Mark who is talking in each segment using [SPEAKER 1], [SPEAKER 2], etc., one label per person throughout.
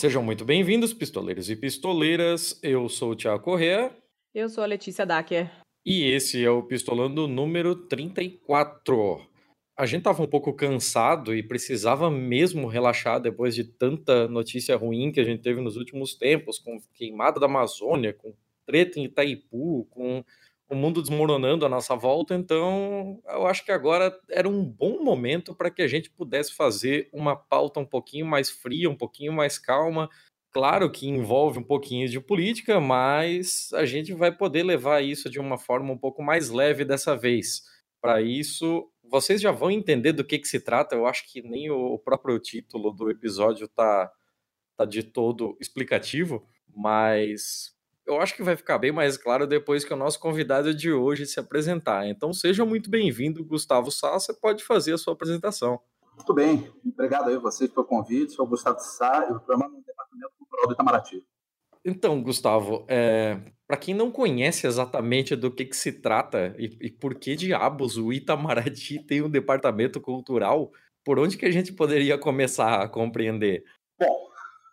[SPEAKER 1] Sejam muito bem-vindos, pistoleiros e pistoleiras. Eu sou o Thiago Corrêa.
[SPEAKER 2] Eu sou a Letícia Dacker.
[SPEAKER 1] E esse é o Pistolando número 34. A gente tava um pouco cansado e precisava mesmo relaxar depois de tanta notícia ruim que a gente teve nos últimos tempos, com queimada da Amazônia, com treta em Itaipu, com o mundo desmoronando à nossa volta, então eu acho que agora era um bom momento para que a gente pudesse fazer uma pauta um pouquinho mais fria, um pouquinho mais calma. Claro que envolve um pouquinho de política, mas a gente vai poder levar isso de uma forma um pouco mais leve dessa vez. Para isso, vocês já vão entender do que, que se trata. Eu acho que nem o próprio título do episódio tá, tá de todo explicativo, mas eu acho que vai ficar bem mais claro depois que o nosso convidado de hoje se apresentar. Então seja muito bem-vindo, Gustavo Sá, você pode fazer a sua apresentação.
[SPEAKER 3] Muito bem, obrigado aí a vocês pelo convite, sou o Gustavo Sá, eu trabalho no Departamento Cultural do Itamaraty.
[SPEAKER 1] Então, Gustavo, é, para quem não conhece exatamente do que, que se trata e, e por que diabos o Itamaraty tem um departamento cultural, por onde que a gente poderia começar a compreender?
[SPEAKER 3] Bom,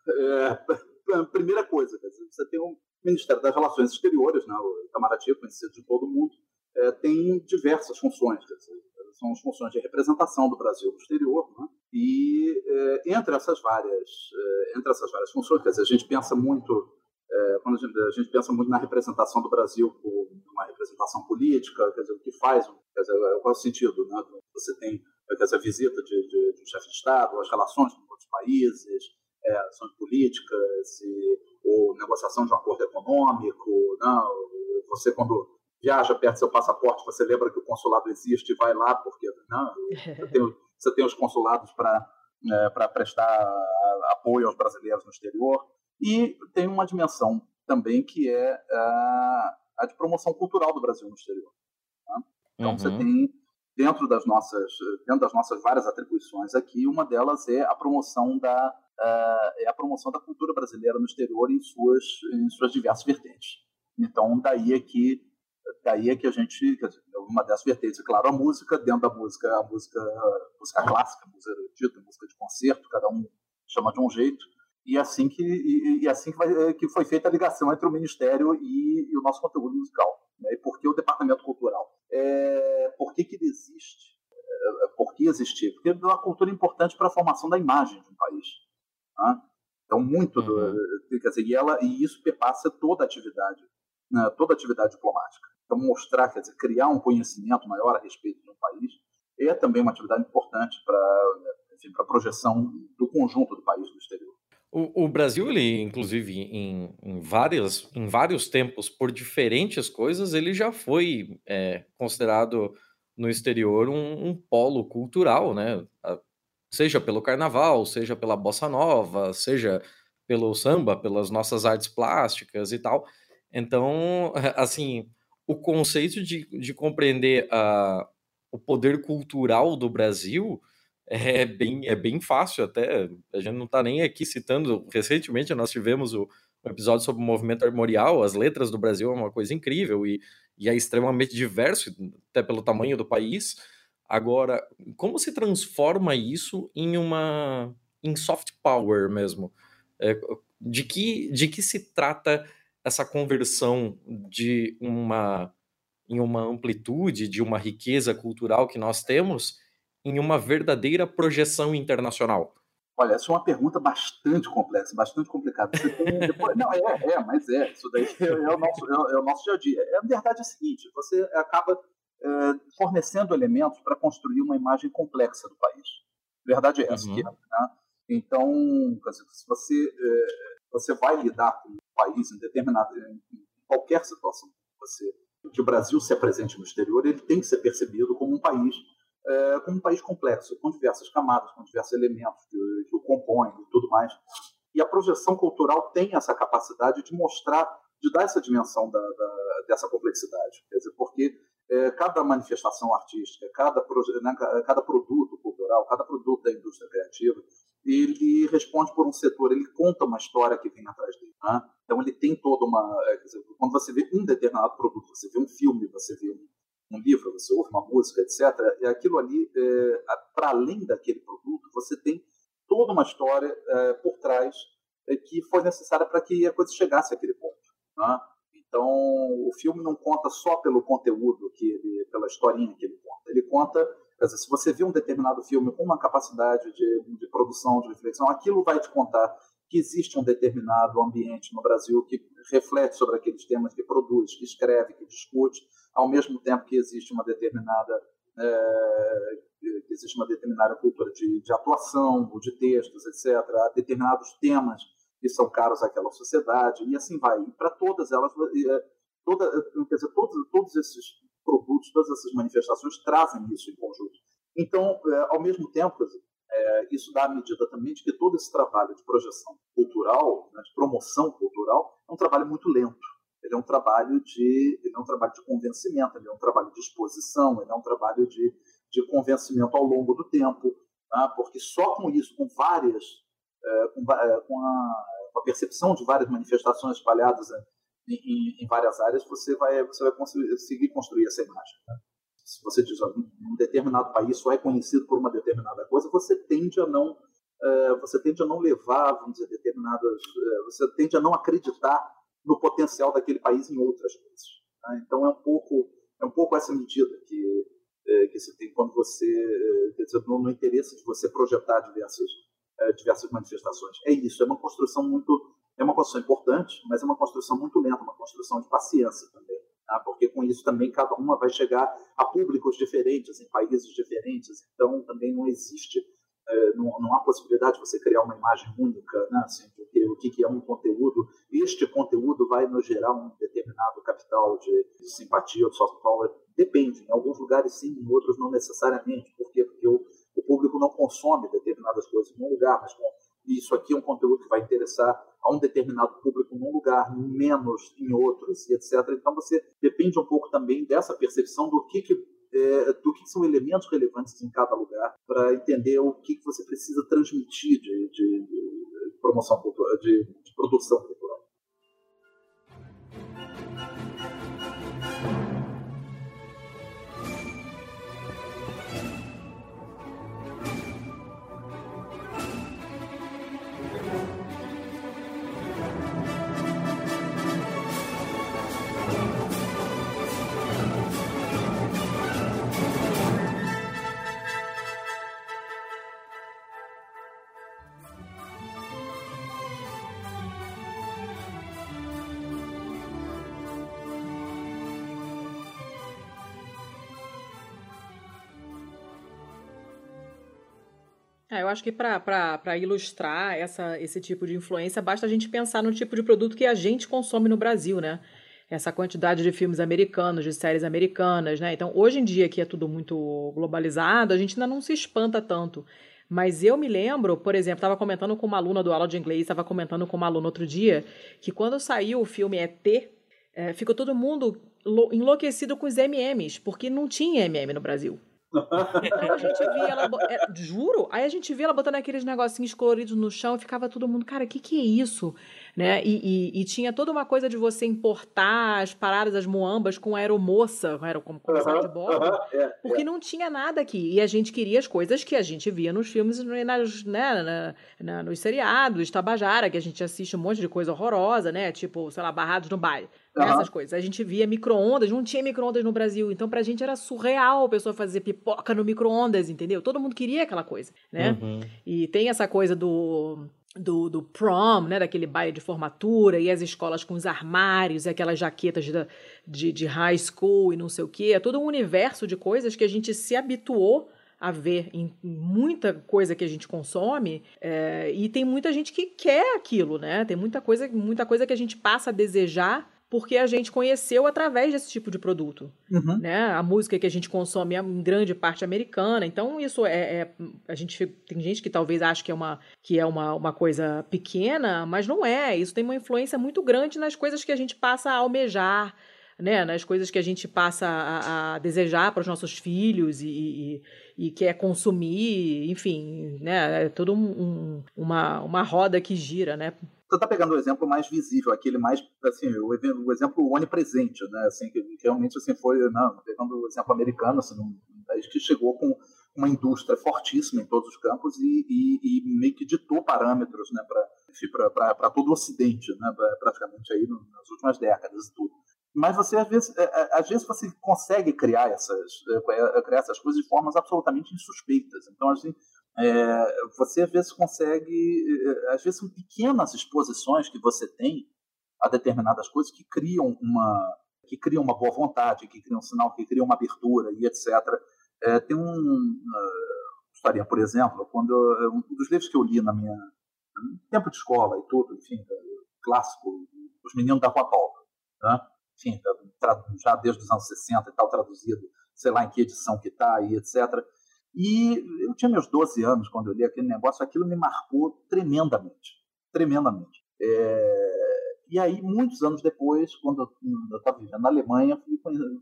[SPEAKER 3] é, primeira coisa, você tem um Ministério das Relações Exteriores, né, o Itamaraty, conhecido de todo mundo, é, tem diversas funções, dizer, são as funções de representação do Brasil no exterior, né, e é, entre essas várias é, entre essas várias funções, quer dizer, a gente pensa muito é, quando a gente, a gente, pensa muito na representação do Brasil por uma representação política, quer dizer, o que faz, quer dizer, qual é o sentido, né? Você tem quer dizer, a visita de, de, de um chefe de Estado, as relações com outros países, é, ações políticas e ou negociação de um acordo econômico. Não, você, quando viaja, perde seu passaporte, você lembra que o consulado existe e vai lá, porque não, você, tem, você tem os consulados para é, para prestar apoio aos brasileiros no exterior. E tem uma dimensão também que é a, a de promoção cultural do Brasil no exterior. Tá? Então uhum. você tem dentro das nossas dentro das nossas várias atribuições aqui, uma delas é a promoção da uh, é a promoção da cultura brasileira no exterior em suas, em suas diversas vertentes. Então, daí é que, daí é que a gente, uma dessas vertentes, é claro, a música, dentro da música, a música, música clássica, música erudita, música de concerto, cada um chama de um jeito, e assim que, e, e assim que, vai, que, foi feita a ligação entre o Ministério e, e o nosso conteúdo musical. Né? E por que o Departamento Cultural? É, por que, que ele existe? É, por que existir? Porque é uma cultura importante para a formação da imagem de um país. Tá? Então, muito do, uhum. quer dizer, e, ela, e isso perpassa toda a atividade, né, toda a atividade diplomática. Então, mostrar, quer dizer, criar um conhecimento maior a respeito de um país é também uma atividade importante para a projeção do conjunto do país no exterior.
[SPEAKER 1] O, o Brasil, ele, inclusive, em, em, várias, em vários tempos, por diferentes coisas, ele já foi é, considerado no exterior um, um, polo cultural, né? Seja pelo carnaval, seja pela bossa nova, seja pelo samba, pelas nossas artes plásticas e tal. Então, assim, o conceito de, de compreender a, o poder cultural do Brasil é bem, é bem fácil até. A gente não está nem aqui citando. Recentemente nós tivemos o, um episódio sobre o movimento armorial. As letras do Brasil é uma coisa incrível e, e é extremamente diverso, até pelo tamanho do país. Agora, como se transforma isso em uma em soft power mesmo? É, de que de que se trata essa conversão de uma em uma amplitude, de uma riqueza cultural que nós temos em uma verdadeira projeção internacional?
[SPEAKER 3] Olha, essa é uma pergunta bastante complexa, bastante complicada. Não, é, é, mas é, isso daí é, o nosso, é, é, o nosso dia a dia. É, a verdade é a seguinte, você acaba fornecendo elementos para construir uma imagem complexa do país. Verdade é essa. Uhum. Que, né? Então, se você, é, você vai lidar com um país em determinada, em qualquer situação você, que o Brasil se apresente no exterior, ele tem que ser percebido como um país é, como um país complexo, com diversas camadas, com diversos elementos que, que o compõem e tudo mais. E a projeção cultural tem essa capacidade de mostrar, de dar essa dimensão da, da, dessa complexidade. Quer dizer, porque é, cada manifestação artística, cada, né, cada produto cultural, cada produto da indústria criativa, ele responde por um setor, ele conta uma história que vem atrás dele. Né? Então ele tem toda uma. É, dizer, quando você vê um determinado produto, você vê um filme, você vê um, livro, você ouve uma música, etc., e aquilo ali, é, para além daquele produto, você tem toda uma história é, por trás que foi necessária para que a coisa chegasse àquele ponto. Né? Então, o filme não conta só pelo conteúdo, que ele, pela historinha que ele conta. Ele conta, dizer, se você vê um determinado filme com uma capacidade de, de produção, de reflexão, aquilo vai te contar que existe um determinado ambiente no Brasil que reflete sobre aqueles temas, que produz, que escreve, que discute, ao mesmo tempo que existe uma determinada é, existe uma determinada cultura de, de atuação, de textos, etc., determinados temas que são caros àquela sociedade, e assim vai. E para todas elas, é, toda, quer dizer, todos, todos esses produtos, todas essas manifestações trazem isso em conjunto. Então, é, ao mesmo tempo, isso dá a medida também de que todo esse trabalho de projeção cultural, né, de promoção cultural, é um trabalho muito lento. Ele é um trabalho de, ele é um trabalho de convencimento, ele é um trabalho de exposição, ele é um trabalho de, de convencimento ao longo do tempo, tá? porque só com isso, com várias, com, é, com, a, com, a, percepção de várias manifestações espalhadas né, em, em, em, várias áreas, você vai, você vai conseguir construir essa imagem. Tá? Se você diz, ó, um determinado país só é conhecido por uma determinada coisa, você tende a não você tende a não levar, vamos dizer, determinadas, você tende a não acreditar no potencial daquele país em outras coisas. Tá? Então é um pouco é um pouco essa medida que que você tem quando você quer dizer, no, interesse de você projetar diversas é, diversas manifestações. É isso, é uma construção muito é uma construção importante, mas é uma construção muito lenta, uma construção de paciência também, tá? porque com isso também cada uma vai chegar a públicos diferentes, em países diferentes, então também não existe é, não, não, há possibilidade de você criar uma imagem única, né? assim, porque o que, é um conteúdo, este conteúdo vai nos gerar um determinado capital de, de simpatia ou de soft power, depende, em alguns lugares sim, em outros não necessariamente, por quê? Porque o, o público não consome determinadas coisas num lugar, mas bom, isso aqui é um conteúdo que vai interessar a um determinado público num lugar, menos em outros, e etc. Então você depende um pouco também dessa percepção do que, que é, do que são elementos relevantes em cada lugar para entender o que, que você precisa transmitir de, de, de promoção cultural, de, de produção cultural.
[SPEAKER 2] É, eu acho que para ilustrar essa, esse tipo de influência, basta a gente pensar no tipo de produto que a gente consome no Brasil, né? Essa quantidade de filmes americanos, de séries americanas, né? Então, hoje em dia, que é tudo muito globalizado, a gente ainda não se espanta tanto. Mas eu me lembro, por exemplo, estava comentando com uma aluna do aula de inglês, estava comentando com uma aluna outro dia, que quando saiu o filme ET, é, ficou todo mundo enlouquecido com os MMs, porque não tinha MM no Brasil. Então a gente via ela. É, juro? Aí a gente via ela botando aqueles negocinhos coloridos no chão e ficava todo mundo, cara, o que, que é isso? Né? E, e, e, tinha toda uma coisa de você importar as paradas, as moambas com aeromoça, como, como -huh, de bordo, -huh, é, porque é. não tinha nada aqui. E a gente queria as coisas que a gente via nos filmes, nas, né, na, na, nos seriados, Tabajara, que a gente assiste um monte de coisa horrorosa, né? Tipo, sei lá, Barrados no Baile. Uhum. Essas coisas. A gente via micro-ondas, não tinha micro-ondas no Brasil. Então, pra gente era surreal a pessoa fazer pipoca no micro-ondas, entendeu? Todo mundo queria aquela coisa, né? Uhum. E tem essa coisa do. Do, do prom, né, daquele baile de formatura, e as escolas com os armários, e aquelas jaquetas de, de, high school e não sei o quê. É todo um universo de coisas que a gente se habituou a ver em muita coisa que a gente consome é, e tem muita gente que quer aquilo, né? Tem muita coisa, muita coisa que a gente passa a desejar porque a gente conheceu através desse tipo de produto. Uhum. Né? A música que a gente consome é em grande parte americana, então isso é, é, a gente tem gente que talvez ache que é uma que é uma, uma coisa pequena, mas não é. Isso tem uma influência muito grande nas coisas que a gente passa a almejar, né? Nas coisas que a gente passa a, a desejar para os nossos filhos e, e, e, quer consumir, enfim, né? É toda um, um, uma, uma roda que gira, né?
[SPEAKER 3] Você está pegando o exemplo mais visível, aquele mais, assim, o, o exemplo onipresente, né? Assim, que, que realmente assim, foi, não, pegando o exemplo americano, assim, um país que chegou com uma indústria fortíssima em todos os campos e, e, e meio que ditou parâmetros né, para todo o Ocidente, né, praticamente aí nas últimas décadas e tudo. Mas você às vezes, é, é, às vezes você consegue criar essas, é, criar essas coisas de formas absolutamente insuspeitas. Então assim, é, você às vezes consegue, às vezes são pequenas exposições que você tem a determinadas coisas que criam uma que criam uma boa vontade, que criam um sinal, que criam uma abertura e etc. É, tem um historinha, por exemplo, quando um dos livros que eu li na minha tempo de escola e tudo, enfim, clássico, Os Meninos da Rua Paula, né? enfim, já desde os anos 60 e tal, traduzido, sei lá em que edição que está e etc. E eu tinha meus 12 anos quando eu li aquele negócio, aquilo me marcou tremendamente, tremendamente. É... E aí, muitos anos depois, quando eu estava vivendo na Alemanha, fui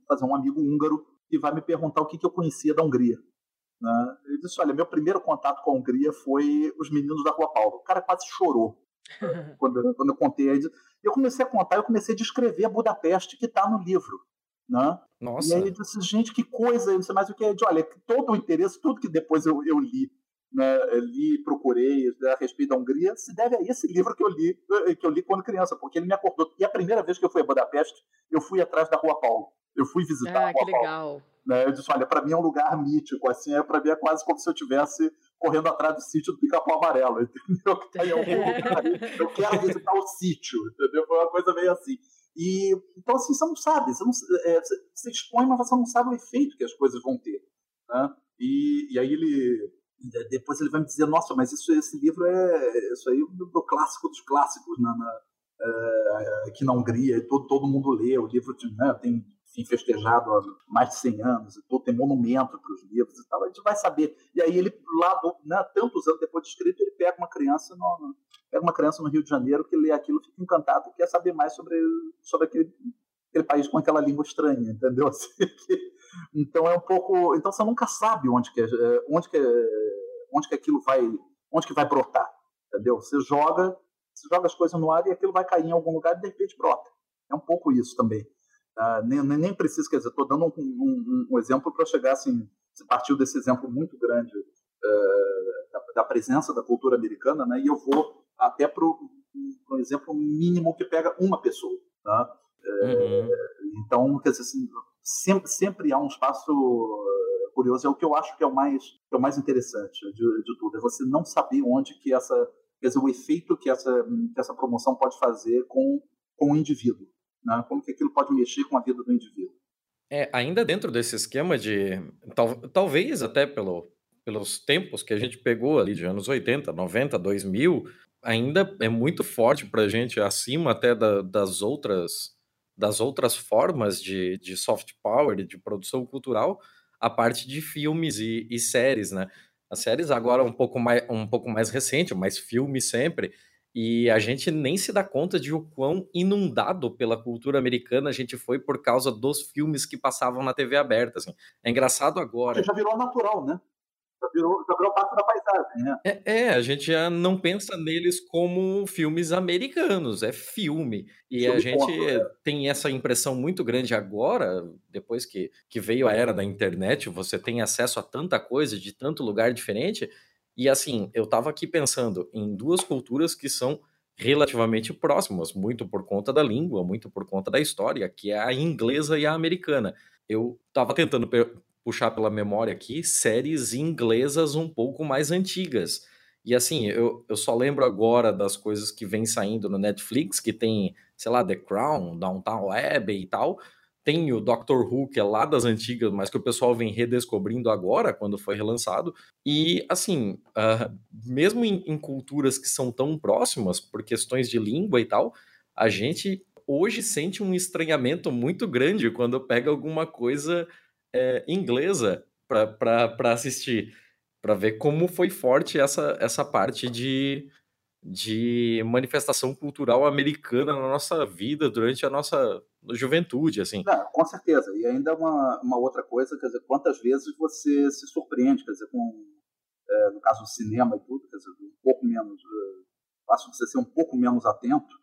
[SPEAKER 3] fazer um amigo húngaro que vai me perguntar o que, que eu conhecia da Hungria. Né? Eu disse: Olha, meu primeiro contato com a Hungria foi os meninos da Rua Paulo. O cara quase chorou quando, quando eu contei. Eu comecei a contar, eu comecei a descrever a Budapeste que está no livro. Né? Nossa. E aí eu disse: Gente, que coisa! Não sei mais o que é. De, olha, todo o interesse, tudo que depois eu, eu li. Né, li, procurei né, a respeito da Hungria, se deve a esse livro que eu li, eh, que eu li quando criança, porque ele me acordou. E a primeira vez que eu fui a Budapeste, eu fui atrás da Rua Paulo. Eu fui visitar ah, a Rua
[SPEAKER 2] que legal. Paulo.
[SPEAKER 3] Né? Eu disse, olha, para mim é um lugar mítico, assim, é, para mim é quase como se eu tivesse correndo atrás do sítio do Pica-Pau Amarelo, entendeu? Que tá em algum lugar eu quero visitar o sítio, entendeu? Foi uma coisa meio assim. E, então, assim, você não sabe, você, não, é, você expõe, mas você não sabe o efeito que as coisas vão ter. Né? E, e aí ele, depois ele vai me dizer, nossa, mas isso, esse livro é isso aí do, do clássico dos clássicos na, na é, aqui na Hungria, todo, todo mundo lê, o livro né, tem enfim, festejado há mais de 100 anos, tudo, tem monumento para os livros e tal, a gente vai saber. E aí ele, lá, né, tantos anos depois de escrito, ele pega uma criança no, pega uma criança no Rio de Janeiro que lê aquilo, fica encantado e quer saber mais sobre, sobre aquele, aquele país com aquela língua estranha, entendeu? Assim, então é um pouco, então você nunca sabe onde que, é, onde que, onde que aquilo vai, onde que vai brotar, entendeu? Você joga, você joga as coisas no ar e aquilo vai cair em algum lugar e de repente brota. É um pouco isso também. Uh, nem, nem preciso, quer dizer, estou dando um, um, um exemplo para chegar assim, você partiu desse exemplo muito grande uh, da, da, presença da cultura americana, né, e eu vou até para um exemplo mínimo que pega uma pessoa. Tá? Uhum. então, quer dizer, assim, sempre, sempre há um espaço curioso, é o que eu acho que é o mais, que é o mais interessante de, de tudo, é você não saber onde que essa, quer dizer, o efeito que essa, que essa promoção pode fazer com, com o indivíduo né? como que aquilo pode mexer com a vida do indivíduo.
[SPEAKER 1] É, ainda dentro desse esquema de, tal, talvez até pelo, pelos tempos que a gente pegou ali de anos 80, 90, 2000, ainda é muito forte para a gente, acima até da, das outras das outras formas de, de soft power, de produção cultural, a parte de filmes e, e séries, né? As séries agora um pouco mais, um pouco mais recente, mais filme sempre, e a gente nem se dá conta de o quão inundado pela cultura americana a gente foi por causa dos filmes que passavam na TV aberta. Assim. É engraçado agora.
[SPEAKER 3] Já virou natural, né? Já virou, já virou parte da paisagem, né?
[SPEAKER 1] É, é, a gente já não pensa neles como filmes americanos, é filme. E filme a gente ponto, é. tem essa impressão muito grande agora, depois que, que veio a era da internet, você tem acesso a tanta coisa de tanto lugar diferente e assim, eu estava aqui pensando em duas culturas que são relativamente próximas, muito por conta da língua, muito por conta da história, que é a inglesa e a americana. Eu estava tentando puxar pela memória aqui séries inglesas um pouco mais antigas. E assim, eu, eu só lembro agora das coisas que vem saindo no Netflix, que tem, sei lá, The Crown, Downtown Abbey e tal, tem o Doctor Who, que é lá das antigas, mas que o pessoal vem redescobrindo agora, quando foi relançado. E, assim, uh, mesmo em, em, culturas que são tão próximas, por questões de língua e tal, a gente hoje sente um estranhamento muito grande quando pega alguma coisa é, inglesa para assistir, para ver como foi forte essa, essa parte de de manifestação cultural americana na nossa vida durante a nossa juventude, assim.
[SPEAKER 3] Não, com certeza. E ainda uma, uma outra coisa, quer dizer, quantas vezes você se surpreende, quer dizer, com, é, no caso do cinema e tudo, quer dizer, um pouco menos, é, acho você ser um pouco menos atento,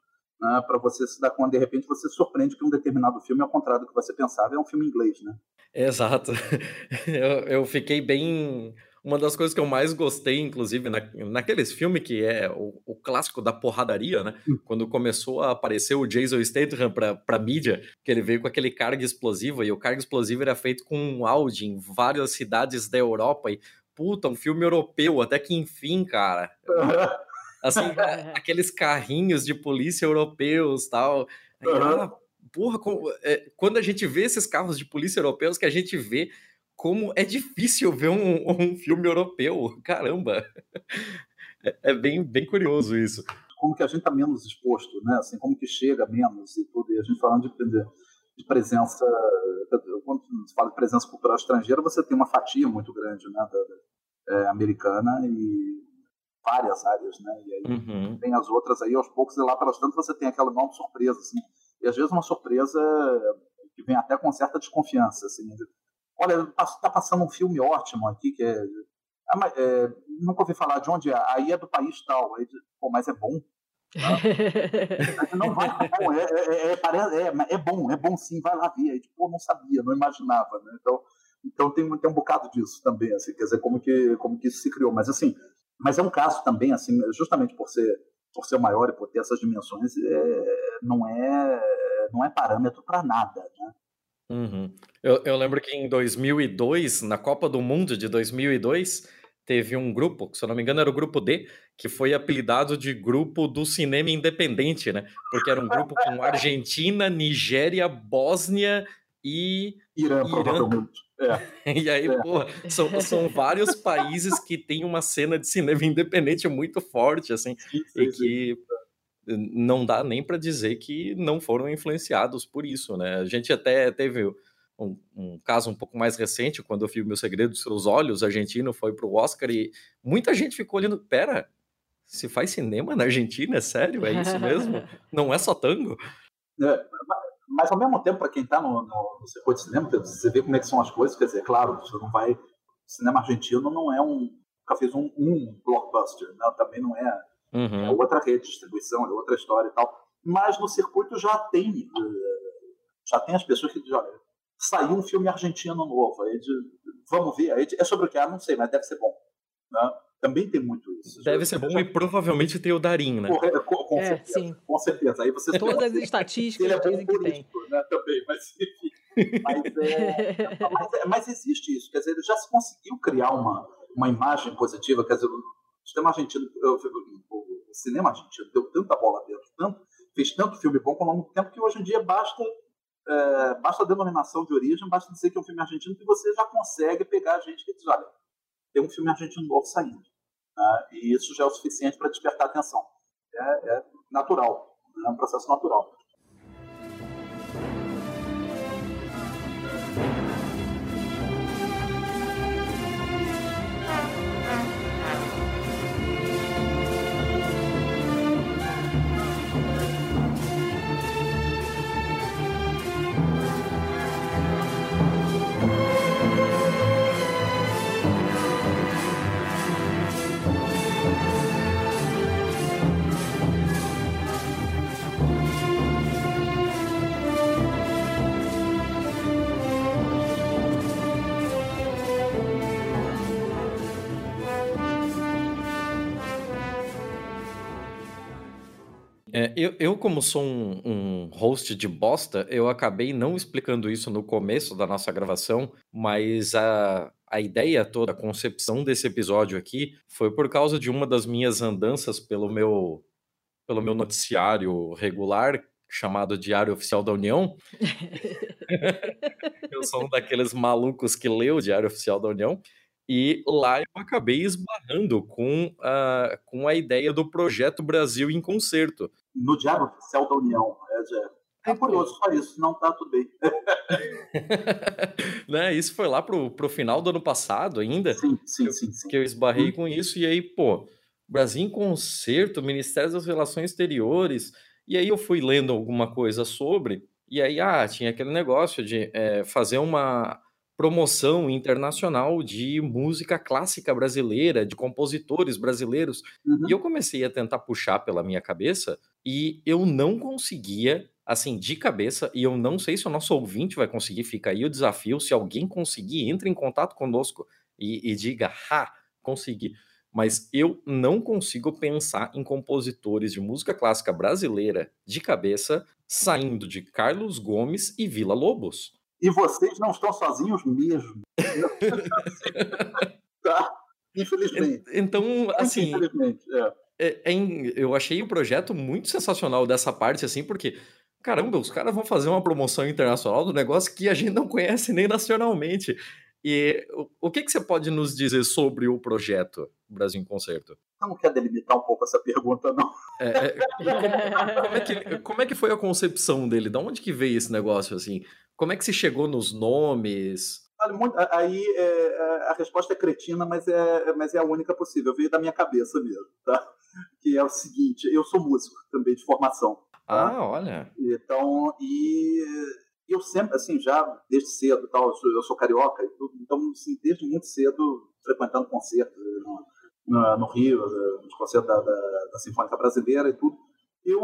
[SPEAKER 3] né, para você se dar conta, de repente você surpreende que um determinado filme, ao contrário do que você pensava, é um filme inglês, né?
[SPEAKER 1] Exato. Eu, eu fiquei bem uma das coisas que eu mais gostei, inclusive, na, naqueles filmes que é o, o, clássico da porradaria, né? Hum. Quando começou a aparecer o Jason Statham pra, pra mídia, que ele veio com aquele carga explosiva, e o carga explosivo era feito com um Audi em várias cidades da Europa, e puta, um filme europeu, até que enfim, cara. Assim, aqueles carrinhos de polícia europeus tal. Aí, uhum. ah, porra, é, quando a gente vê esses carros de polícia europeus, que a gente vê como é difícil ver um, um filme europeu. Caramba! É, é, bem, bem curioso isso.
[SPEAKER 3] Como que a gente está menos exposto, né? Assim, como que chega menos e tudo. E a gente falando de, de presença, quando se fala de presença cultural estrangeira, você tem uma fatia muito grande, né? Da, da, é, americana e várias áreas, né? E aí uhum. tem as outras aí, aos poucos, e lá pelas tantas você tem aquela enorme surpresa, assim. E às vezes uma surpresa que vem até com certa desconfiança, assim, olha, está passando um filme ótimo aqui, que é, ah, é, nunca ouvi falar de onde é, aí é do país tal, aí, pô, mas é bom. Tá? não vai, é bom, é, é, é, é, bom, é bom sim, vai lá ver. Aí, tipo, não sabia, não imaginava, né? Então, então tem, tem um bocado disso também, assim, quer dizer, como que, como que isso se criou. Mas assim, mas é um caso também, assim, justamente por ser, por ser maior e por ter essas dimensões, é, não, é, não é parâmetro para nada, né?
[SPEAKER 1] Uhum. Eu, eu lembro que em 2002, na Copa do Mundo de 2002, teve um grupo, se eu não me engano era o grupo D, que foi apelidado de grupo do cinema independente, né? Porque era um grupo com Argentina, Nigéria, Bósnia e
[SPEAKER 3] Irã, Irã.
[SPEAKER 1] É. E aí, é. porra, são, são vários países que têm uma cena de cinema independente muito forte, assim, sim, sim, e que sim não dá nem para dizer que não foram influenciados por isso, né? A gente até teve um, um, caso um pouco mais recente, quando eu vi o Meu Segredo dos Seus Olhos, argentino foi para o Oscar e muita gente ficou olhando, pera, se faz cinema na Argentina, é sério? É isso mesmo? não é só tango?
[SPEAKER 3] É, mas ao mesmo tempo, para quem está no, no, no circuito de cinema, você vê como é que são as coisas, quer dizer, claro, você não vai... O cinema argentino não é um... Nunca fez um, um blockbuster, né? também não é Uhum. É outra rede de distribuição, é outra história e tal. Mas no circuito já tem, eh, já tem as pessoas que dizem, olha, saiu um filme argentino novo, aí de, vamos ver, aí de, é sobre o que? Ah, não sei, mas deve ser bom. Né? Também tem muito isso.
[SPEAKER 1] Deve ser bom já... e provavelmente tem o Darim, né?
[SPEAKER 3] Com, com, com é, certeza, sim. com certeza. Aí você
[SPEAKER 2] Todas as estatísticas ele é dizem que tem.
[SPEAKER 3] Né, também, mas enfim. Mas, é, mas, é, mas, existe isso, quer dizer, já se conseguiu criar uma, uma imagem positiva, quer dizer, o sistema argentino, o cinema argentino deu tanta bola dentro, tanto, fez tanto filme bom ao longo do tempo que hoje em dia basta, é, basta a denominação de origem, basta dizer que é um filme argentino que você já consegue pegar a gente que diz, olha, tem um filme argentino novo saindo. Né? E isso já é o suficiente para despertar atenção. É, é natural, é um processo natural.
[SPEAKER 1] É, eu, eu, como sou um, um, host de bosta, eu acabei não explicando isso no começo da nossa gravação, mas a, a ideia toda, a concepção desse episódio aqui, foi por causa de uma das minhas andanças pelo meu, pelo meu noticiário regular, chamado Diário Oficial da União. eu sou um daqueles malucos que lê o Diário Oficial da União. E lá eu acabei esbarrando com a, com a ideia do Projeto Brasil em Concerto.
[SPEAKER 3] No Diário Oficial da União. É, é curioso, só isso, não tá tudo bem.
[SPEAKER 1] né, isso foi lá pro, pro final do ano passado ainda.
[SPEAKER 3] Sim, sim, sim. sim.
[SPEAKER 1] Que eu esbarrei hum. com isso, e aí, pô, Brasil em Concerto, Ministério das Relações Exteriores. E aí eu fui lendo alguma coisa sobre, e aí, ah, tinha aquele negócio de é, fazer uma promoção internacional de música clássica brasileira, de compositores brasileiros. Uhum. E eu comecei a tentar puxar pela minha cabeça e eu não conseguia, assim, de cabeça, e eu não sei se o nosso ouvinte vai conseguir, fica aí o desafio, se alguém conseguir, entre em contato conosco e, e diga, ha, conseguir. Mas eu não consigo pensar em compositores de música clássica brasileira de cabeça saindo de Carlos Gomes e Vila Lobos.
[SPEAKER 3] E vocês não estão sozinhos mesmo. tá? Infelizmente.
[SPEAKER 1] Então, assim. Infelizmente, é. É, é, eu achei o projeto muito sensacional dessa parte, assim, porque caramba, os caras vão fazer uma promoção internacional do negócio que a gente não conhece nem nacionalmente. E o, o que, que você pode nos dizer sobre o projeto Brasil em Concerto?
[SPEAKER 3] Eu não quero delimitar um pouco essa pergunta, não. É, é,
[SPEAKER 1] como, é que, como é que foi a concepção dele? De onde que veio esse negócio, assim? Como é que se chegou nos nomes?
[SPEAKER 3] Aí é, é, a resposta é cretina, mas é, mas é a única possível. Veio da minha cabeça mesmo, tá? Que é o seguinte: eu sou músico também de formação.
[SPEAKER 1] Tá? Ah, olha.
[SPEAKER 3] Então, e eu sempre, assim, já desde cedo, tal, eu sou, eu sou carioca, então, assim, desde muito cedo, frequentando concertos no, no, no Rio, nos concertos da, da, da, Sinfônica Brasileira e tudo, eu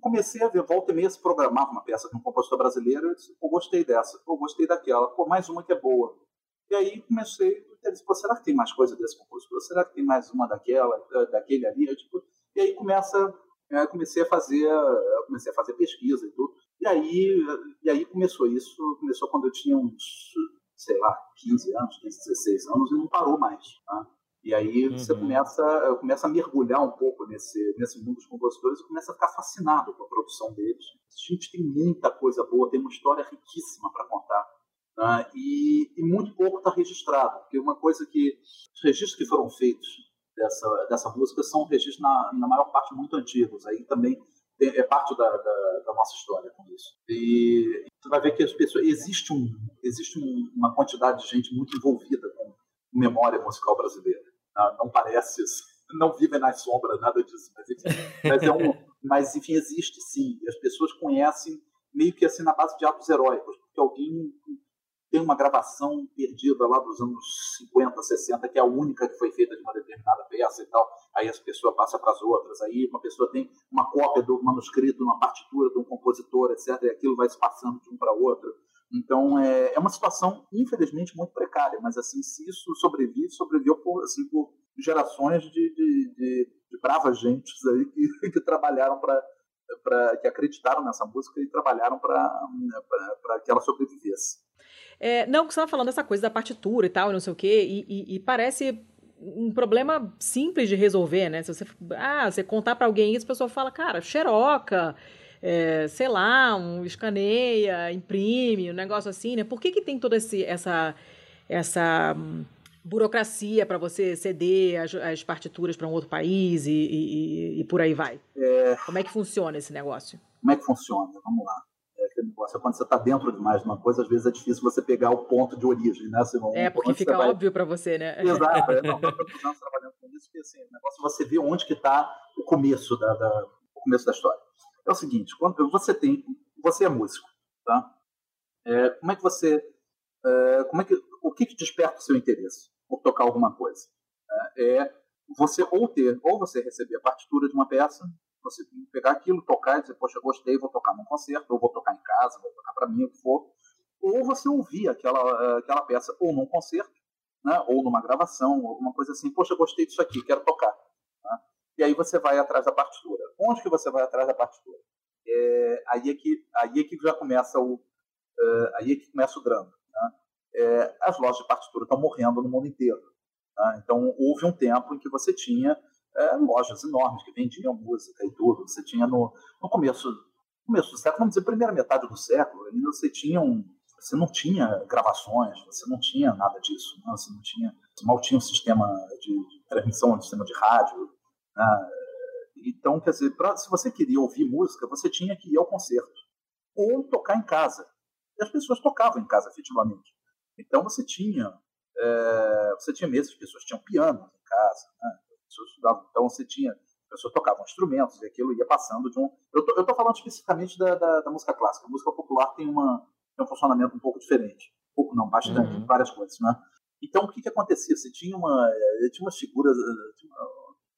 [SPEAKER 3] comecei a ver, volta e meia se programava uma peça de um compositor brasileiro, eu disse, eu gostei dessa, eu gostei daquela, pô, mais uma que é boa. E aí comecei, eu disse, pô, será que tem mais coisa desse compositor? Será que tem mais uma daquela, daquele ali? Eu, tipo, e aí começa comecei a fazer comecei a fazer pesquisa e tudo e aí e aí começou isso começou quando eu tinha uns sei lá 15 anos 15, 16 anos e não parou mais tá? e aí uhum. você começa começa a mergulhar um pouco nesse nesse mundo dos compositores e começa a ficar fascinado com a produção deles a gente tem muita coisa boa tem uma história riquíssima para contar né? e, e muito pouco está registrado porque uma coisa que os registros que foram feitos dessa, dessa música são registros, na, na maior parte, muito antigos. Aí também é parte da, da, da, nossa história com isso. E você vai ver que as pessoas. Existe, um, existe um, uma quantidade de gente muito envolvida com memória musical brasileira. Não, não parece, não vivem nas sombras, nada disso. Mas, enfim, mas, é um, mas, enfim, existe sim. As pessoas conhecem meio que assim na base de atos heróicos, porque alguém tem uma gravação perdida lá dos anos 50, 60, que é a única que foi feita de uma determinada peça e tal. Aí as pessoas passam para as outras. Aí uma pessoa tem uma cópia do manuscrito, uma partitura de um compositor, etc. E aquilo vai se passando de um para outro. Então é, é uma situação, infelizmente, muito precária. Mas assim, se isso sobrevive, sobreviveu por, assim, por gerações de, de, de, de bravas gentes aí que, que trabalharam para Pra, que acreditaram nessa música e trabalharam para que ela sobrevivesse.
[SPEAKER 2] É, não, você estava falando dessa coisa da partitura e tal, não sei o quê, e, e, e, parece um problema simples de resolver, né? Se você, ah, você contar para alguém isso, a pessoa fala, cara, xeroca, é, sei lá, um escaneia, imprime, um negócio assim, né? Por que, que tem toda esse, essa, essa hum, burocracia para você ceder as, as partituras para um outro país e, e, e por aí vai? É... Como é que funciona esse negócio?
[SPEAKER 3] Como é que funciona? Vamos lá negócio. Quando você está dentro de mais de uma coisa, às vezes é difícil você pegar o ponto de origem, né?
[SPEAKER 2] Você não, é, porque fica vai... óbvio para você, né?
[SPEAKER 3] Exato. É, não, anos trabalhando com isso, porque assim, o negócio é você vê onde que está o começo da, da, o começo da história. É o seguinte, quando você tem, você é músico, tá? É, como é que você, é, como é que, o que, que desperta o seu interesse por tocar alguma coisa? É, é você ou ter, ou você receber a partitura de uma peça você pegar aquilo, tocar e dizer, poxa, gostei, vou tocar num concerto, ou vou tocar em casa, vou tocar para mim, o que for. Ou você ouvir aquela, eh, aquela peça ou num concerto, né, ou numa gravação, alguma coisa assim, poxa, gostei disso aqui, quero tocar. Né? E aí você vai atrás da partitura. Onde que você vai atrás da partitura? É, aí, é que, aí é que já começa o, é, aí é que começa o drama. Né? É, as lojas de partitura estão morrendo no mundo inteiro. Né? Então, houve um tempo em que você tinha é, lojas enormes que vendiam música e tudo. Você tinha no, no começo, começo do século, vamos dizer, primeira metade do século, ainda você tinha um, você não tinha gravações, você não tinha nada disso, né? você não tinha, você mal tinha um sistema de, de transmissão, um sistema de rádio. Né? Então, quer dizer, pra, se você queria ouvir música, você tinha que ir ao concerto ou tocar em casa. E as pessoas tocavam em casa, efetivamente. Então você tinha, é, você tinha mesmo, as pessoas tinham piano em casa, né? Pessoas estudavam. Então você tinha, as pessoas tocavam instrumentos e aquilo ia passando de um. Eu estou falando especificamente da, da, da, música clássica. A música popular tem, uma, tem um funcionamento um pouco diferente. Um pouco não, bastante, uhum. várias coisas, né? Então o que, que acontecia? Você tinha uma, eh, tinha umas figuras, eh, tinha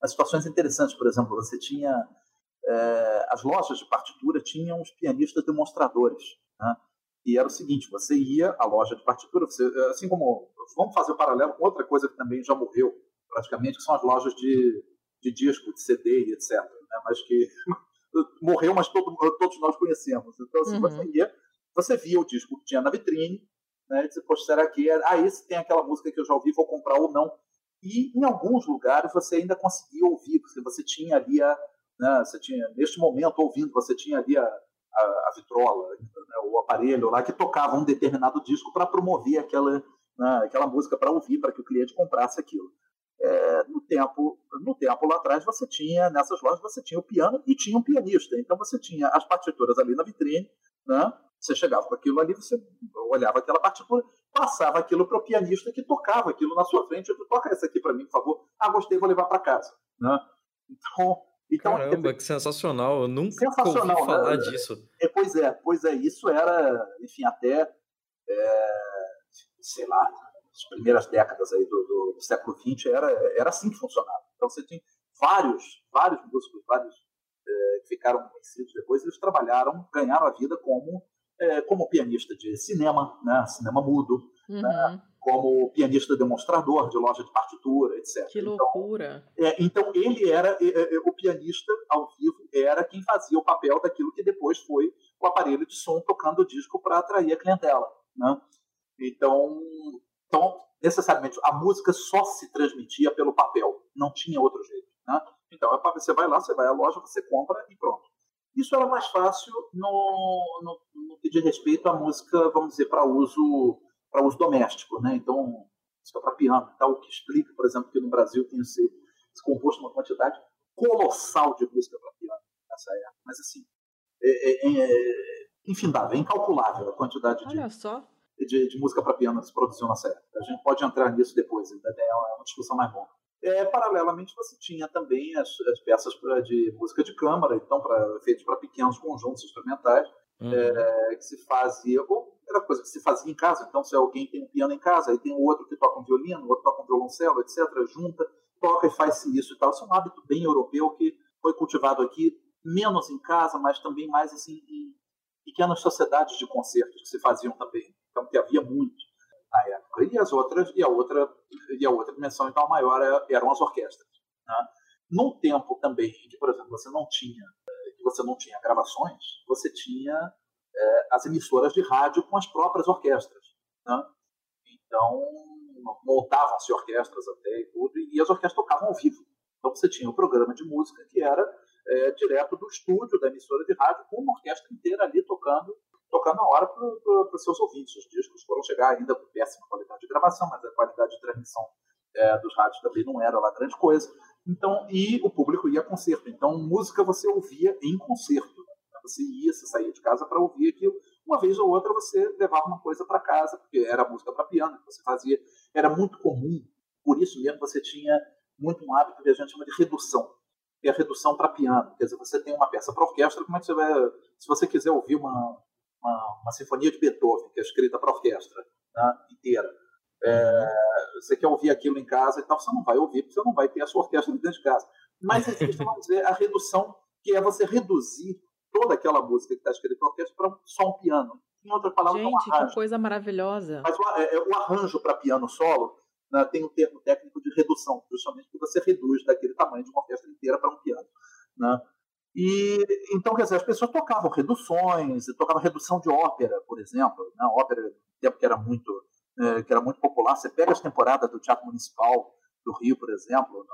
[SPEAKER 3] umas situações interessantes, por exemplo, você tinha é, as lojas de partitura tinham os pianistas demonstradores, né? E era o seguinte: você ia à loja de partitura, você, assim como vamos fazer o um paralelo com outra coisa que também já morreu praticamente, que são as lojas de, de disco, de CD e etc. Né? Mas que morreu, mas todo, todos nós conhecemos. Então, assim, uhum. você, ia, você via o disco que tinha na vitrine, né? E disse, poxa, será que é? Ah, esse tem aquela música que eu já ouvi, vou comprar ou não. E em alguns lugares você ainda conseguia ouvir, porque você tinha ali a. Né, você tinha, neste momento, ouvindo, você tinha ali a, a, a vitrola, né, o aparelho lá que tocava um determinado disco para promover aquela, né, aquela música para ouvir, para que o cliente comprasse aquilo. É, no tempo no tempo lá atrás você tinha nessas lojas você tinha o piano e tinha um pianista então você tinha as partituras ali na vitrine né? Você chegava com aquilo ali, você olhava aquela partitura, passava aquilo para o pianista que tocava aquilo na sua frente. Eu toca essa aqui para mim, por favor. Ah, gostei, vou levar para casa. Né? Então, então,
[SPEAKER 1] Caramba, que sensacional! Eu nunca sensacional, ouvi falar né? disso.
[SPEAKER 3] É, pois é, pois é, isso era, enfim, até, é, sei lá, as primeiras décadas aí do, do, do, século XX era, era assim que funcionava. Então você tinha vários, vários músicos, vários é, que ficaram conhecidos depois, eles trabalharam, ganharam a vida como é, como pianista de cinema, né, cinema mudo, né, uhum. né, como pianista demonstrador de loja de partitura, etc.
[SPEAKER 2] Que então, loucura!
[SPEAKER 3] Então, é, então ele era o pianista ao vivo era quem fazia o papel daquilo que depois foi o aparelho de som tocando o disco para atrair a clientela, né? Então, então necessariamente a música só se transmitia pelo papel, não tinha outro jeito, né? Então você vai lá, você vai à loja, você compra e pronto. Isso era mais fácil no, no, no que diz respeito à música, vamos dizer, para uso, uso doméstico. Né? Então, música para piano, tal, o que explica, por exemplo, que no Brasil tem se, se composto uma quantidade colossal de música para piano nessa época. Mas, assim, é, é, é infindável, é incalculável a quantidade de, de, de, música para piano se produziu nessa época. A gente pode entrar nisso depois, ainda é uma discussão mais longa. É, paralelamente, você tinha também as, as peças pra, de música de câmara, então, pra, feitas para pequenos conjuntos instrumentais, uhum. é, que se fazia, ou era coisa que se fazia em casa. Então, se alguém tem um piano em casa, aí tem o outro que toca um violino, o outro toca um violoncelo, etc., junta, toca e faz isso e tal. Isso é um hábito bem europeu que foi cultivado aqui, menos em casa, mas também mais assim, em pequenas sociedades de concertos que se faziam também. Então, que havia muito na época. E as outras, e a outra, e a outra dimensão então maior é, eram as orquestras. Né? Num tempo também que, por exemplo, você não tinha, que você não tinha gravações, você tinha é, as emissoras de rádio com as próprias orquestras. Né? Então montavam-se orquestras até e tudo, e as orquestras tocavam ao vivo. Então você tinha o um programa de música que era é, direto do estúdio da emissora de rádio, com uma orquestra inteira ali tocando tocando na hora para os seus ouvintes. Os discos foram chegar ainda com péssima qualidade de gravação, mas a qualidade de transmissão é, dos rádios também não era lá grande coisa. Então, e o público ia a concerto. Então, música você ouvia em concerto. Você ia, você saía de casa para ouvir aquilo. Uma vez ou outra você levava uma coisa para casa, porque era música para piano que você fazia. Era muito comum. Por isso mesmo você tinha muito um hábito que a gente chama de redução. Que é a redução para piano. Quer dizer, você tem uma peça para orquestra, como é que você vai. Se você quiser ouvir uma, uma, uma sinfonia de Beethoven, que é escrita para orquestra né, inteira. É, você quer ouvir aquilo em casa e tal, você não vai ouvir, porque você não vai ter a sua orquestra dentro de casa. Mas existe, vamos dizer, a redução, que é você reduzir toda aquela música que está escrita para orquestra para só um piano. Em outras palavras,
[SPEAKER 2] Gente,
[SPEAKER 3] um arranjo.
[SPEAKER 2] que coisa maravilhosa.
[SPEAKER 3] Mas o, é, é, o arranjo para piano solo né, tem um termo técnico de redução, justamente porque você reduz daquele tamanho de uma orquestra inteira para um piano. Né? E então, quer dizer, as pessoas tocavam reduções, tocavam redução de ópera, por exemplo, né? ópera, tempo que era muito é, que era muito popular. Você pega as temporadas do Teatro Municipal do Rio, por exemplo,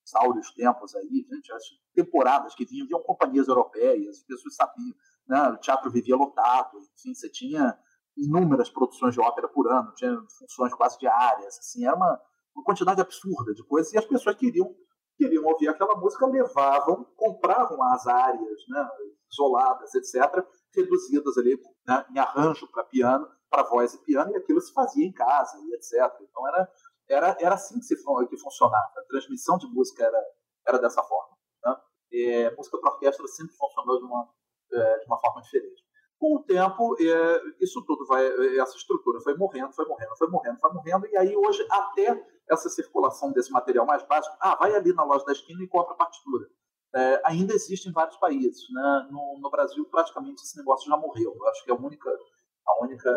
[SPEAKER 3] nos áureos tempos aí, gente, as temporadas que vinham, vinham companhias europeias, as pessoas sabiam, né? o teatro vivia lotado, enfim, você tinha inúmeras produções de ópera por ano, tinha funções quase diárias, assim, era uma, uma quantidade absurda de coisas, e as pessoas queriam queriam ouvir aquela música, levavam, compravam as áreas né, isoladas, etc., reduzidas ali né, em arranjo para piano, para voz e piano, e aquilo se fazia em casa, e etc. Então era, era, era assim que, se, que funcionava. A transmissão de música era, era dessa forma. Né? E, música para orquestra sempre funcionou de uma, é, de uma forma diferente. Com o tempo, é, isso tudo vai, essa estrutura foi morrendo, foi morrendo, foi morrendo, foi morrendo, e aí hoje até essa circulação desse material mais básico, ah, vai ali na loja da esquina e compra a partitura. É, ainda existe em vários países. Né? No, no, Brasil, praticamente esse negócio já morreu. Eu acho que a única, a única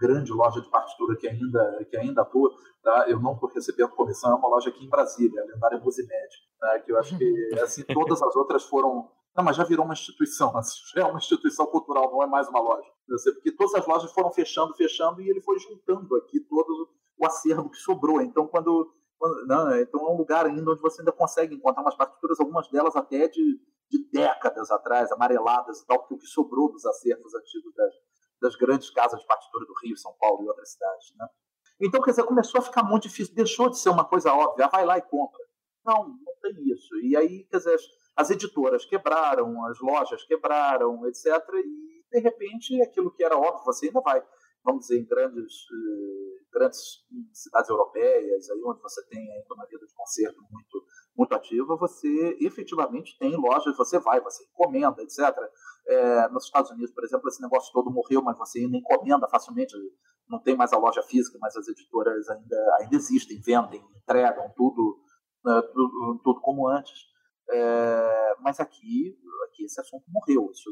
[SPEAKER 3] grande loja de partitura que ainda, que ainda atua. Tá? Eu não estou recebendo comissão, é uma loja aqui em Brasília, a lendária Musimed, tá? que eu acho que assim, todas as outras foram. Não, mas já virou uma instituição, assim, já é uma instituição cultural, não é mais uma loja. Porque todas as lojas foram fechando, fechando, e ele foi juntando aqui todo o acervo que sobrou. Então, quando. quando não, né, então é um lugar ainda onde você ainda consegue encontrar umas partituras, algumas delas até de, de décadas atrás, amareladas e tal, porque o que sobrou dos acervos antigos das, das grandes casas de partitura do Rio, São Paulo e outras cidades. Né? Então, quer dizer, começou a ficar muito difícil, deixou de ser uma coisa óbvia, vai lá e compra. Não, não tem isso. E aí, quer dizer, as editoras quebraram, as lojas quebraram, etc. E, de repente, aquilo que era óbvio, você ainda vai, vamos dizer, em grandes, eh, grandes cidades europeias, aí onde você tem ainda uma vida de concerto muito, muito ativa, você efetivamente tem lojas, você vai, você encomenda, etc. É, nos Estados Unidos, por exemplo, esse negócio todo morreu, mas você ainda encomenda facilmente. Não tem mais a loja física, mas as editoras ainda, ainda existem, vendem, entregam tudo, né, tudo, tudo, como antes. É, mas aqui, aqui esse assunto morreu. Isso,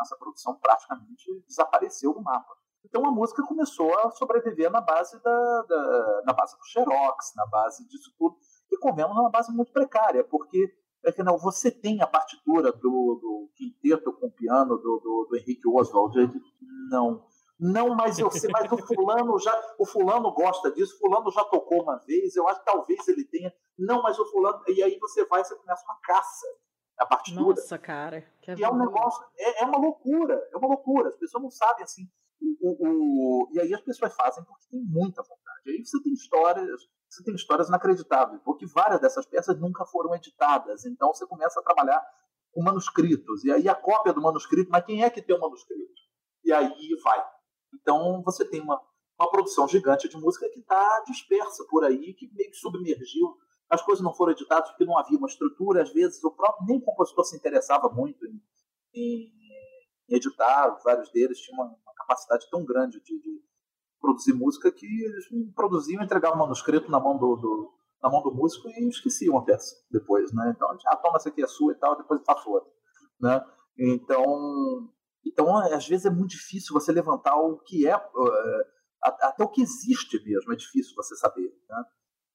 [SPEAKER 3] essa produção praticamente desapareceu do mapa. Então a música começou a sobreviver na base da, da na base do xerox, na base disso tudo, e comemos numa base muito precária, porque é que não, você tem a partitura do, do quinteto com piano do, do, do Henrique Oswald. Não, não, mas eu sei, mas o fulano já, o fulano gosta disso, fulano já tocou uma vez, eu acho que talvez ele tenha. Não, mas o fulano. E aí você vai, você começa uma caça a partitura.
[SPEAKER 2] Nossa, cara.
[SPEAKER 3] Que e é um negócio, é, é, uma loucura, é uma loucura. As pessoas não sabem assim. O, o, o, e aí as pessoas fazem porque tem muita vontade. Aí você tem histórias você tem histórias inacreditáveis, porque várias dessas peças nunca foram editadas. Então você começa a trabalhar com manuscritos, e aí a cópia do manuscrito, mas quem é que tem o manuscrito? E aí vai. Então você tem uma, uma produção gigante de música que está dispersa por aí, que meio que submergiu. As coisas não foram editadas porque não havia uma estrutura, às vezes o próprio nem o compositor se interessava muito em, em editar, vários deles tinham uma, uma capacidade tão grande de, de produzir música que eles produziam, entregavam o manuscrito na mão do, do, na mão do músico e esqueciam a peça depois, né? Então, ah, toma essa aqui é sua e tal, depois faço outra, né? Então, então, às vezes é muito difícil você levantar o que é, uh, até o que existe mesmo, é difícil você saber, né?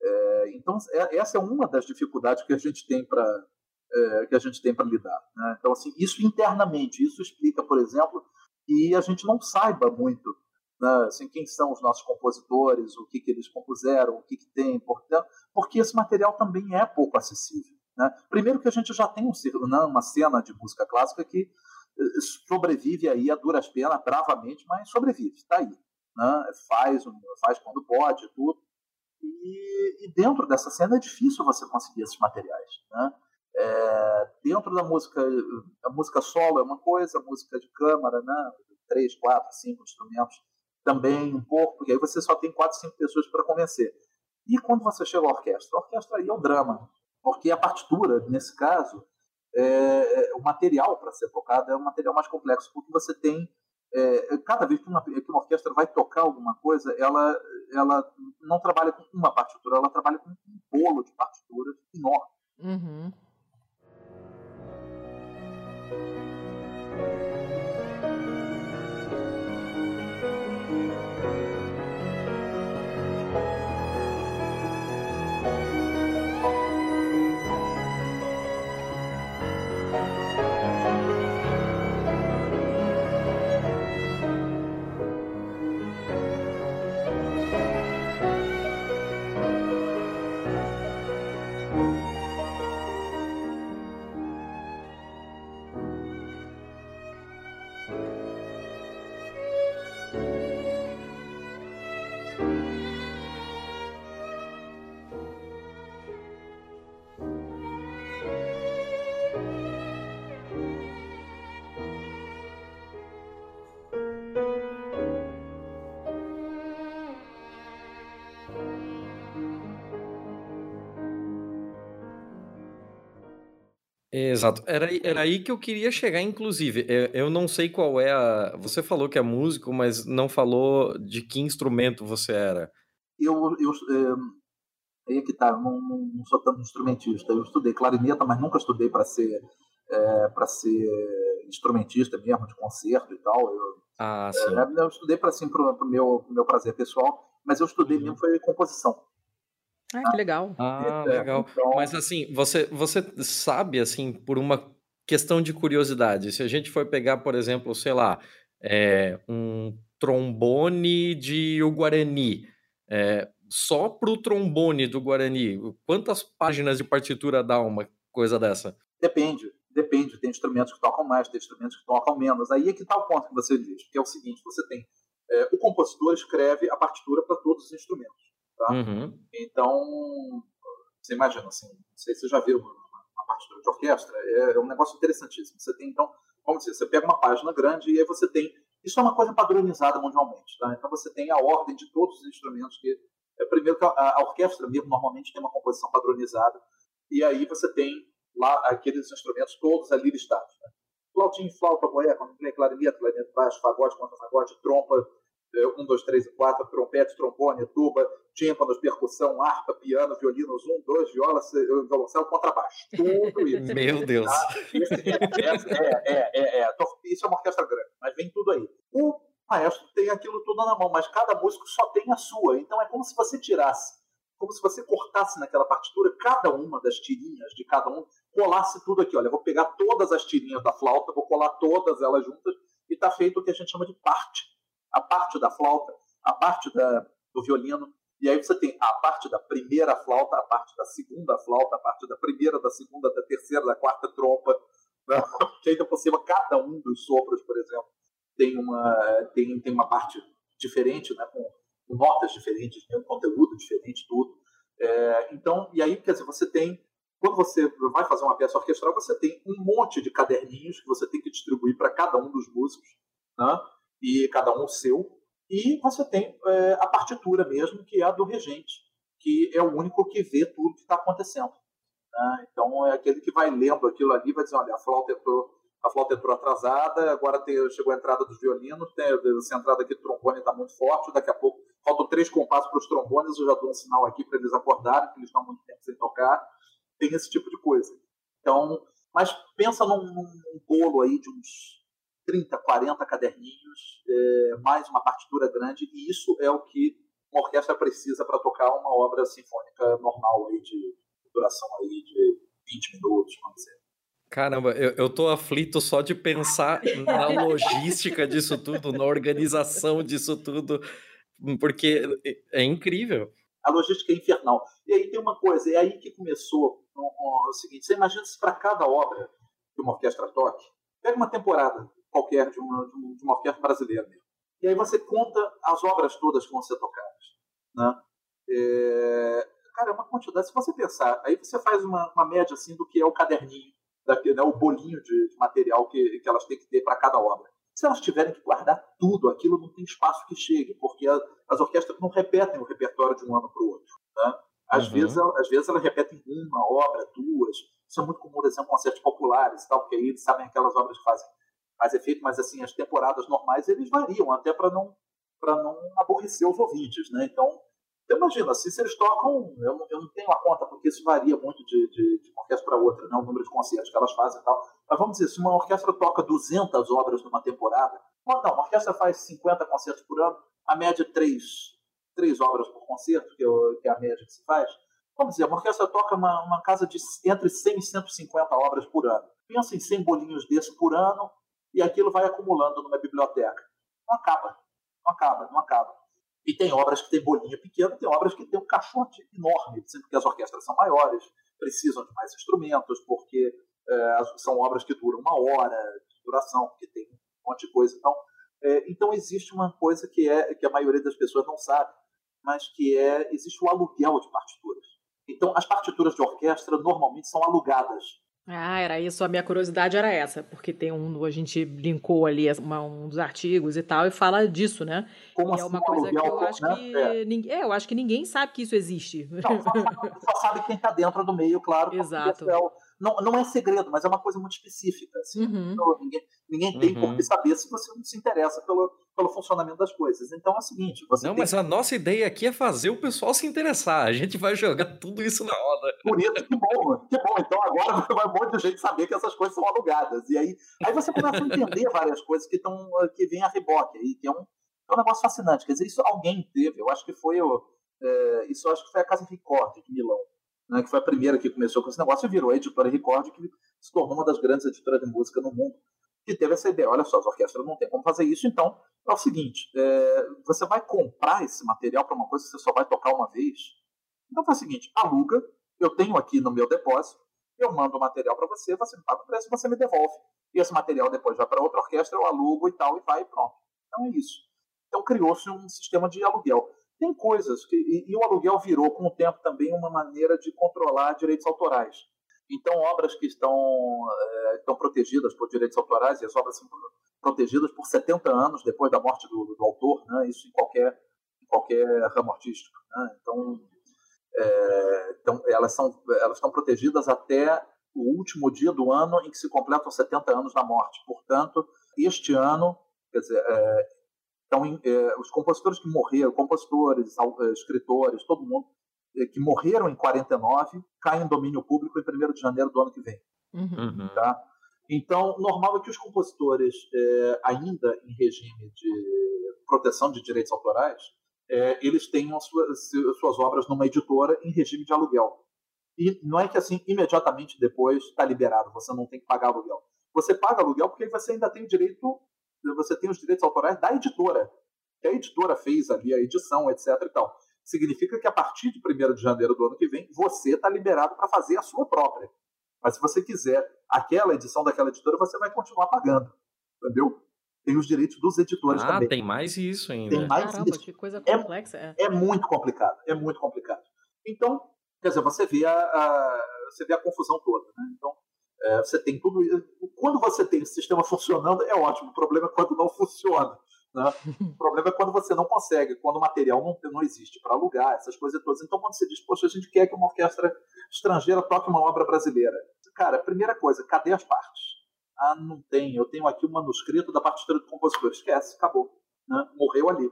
[SPEAKER 3] É, então, é, essa é uma das dificuldades que a gente tem para é, que a gente tem para lidar. Né? Então, assim, isso internamente, isso explica, por exemplo, que a gente não saiba muito né, assim, quem são os nossos compositores, o que, que eles compuseram, o que, que tem, portanto, porque esse material também é pouco acessível. Né? Primeiro que a gente já tem um, né, uma cena de música clássica que sobrevive aí a duras penas, bravamente, mas sobrevive, está aí. Né? Faz, faz quando pode, tudo. E, e, dentro dessa cena é difícil você conseguir esses materiais. Né? É, dentro da música, a música solo é uma coisa, a música de câmara, né? três, quatro, cinco instrumentos também um pouco, porque aí você só tem quatro, cinco pessoas para convencer. E quando você chega à orquestra? A orquestra aí é o drama, porque a partitura, nesse caso, é, é o material para ser tocado é um material mais complexo, porque você tem é, cada vez que uma, que uma, orquestra vai tocar alguma coisa, ela, ela não trabalha com uma partitura, ela trabalha com um bolo de partituras enorme.
[SPEAKER 2] Uhum.
[SPEAKER 1] Exato. Era, era aí que eu queria chegar, inclusive. Eu, eu não sei qual é a. Você falou que é músico, mas não falou de que instrumento você era.
[SPEAKER 3] Eu. eu é, aí é que tá, não, não sou tanto instrumentista. Eu estudei clarineta, mas nunca estudei para ser, é, para ser instrumentista mesmo, de concerto e tal. Eu
[SPEAKER 1] Ah, é, sim.
[SPEAKER 3] É, eu estudei para assim, o meu, meu prazer pessoal, mas eu estudei uhum. mesmo foi composição.
[SPEAKER 2] Ah, que legal.
[SPEAKER 1] Ah, é, legal. Então... Mas assim, você, você sabe, assim, por uma questão de curiosidade, se a gente for pegar, por exemplo, sei lá, é, um trombone de o Guarani, é, só para o trombone do Guarani, quantas páginas de partitura dá uma coisa dessa?
[SPEAKER 3] Depende, depende. Tem instrumentos que tocam mais, tem instrumentos que tocam menos. Aí é que está o ponto que você diz, que é o seguinte: você tem. É, o compositor escreve a partitura para todos os instrumentos. Tá?
[SPEAKER 1] Uhum.
[SPEAKER 3] Então, você imagina, assim, não sei se você já viu uma, partitura de orquestra, é, é, um negócio interessantíssimo. Você tem, então, vamos dizer, você pega uma página grande e aí você tem. Isso é uma coisa padronizada mundialmente. Tá? Então, você tem a ordem de todos os instrumentos que é, primeiro que a, a, orquestra mesmo normalmente tem uma composição padronizada, e aí você tem lá aqueles instrumentos todos ali listados. Né? Flautinho, flauta, boia, clarinete, clarinete baixo, fagote, contra-fagote, trompa, um, dois, três e quatro, trompete, trombone, tuba, tímpanos, percussão, harpa, piano, violinos, um, dois, viola, violoncelo, contrabaixo. Tudo isso.
[SPEAKER 1] Meu Deus. Tá?
[SPEAKER 3] é, é, é, é, Isso é uma orquestra grande, mas vem tudo aí. O maestro tem aquilo tudo na mão, mas cada músico só tem a sua. Então é como se você tirasse, como se você cortasse naquela partitura cada uma das tirinhas de cada um, colasse tudo aqui. Olha, vou pegar todas as tirinhas da flauta, vou colar todas elas juntas e está feito o que a gente chama de parte. A parte da flauta, a parte da, do violino, e aí você tem a parte da primeira flauta, a parte da segunda flauta, a parte da primeira, da segunda, da terceira, da quarta trompa. Né? Que ainda por cima, cada um dos sopros, por exemplo, tem uma, tem, tem uma parte diferente, né, com, com notas diferentes, tem um conteúdo diferente, tudo. É, então, e aí, quer dizer, você tem, quando você vai fazer uma peça orquestral, você tem um monte de caderninhos que você tem que distribuir para cada um dos músicos, né, e cada um o seu, e você tem é, a partitura mesmo, que é a do regente, que é o único que vê tudo que está acontecendo. Né? Então, é aquele que vai lendo aquilo ali, vai dizer, olha, a flauta entrou a flauta entrou atrasada, agora tem, chegou a entrada dos violinos, tem, essa entrada aqui do trombone está muito forte, daqui a pouco faltam três compassos para os trombones, eu já dou um sinal aqui para eles acordarem, que eles estão muito tempo sem tocar, tem esse tipo de coisa. Então, mas pensa num, num bolo aí de uns 30, 40 caderninhos, é, mais uma partitura grande, e isso é o que uma orquestra precisa para tocar uma obra sinfônica normal aí de duração aí de 20 minutos, vamos dizer.
[SPEAKER 1] Caramba, eu, eu tô aflito só de pensar na logística disso tudo, na organização disso tudo, porque é incrível.
[SPEAKER 3] A logística é infernal. E aí tem uma coisa, é aí que começou o seguinte: você imagina se para cada obra que uma orquestra toque, pega uma temporada qualquer de uma, de uma orquestra brasileira mesmo. E aí você conta as obras todas que vão ser tocadas. Né? É, cara, é uma quantidade. Se você pensar, aí você faz uma, uma média assim do que é o caderninho daquele, né, o bolinho de, de material que, que elas têm que ter para cada obra. Se elas tiverem que guardar tudo, aquilo não tem espaço que chegue, porque a, as orquestras não repetem o repertório de um ano para o outro. Né? Às, uhum. vezes, às vezes elas repetem uma obra, duas. Isso é muito comum, por exemplo, em concertos populares, tal, porque aí eles sabem aquelas obras que fazem mais efeito, mas assim, as temporadas normais eles variam, até para não, não aborrecer os ouvintes. Né? Então, então, imagina, assim, se eles tocam, eu não, eu não tenho a conta, porque isso varia muito de, de, de uma orquestra para outra, né, o número de concertos que elas fazem e tal. Mas vamos dizer, se uma orquestra toca 200 obras numa temporada, não, uma orquestra faz 50 concertos por ano, a média é 3, 3 obras por concerto, que, eu, que é a média que se faz. Vamos dizer, uma orquestra toca uma, uma casa de entre 100 e 150 obras por ano. Pensa em 100 bolinhos desses por ano e aquilo vai acumulando numa biblioteca. Não acaba, não acaba, não acaba. E tem obras que tem bolinha pequena, tem obras que tem um caixote enorme, porque as orquestras são maiores, precisam de mais instrumentos, porque é, são obras que duram uma hora de duração, porque tem um monte de coisa. Então, é, então existe uma coisa que é que a maioria das pessoas não sabe, mas que é existe o aluguel de partituras. Então, as partituras de orquestra normalmente são alugadas
[SPEAKER 2] ah, era isso. A minha curiosidade era essa, porque tem um, a gente linkou ali uma, um dos artigos e tal, e fala disso, né? Como e é assim, é uma coisa que eu acho né? que. É. Ninguém, é, eu acho que ninguém sabe que isso existe.
[SPEAKER 3] Não, só, só sabe quem está dentro do meio, claro.
[SPEAKER 2] Exato.
[SPEAKER 3] É o, não, não é segredo, mas é uma coisa muito específica. Assim. Uhum. Então, ninguém, ninguém tem uhum. por que saber se você não se interessa pelo, pelo funcionamento das coisas. Então é o seguinte: você.
[SPEAKER 1] Não,
[SPEAKER 3] tem...
[SPEAKER 1] mas a nossa ideia aqui é fazer o pessoal se interessar. A gente vai jogar tudo isso na roda.
[SPEAKER 3] Por isso, que bom, que bom. Então agora vai um monte de gente saber que essas coisas são alugadas. E aí, aí você começa a entender várias coisas que, tão, que vêm a reboque, aí, que é um, é um negócio fascinante. Quer dizer, isso alguém teve, eu acho que foi o. É, isso acho que foi a Casa Record de Milão né, que foi a primeira que começou com esse negócio e virou a editora Record, que se tornou uma das grandes editoras de música no mundo, que teve essa ideia. Olha só, as orquestras não tem como fazer isso, então é o seguinte: é, você vai comprar esse material para uma coisa que você só vai tocar uma vez. Então faz o seguinte: aluga, eu tenho aqui no meu depósito, eu mando o material para você, você me paga o preço você me devolve. E esse material depois vai para outra orquestra, eu alugo e tal, e vai e pronto. Então é isso. Então criou-se um sistema de aluguel tem coisas que e, e, o aluguel virou com o tempo também uma maneira de controlar direitos autorais. Então obras que estão é, estão protegidas por direitos autorais e as obras são protegidas por 70 anos depois da morte do, do autor, né? Isso em qualquer em qualquer ramo artístico. Né? Então, é, então elas são elas estão protegidas até o último dia do ano em que se completam 70 anos da morte. Portanto, este ano, quer dizer, é, então, é, os compositores que morreram, compositores, é, escritores, todo mundo é, que morreram em 49 caem em domínio público em 1 de janeiro do ano que vem. Uhum. uhum. Tá? Então, normal é que os compositores, é, ainda em regime de proteção de direitos autorais, é, eles tenham suas, suas obras numa editora em regime de aluguel. E não é que assim, imediatamente depois está liberado, você não tem que pagar aluguel. Você paga aluguel porque você ainda tem o direito você tem os direitos autorais da editora. Que a editora fez ali a edição, etc. e tal. Significa que a partir de 1 de janeiro do ano que vem, você está liberado para fazer a sua própria. Mas se você quiser aquela edição daquela editora, você vai continuar pagando. Entendeu? Tem os direitos dos editores
[SPEAKER 1] ah,
[SPEAKER 3] também.
[SPEAKER 1] tem mais isso ainda.
[SPEAKER 2] Tem mais Caramba, isso. que coisa é complexa.
[SPEAKER 3] É, é. é, muito complicado. É muito complicado. Então, quer dizer, você vê a, a você vê a confusão toda. Né? Então, é, você tem tudo. Quando você tem o sistema funcionando, é ótimo. O problema é quando não funciona. Né? O problema é quando você não consegue, quando o material não, não existe para alugar, essas coisas todas. Então, quando você diz, poxa, a gente quer que uma orquestra estrangeira toque uma obra brasileira. Cara, primeira coisa, cadê as partes? Ah, não tem. Eu tenho aqui o um manuscrito da partitura do compositor. Esquece, acabou. Né? Morreu ali.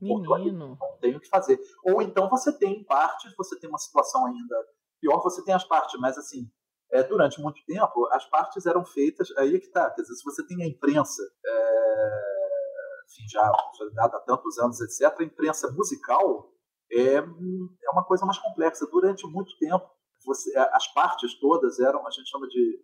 [SPEAKER 2] Menino. Ali. Não
[SPEAKER 3] tem o que fazer. Ou então você tem partes, você tem uma situação ainda pior, você tem as partes, mas assim, é, durante muito tempo, as partes eram feitas. Aí é que está. Quer dizer, se você tem a imprensa, é, enfim, já consolidada há tantos anos, etc., a imprensa musical é, é uma coisa mais complexa. Durante muito tempo, você, as partes todas eram, a gente chama de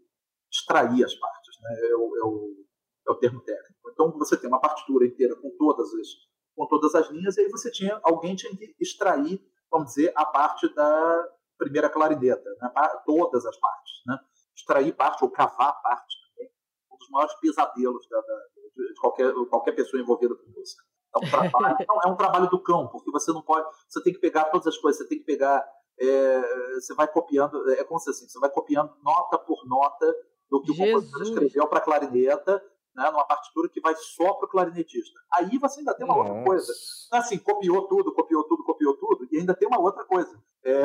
[SPEAKER 3] extrair as partes, né? é, o, é, o, é o termo técnico. Então, você tem uma partitura inteira com todas as, com todas as linhas, e aí você tinha, alguém tinha que extrair, vamos dizer, a parte da, primeira clarineta, né? todas as partes. Né? Extrair parte ou cavar parte também, um dos maiores pesadelos da, da, de qualquer, qualquer pessoa envolvida com música. É um, trabalho, não, é um trabalho do cão, porque você não pode. Você tem que pegar todas as coisas, você tem que pegar. É, você vai copiando, é como se assim, você vai copiando nota por nota do que Jesus. o compositor escreveu para clarineta, né, numa partitura que vai só para o clarinetista. Aí você ainda tem uma Nossa. outra coisa. Assim, copiou tudo, copiou tudo, copiou tudo, e ainda tem uma outra coisa. É,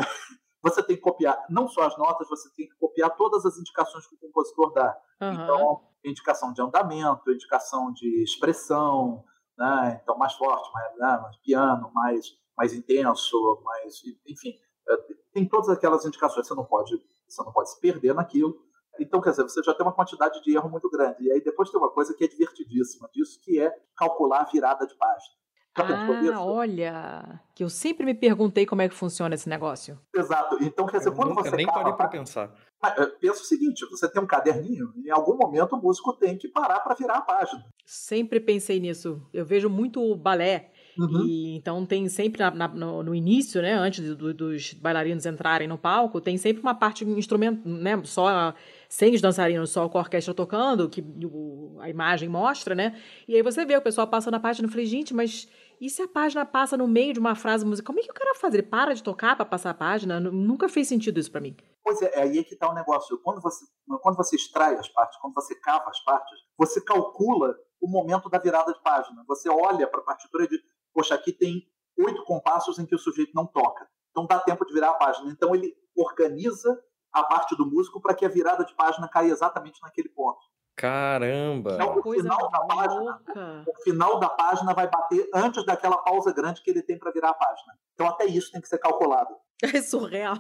[SPEAKER 3] você tem que copiar não só as notas, você tem que copiar todas as indicações que o compositor dá. Uhum. Então, indicação de andamento, indicação de expressão, né? então mais forte, mais, né? mais piano, mais, mais intenso, mais, enfim, é, tem todas aquelas indicações. Você não pode, você não pode se perder naquilo. Então, quer dizer, você já tem uma quantidade de erro muito grande. E aí depois tem uma coisa que é divertidíssima disso, que é calcular a virada de página.
[SPEAKER 2] Ah, olha, que eu sempre me perguntei como é que funciona esse negócio.
[SPEAKER 3] Exato. Então, quer dizer, eu quando
[SPEAKER 1] nunca
[SPEAKER 3] você
[SPEAKER 1] nem parei para pensar.
[SPEAKER 3] É, pensa o seguinte, você tem um caderninho, em algum momento o músico tem que parar para virar a página.
[SPEAKER 2] Sempre pensei nisso. Eu vejo muito balé Uhum. E, então tem sempre na, na, no, no, início, né, antes do, dos bailarinos entrarem no palco, tem sempre uma parte de instrumento, né, só sem os dançarinos, só com a orquestra tocando, que o, a imagem mostra, né? E aí você vê o pessoal passando a página, eu falei, gente, mas e se a página passa no meio de uma frase musical? Como é que o cara faz? Ele para de tocar para passar a página? Nunca fez sentido isso para mim.
[SPEAKER 3] Pois é, aí é que está o negócio. Quando você, quando você extrai as partes, quando você cava as partes, você calcula o momento da virada de página. Você olha para a partitura e diz, poxa, aqui tem oito compassos em que o sujeito não toca. Então dá tempo de virar a página. Então ele organiza a parte do músico para que a virada de página caia exatamente naquele ponto.
[SPEAKER 1] Caramba!
[SPEAKER 3] Então, o final da página, o final da página vai bater antes daquela pausa grande que ele tem para virar a página. Então até isso tem que ser calculado.
[SPEAKER 2] É surreal.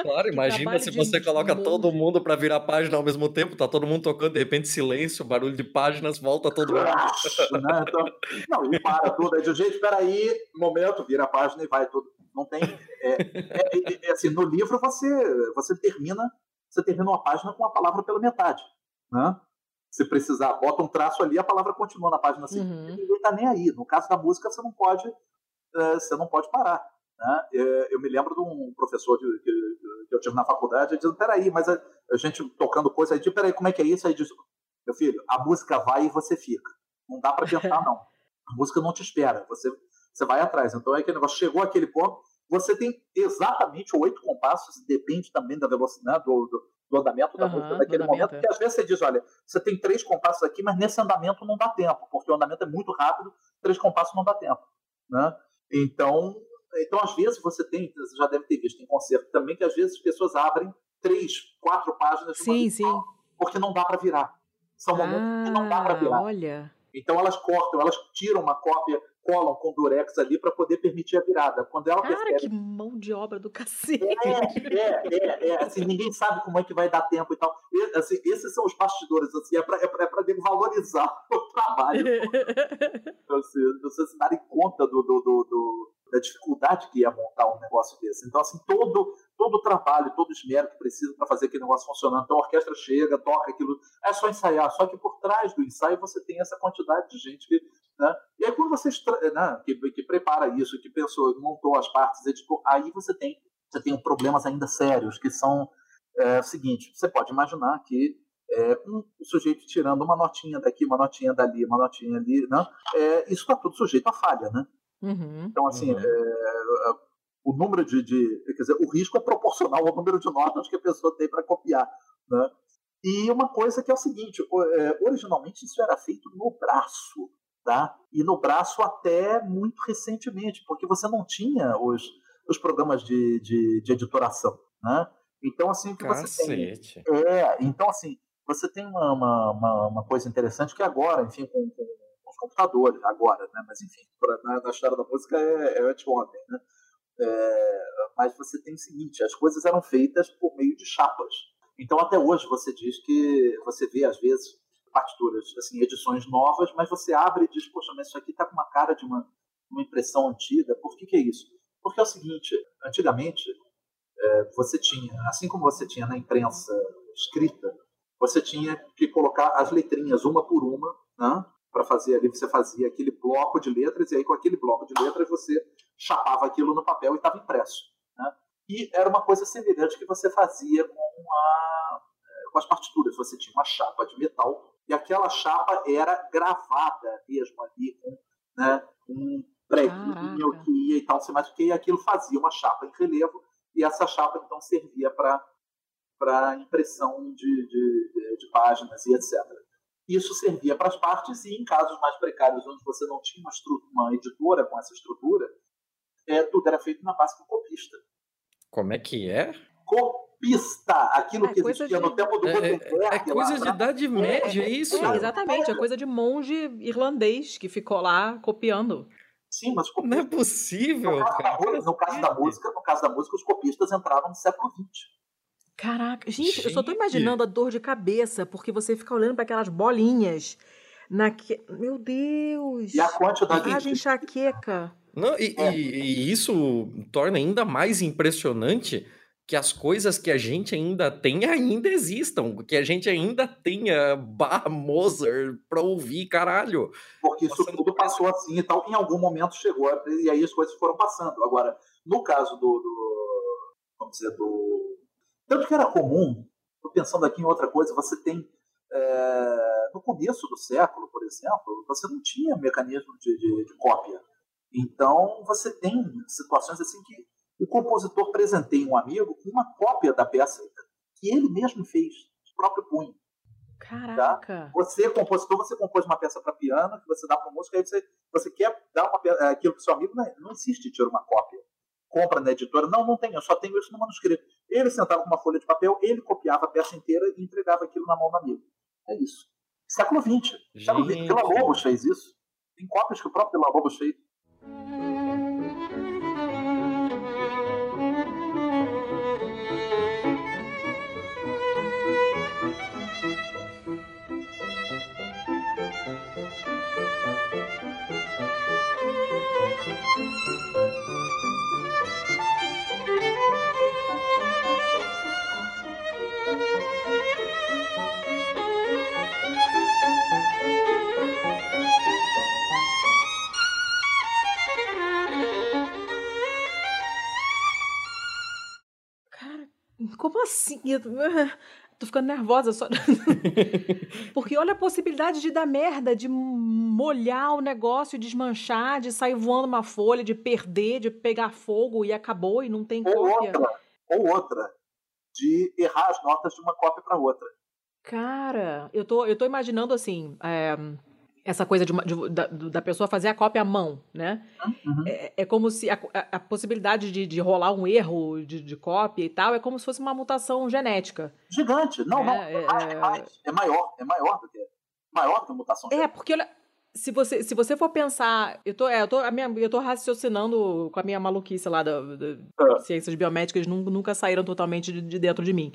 [SPEAKER 1] Claro, imagina se você coloca todo mundo para virar a página ao mesmo tempo, tá todo mundo tocando, de repente silêncio, barulho de páginas, volta todo mundo.
[SPEAKER 3] né? então, não, e para tudo. Aí de gente, espera aí, momento, vira a página e vai tudo. Não tem. É, é, é, assim, no livro você, você termina, você termina uma página com a palavra pela metade. Né? Se precisar, bota um traço ali, a palavra continua na página seguinte. Uhum. Ninguém está nem aí. No caso da música, você não pode, uh, você não pode parar. Né? Eu me lembro de um professor de, que, que eu tive na faculdade, dizendo: peraí, mas a, a, gente tocando coisa aí, diz, peraí, como é que é isso? Aí diz: meu filho, a música vai e você fica. Não dá para pensar, não. A música não te espera, você, você vai atrás. Então é aquele negócio, chegou aquele ponto, você tem exatamente oito compassos, depende também da velocidade, do, do, do andamento da uhum, música naquele momento, porque às vezes você diz, olha, você tem três compassos aqui, mas nesse andamento não dá tempo, porque o andamento é muito rápido, três compassos não dá tempo, né? Então, então às vezes você tem, você já deve ter visto em concerto também, que às vezes as pessoas abrem três, quatro páginas
[SPEAKER 2] de sim, sim.
[SPEAKER 3] porque não dá para virar. São momentos ah, que não dá para virar.
[SPEAKER 2] Olha.
[SPEAKER 3] Então elas cortam, elas tiram uma cópia colam com durex ali para poder permitir a virada. Quando ela
[SPEAKER 2] Cara, percebe... que mão de obra do cacete!
[SPEAKER 3] É, é, é, é, assim, ninguém sabe como é que vai dar tempo e tal. E, assim, esses são os bastidores, assim, é para é pra, é pra valorizar o trabalho. assim, vocês se darem conta do, do, do, do da dificuldade que é montar um negócio desse. Então, assim, todo, todo o trabalho, todo o esmero que precisa para fazer aquele negócio funcionando. Então, a orquestra chega, toca aquilo, é só ensaiar. Só que por trás do ensaio você tem essa quantidade de gente que. Né? E aí, quando você né, que, que prepara isso, que pensou, montou as partes, editou, aí você tem, você tem problemas ainda sérios, que são é, o seguinte: você pode imaginar que é, um sujeito tirando uma notinha daqui, uma notinha dali, uma notinha ali, né? É, isso está tudo sujeito a falha, né?
[SPEAKER 2] Uhum,
[SPEAKER 3] então, assim, uhum. é, o número de, de, Quer dizer, o risco é proporcional ao número de notas que a pessoa tem para copiar. Né? E uma coisa que é o seguinte: é, originalmente isso era feito no braço. Tá? E no braço até muito recentemente, porque você não tinha os, os programas de, de, de editoração. Né? Então, assim, que você tem. É, então, assim, você tem uma, uma, uma, coisa interessante que agora, enfim, com, com os computadores agora, né? Mas enfim, pra, na, na, história da música é, é anteontem, né? É, mas você tem o seguinte, as coisas eram feitas por meio de chapas. Então até hoje você diz que você vê às vezes partituras, assim, edições novas, mas você abre e diz, poxa, mas isso aqui está com uma cara de uma, uma impressão antiga. Por que, que é isso? Porque é o seguinte, antigamente é, você tinha, assim como você tinha na imprensa escrita, você tinha que colocar as letrinhas uma por uma, né? para fazer ali, você fazia aquele bloco de letras, e aí com aquele bloco de letras você chapava aquilo no papel e estava impresso. Né? E era uma coisa semelhante que você fazia com, a, eh, com as partituras. Você tinha uma chapa de metal, e aquela chapa era gravada mesmo ali, com né, um preguinho que ia e tal, sei mais o que, e aquilo fazia uma chapa em relevo, e essa chapa então servia para impressão de, de, de páginas e etc. Isso servia para as partes e, em casos mais precários, onde você não tinha uma, uma editora com essa estrutura, é, tudo era feito na base do copista.
[SPEAKER 1] Como é que é?
[SPEAKER 3] Copista! Aquilo é que existia de... no tempo do é,
[SPEAKER 1] Gutenberg. É, é coisa de idade média, é, isso?
[SPEAKER 2] É, exatamente, é coisa de monge irlandês que ficou lá copiando.
[SPEAKER 3] Sim, mas
[SPEAKER 1] copista... Não é possível.
[SPEAKER 3] No caso, da, no caso da música, no caso da música, os copistas entraram no século XX.
[SPEAKER 2] Caraca, gente, gente, eu só tô imaginando a dor de cabeça, porque você fica olhando para aquelas bolinhas. Naque... Meu Deus!
[SPEAKER 3] E a quantidade
[SPEAKER 2] de enxaqueca.
[SPEAKER 1] Não, e, é. e, e, isso torna ainda mais impressionante que as coisas que a gente ainda tem ainda existam, que a gente ainda tenha Bar Mozart pra ouvir, caralho.
[SPEAKER 3] Porque isso Passando tudo passou assim e tal, em algum momento chegou, e aí as coisas foram passando. Agora, no caso do, do vamos dizer, do tanto que era comum, estou pensando aqui em outra coisa, você tem. É, no começo do século, por exemplo, você não tinha mecanismo de, de, de cópia. Então, você tem situações assim que o compositor presenteia um amigo com uma cópia da peça que ele mesmo fez, de próprio punho.
[SPEAKER 2] Caraca!
[SPEAKER 3] Tá? Você, compositor, você compôs uma peça para piano que você dá para música, aí você, você quer dar uma, aquilo para seu amigo, não, não existe tirar uma cópia. compra na editora. Não, não tem, eu só tenho isso no manuscrito. Ele sentava com uma folha de papel, ele copiava a peça inteira e entregava aquilo na mão do amigo. É isso. Século XX. Século XX. Vila Lobos fez isso. Tem cópias que o próprio Vila Lobos fez.
[SPEAKER 2] Como assim? tô ficando nervosa só. Porque olha a possibilidade de dar merda, de molhar o negócio, desmanchar, de sair voando uma folha, de perder, de pegar fogo e acabou e não tem
[SPEAKER 3] ou cópia. Outra, ou outra, de errar as notas de uma cópia para outra.
[SPEAKER 2] Cara, eu tô, eu tô imaginando assim. É essa coisa de, uma, de da, da, pessoa fazer a cópia à mão, né? Uhum. É, é, como se a, a, possibilidade de, de, rolar um erro de, de, cópia e tal é como se fosse uma mutação genética.
[SPEAKER 3] Gigante. Não, é, não. É, é, mais, é, maior. É maior do que maior do que a mutação
[SPEAKER 2] é, genética. É, porque olha, se você, se você for pensar, eu tô, é, eu tô, a minha, eu tô raciocinando com a minha maluquice lá da, da uhum. ciências biomédicas, nunca, saíram totalmente de, de dentro de mim.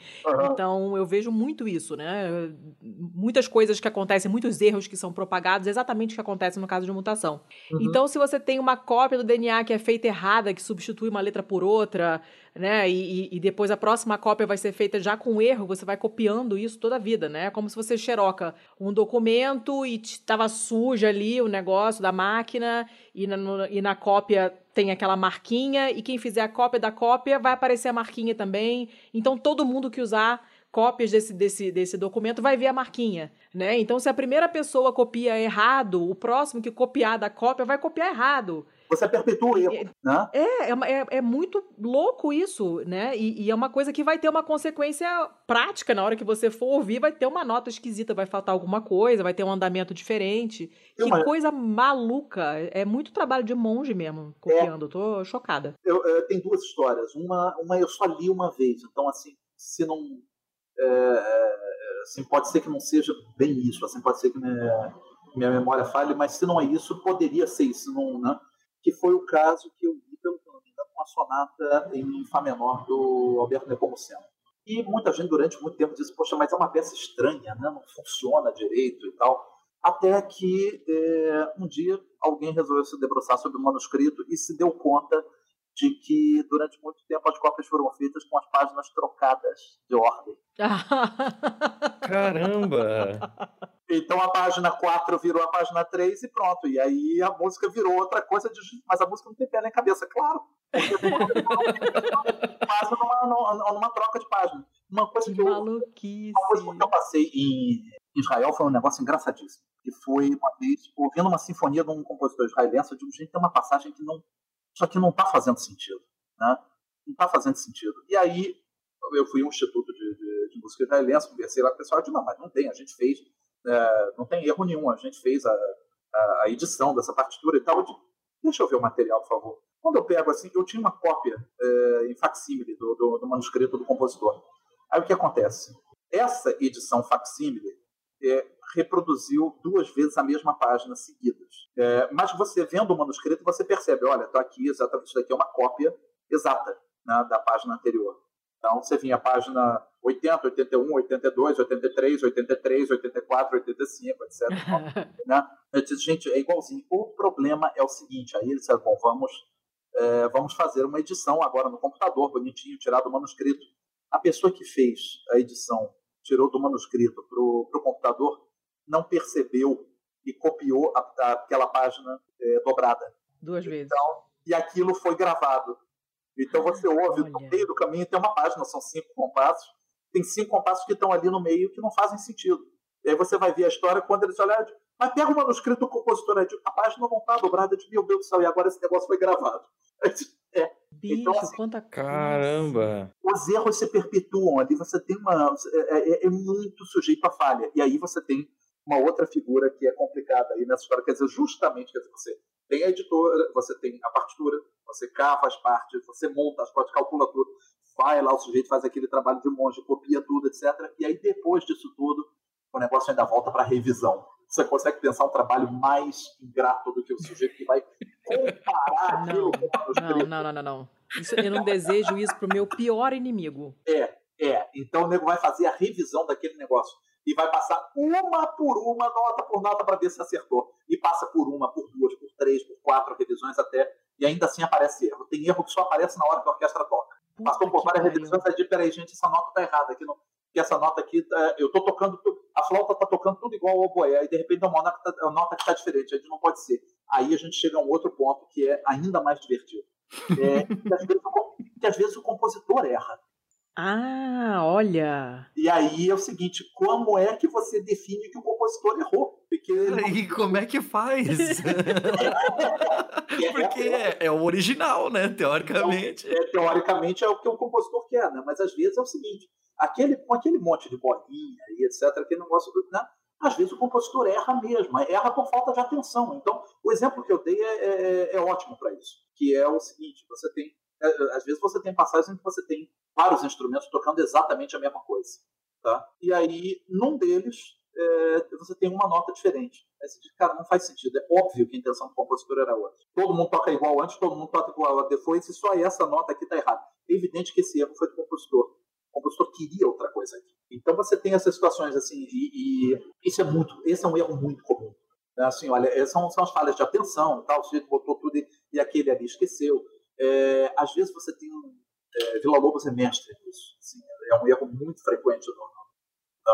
[SPEAKER 2] Então eu vejo muito isso, né? Muitas coisas que acontecem, muitos erros que são propagados, exatamente o que acontece no caso de mutação. Uhum. Então, se você tem uma cópia do DNA que é feita errada, que substitui uma letra por outra, né? E, e, depois a próxima cópia vai ser feita já com erro, você vai copiando isso toda a vida, né? É como se você xeroca um documento e estava suja ali o negócio da máquina e na, no, e na cópia tem aquela marquinha e quem fizer a cópia da cópia vai aparecer a marquinha também. Então todo mundo que usar cópias desse, desse, desse documento vai ver a marquinha, né? Então se a primeira pessoa copia errado, o próximo que copiar da cópia vai copiar errado
[SPEAKER 3] você perpetua o erro, né?
[SPEAKER 2] É, é, é, é, muito louco isso, né? E, e, é uma coisa que vai ter uma consequência prática na hora que você for ouvir, vai ter uma nota esquisita, vai faltar alguma coisa, vai ter um andamento diferente. que uma... coisa maluca! É muito trabalho de monge mesmo, copiando. É. Eu tô chocada.
[SPEAKER 3] Eu, eu, tem duas histórias. Uma, uma eu só li uma vez, então assim, se não... É, é, assim, pode ser que não seja bem isso, assim, pode ser que minha, minha memória falhe, mas se não é isso, poderia ser isso, não, né? Que foi o caso que eu vi, pelo que eu me engano, com a sonata em Fá menor do Alberto Nepomuceno. E muita gente durante muito tempo disse, poxa, mas é uma peça estranha, né? não funciona direito e tal. Até que é, um dia alguém resolveu se debruçar sobre o manuscrito e se deu conta de que durante muito tempo as cópias foram feitas com as páginas trocadas de ordem.
[SPEAKER 1] Caramba!
[SPEAKER 3] Então a página 4 virou a página 3 e pronto. E aí a música virou outra coisa, de... mas a música não tem pé nem cabeça, claro. Porque passa numa, numa, troca de página. Uma coisa que, eu, uma coisa que eu passei em Israel foi um negócio engraçadíssimo. Que foi uma vez ouvindo uma sinfonia de um compositor israelense, eu digo, gente, tem uma passagem que não isso aqui não está fazendo sentido. Né? Não está fazendo sentido. E aí eu fui a um instituto de, de, de música israelense, conversei lá com o pessoal, disse, não, mas não tem, a gente fez, é, não tem erro nenhum, a gente fez a, a, a edição dessa partitura e tal. Eu disse, deixa eu ver o material, por favor. Quando eu pego assim, eu tinha uma cópia é, em facsímile do, do, do, manuscrito do compositor. Aí o que acontece? Essa edição facsímile é, reproduziu duas vezes a mesma página seguidas. É, mas você vendo o manuscrito, você percebe, olha, está aqui exatamente, isso daqui é uma cópia exata né, da página anterior. Então, você vinha a página 80, 81, 82, 83, 83, 84, 85, etc. né? Eu disse, gente, é igualzinho. O problema é o seguinte, aí eles disseram, bom, vamos, é, vamos fazer uma edição agora no computador, bonitinho, tirar do manuscrito. A pessoa que fez a edição, tirou do manuscrito para o computador, não percebeu e copiou a, a, aquela página é, dobrada.
[SPEAKER 2] Duas
[SPEAKER 3] então,
[SPEAKER 2] vezes.
[SPEAKER 3] Então, e aquilo foi gravado. Então você ouve Olha. no meio do caminho tem uma página, são cinco compassos. Tem cinco compassos que estão ali no meio que não fazem sentido. E aí você vai ver a história quando eles olham, mas pega o manuscrito do compositor, a página não está dobrada, de meu Deus do céu, e agora esse negócio foi gravado. É.
[SPEAKER 2] Bicho, então, assim, quanta
[SPEAKER 1] Caramba!
[SPEAKER 3] Os erros se perpetuam ali, você tem uma. É, é, é muito sujeito a falha. E aí você tem uma outra figura que é complicada aí nessa história. Quer dizer, justamente, quer dizer, você tem a editora, você tem a partitura, você cava as partes, você monta as partes, calcula tudo, vai lá, o sujeito faz aquele trabalho de monge, copia tudo, etc. E aí, depois disso tudo, o negócio ainda volta para revisão. Você consegue pensar um trabalho mais ingrato do que o sujeito que vai comparar
[SPEAKER 2] não, não, não, não, não, não. Isso, eu não desejo isso pro meu pior inimigo.
[SPEAKER 3] É, é. Então o nego vai fazer a revisão daquele negócio e vai passar uma por uma, nota por nota, para ver se acertou. E passa por uma, por duas, por três, por quatro revisões até. E ainda assim aparece erro. Tem erro que só aparece na hora que a orquestra toca. Passou por várias revisões, diz, peraí, gente, essa nota tá errada. Aqui não, que essa nota aqui, tá, eu tô tocando, a flauta tá tocando tudo igual ao oboé, aí de repente uma nota, tá, uma nota que tá diferente, aí não pode ser. Aí a gente chega a um outro ponto que é ainda mais divertido. É, que, às vezes, que às vezes o compositor erra.
[SPEAKER 2] Ah, olha!
[SPEAKER 3] E aí é o seguinte, como é que você define que o compositor errou?
[SPEAKER 1] Porque E como é que faz? É, Porque é, é, o original, né? Teoricamente.
[SPEAKER 3] Então, é, teoricamente é o que o compositor quer, né? Mas às vezes é o seguinte, aquele, com aquele monte de bolinha e etc., aquele negócio, né? às vezes o compositor erra mesmo, erra por falta de atenção. Então, o exemplo que eu dei é, é, é ótimo para isso, que é o seguinte, você tem, é, às vezes você tem passagens em que você tem vários instrumentos tocando exatamente a mesma coisa. Tá? E aí, num deles, é, você tem uma nota diferente. Aí você diz, cara, não faz sentido. É óbvio que a intenção do compositor era outra. Todo mundo toca igual antes, todo mundo toca igual depois, e só essa nota aqui está errada. É evidente que esse erro foi do compositor. O compositor queria outra coisa aqui. Então você tem essas situações assim, e, e isso é muito, esse é um erro muito comum. Né? Assim, olha, são, são as falhas de atenção, tal, o sujeito botou tudo e, e aquele ali esqueceu. É, às vezes você tem um é, Vila Lobos é mestre nisso. Assim, é um erro muito frequente no, na,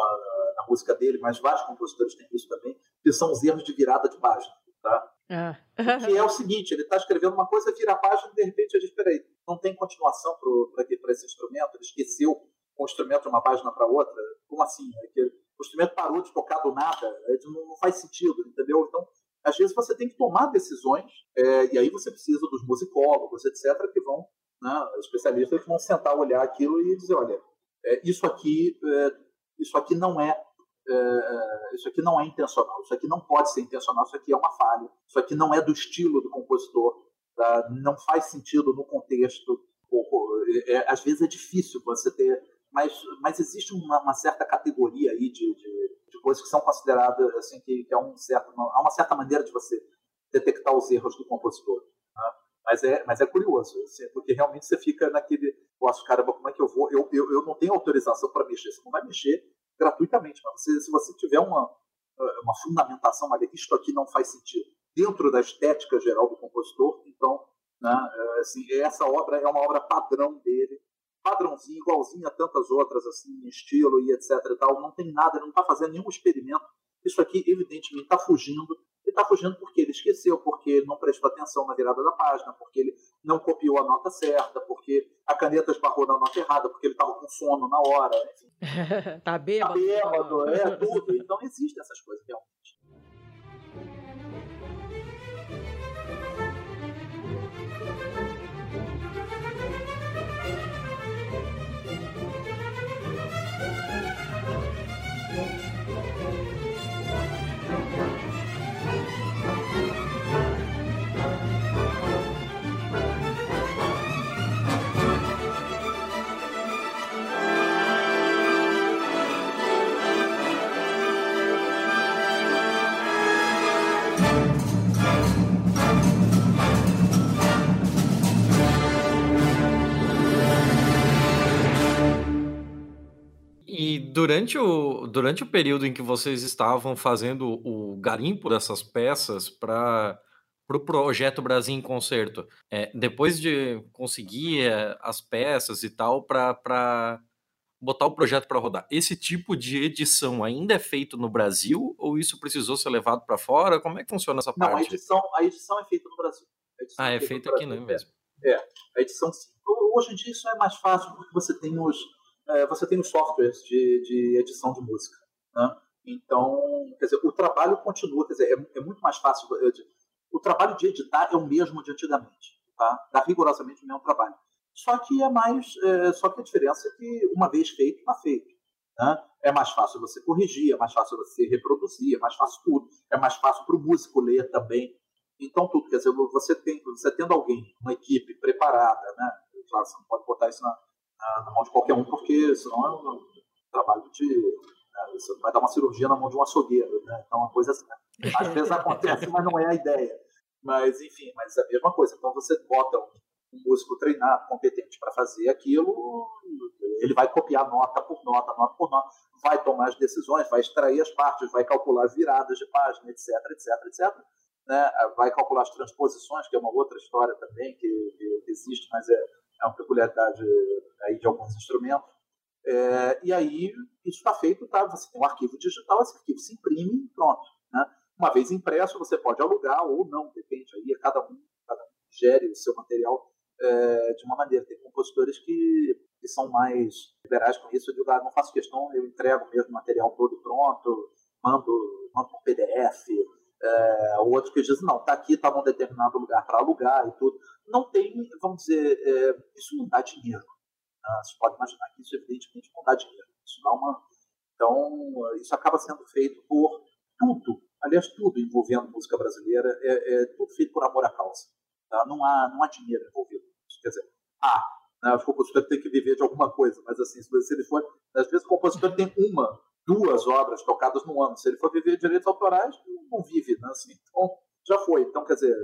[SPEAKER 3] na, música dele, mas vários compositores têm isso também, que são os erros de virada de página. Tá? Ah. que é o seguinte, ele está escrevendo uma coisa, vira a página e de repente ele diz, peraí, não tem continuação para esse instrumento, ele esqueceu um instrumento de uma página para outra, como assim? É que o instrumento parou de tocar do nada, é, não, não faz sentido, entendeu? Então, às vezes você tem que tomar decisões, é, e aí você precisa dos musicólogos, etc., que vão né, especialistas que vão sentar, olhar aquilo e dizer, olha, é, isso aqui, é, isso aqui não é, é, isso aqui não é intencional, isso aqui não pode ser intencional, isso aqui é uma falha, isso aqui não é do estilo do compositor, tá? não faz sentido no contexto. Ou, ou, é, às vezes é difícil você ter, mas, mas existe uma, uma certa categoria aí de, de, de, coisas que são consideradas assim que, que é um certo, há uma certa maneira de você detectar os erros do compositor. Né? Mas é, mas é curioso, assim, porque realmente você fica naquele. Nossa, caramba, como é que eu vou? Eu, eu, eu não tenho autorização para mexer. Você não vai mexer gratuitamente, mas você, se você tiver uma, uma fundamentação, olha, isto aqui não faz sentido, dentro da estética geral do compositor, então, né, é, assim, essa obra é uma obra padrão dele, padrãozinho, igualzinho a tantas outras, assim, estilo e etc e tal, não tem nada, ele não está fazendo nenhum experimento. Isso aqui, evidentemente, está fugindo está fugindo porque ele esqueceu, porque ele não prestou atenção na virada da página, porque ele não copiou a nota certa, porque a caneta esbarrou na nota errada, porque ele estava com sono na hora. Enfim.
[SPEAKER 2] tá bêbado.
[SPEAKER 3] Tá bêbado, é tudo. Então existem essas coisas realmente.
[SPEAKER 1] E durante o, durante o período em que vocês estavam fazendo o garimpo dessas peças para o pro projeto Brasil em Concerto, é, depois de conseguir é, as peças e tal para botar o projeto para rodar, esse tipo de edição ainda é feito no Brasil ou isso precisou ser levado para fora? Como é que funciona essa
[SPEAKER 3] Não,
[SPEAKER 1] parte?
[SPEAKER 3] A edição, a edição é feita no Brasil.
[SPEAKER 1] Ah, é, é feita aqui, não é mesmo?
[SPEAKER 3] É, a edição sim. Hoje em dia isso é mais fácil porque você tem os é, você tem os softwares de, de edição de música. Né? Então, quer dizer, o trabalho continua, quer dizer, é, é muito mais fácil. O trabalho de editar é o mesmo de antigamente, tá? Dá rigorosamente o mesmo trabalho. Só que é mais, é, só que a diferença é que uma vez feito, está feito. Né? É mais fácil você corrigir, é mais fácil você reproduzir, é mais fácil tudo. É mais fácil para o músico ler também. Então, tudo, quer dizer, você, tem, você tendo alguém, uma equipe preparada, né? Claro, você não pode botar isso na, na, na mão de qualquer um, porque senão é um trabalho de. Né, você vai dar uma cirurgia na mão de um açougueiro, né? Então, uma coisa assim. Né? Às vezes acontece, mas não é a ideia. Mas, enfim, mas é a mesma coisa. Então, você bota um, um músico treinado, competente para fazer aquilo, ele vai copiar nota por nota, nota por nota, vai tomar as decisões, vai extrair as partes, vai calcular as viradas de página, etc, etc, etc. Né? Vai calcular as transposições, que é uma outra história também que, que existe, mas é, é uma peculiaridade aí de alguns instrumentos. É, e aí isso está feito, tá? Você tem um arquivo digital, esse arquivo se imprime, pronto. Né? Uma vez impresso, você pode alugar ou não, depende aí, cada um, cada um gere o seu material é, de uma maneira. Tem compositores que, que são mais liberais com isso. Eu digo, ah, não faço questão, eu entrego mesmo o material todo pronto, mando, mando por PDF. É, outros que dizem, não, está aqui, está num determinado lugar para alugar e tudo. Não tem, vamos dizer, é, isso não dá dinheiro. Né? Você pode imaginar que isso, evidentemente, não dá dinheiro. Isso dá uma... Então, isso acaba sendo feito por tudo, aliás, tudo envolvendo música brasileira, é, é tudo feito por amor à causa. Tá? Não, há, não há dinheiro envolvido nisso. Quer dizer, há. Né? Os compositores têm que viver de alguma coisa, mas assim, se ele for. Às vezes o compositor tem uma, duas obras tocadas no ano. Se ele for viver direitos autorais, não vive. Né? Assim, então, já foi. Então, quer dizer,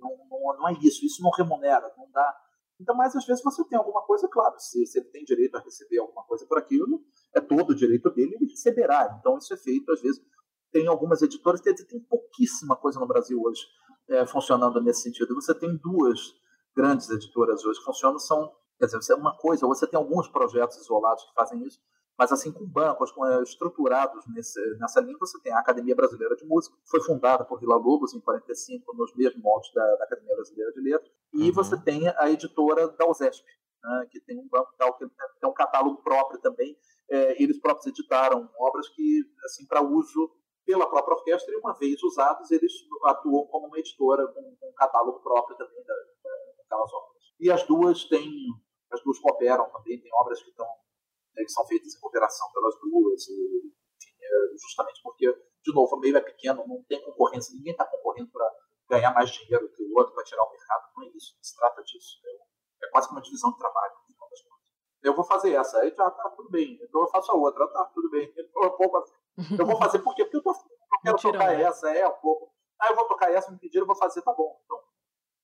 [SPEAKER 3] não, não, não é isso. Isso não remunera, não dá. Então, mas às vezes você tem alguma coisa, claro, se, se, ele tem direito a receber alguma coisa por aquilo, é todo o direito dele, ele receberá. Então, isso é feito, às vezes, tem algumas editoras, tem, tem pouquíssima coisa no Brasil hoje é, funcionando nesse sentido. Você tem duas grandes editoras hoje que funcionam, são, quer dizer, você é uma coisa, ou você tem alguns projetos isolados que fazem isso, mas assim com bancos com, é, estruturados nesse, nessa linha, você tem a Academia Brasileira de Música, que foi fundada por Vila Lobos em 45, nos mesmos moldes da, da Academia Brasileira de Letras, e uhum. você tem a editora da USESP, né, que tem um banco tal, que tem um catálogo próprio também, é, eles próprios editaram obras que, assim, para uso pela própria orquestra e, uma vez usados, eles atuam como uma editora com um catálogo próprio também da, da, daquelas obras. E as duas têm, as duas cooperam também, tem obras que, estão, né, que são feitas em cooperação pelas duas, e, enfim, é justamente porque, de novo, o meio é pequeno, não tem concorrência, ninguém está concorrendo para ganhar mais dinheiro que o outro, para tirar o mercado, não é isso, se trata disso. É, é quase uma divisão de trabalho, eu vou fazer essa, aí já tá tudo bem. Então eu faço a outra, tá tudo bem. Então, eu vou fazer, eu vou fazer por quê? Porque eu, tô, eu quero tocar essa, é um pouco. Ah, eu vou tocar essa, me pediram, eu vou fazer, tá bom. Então,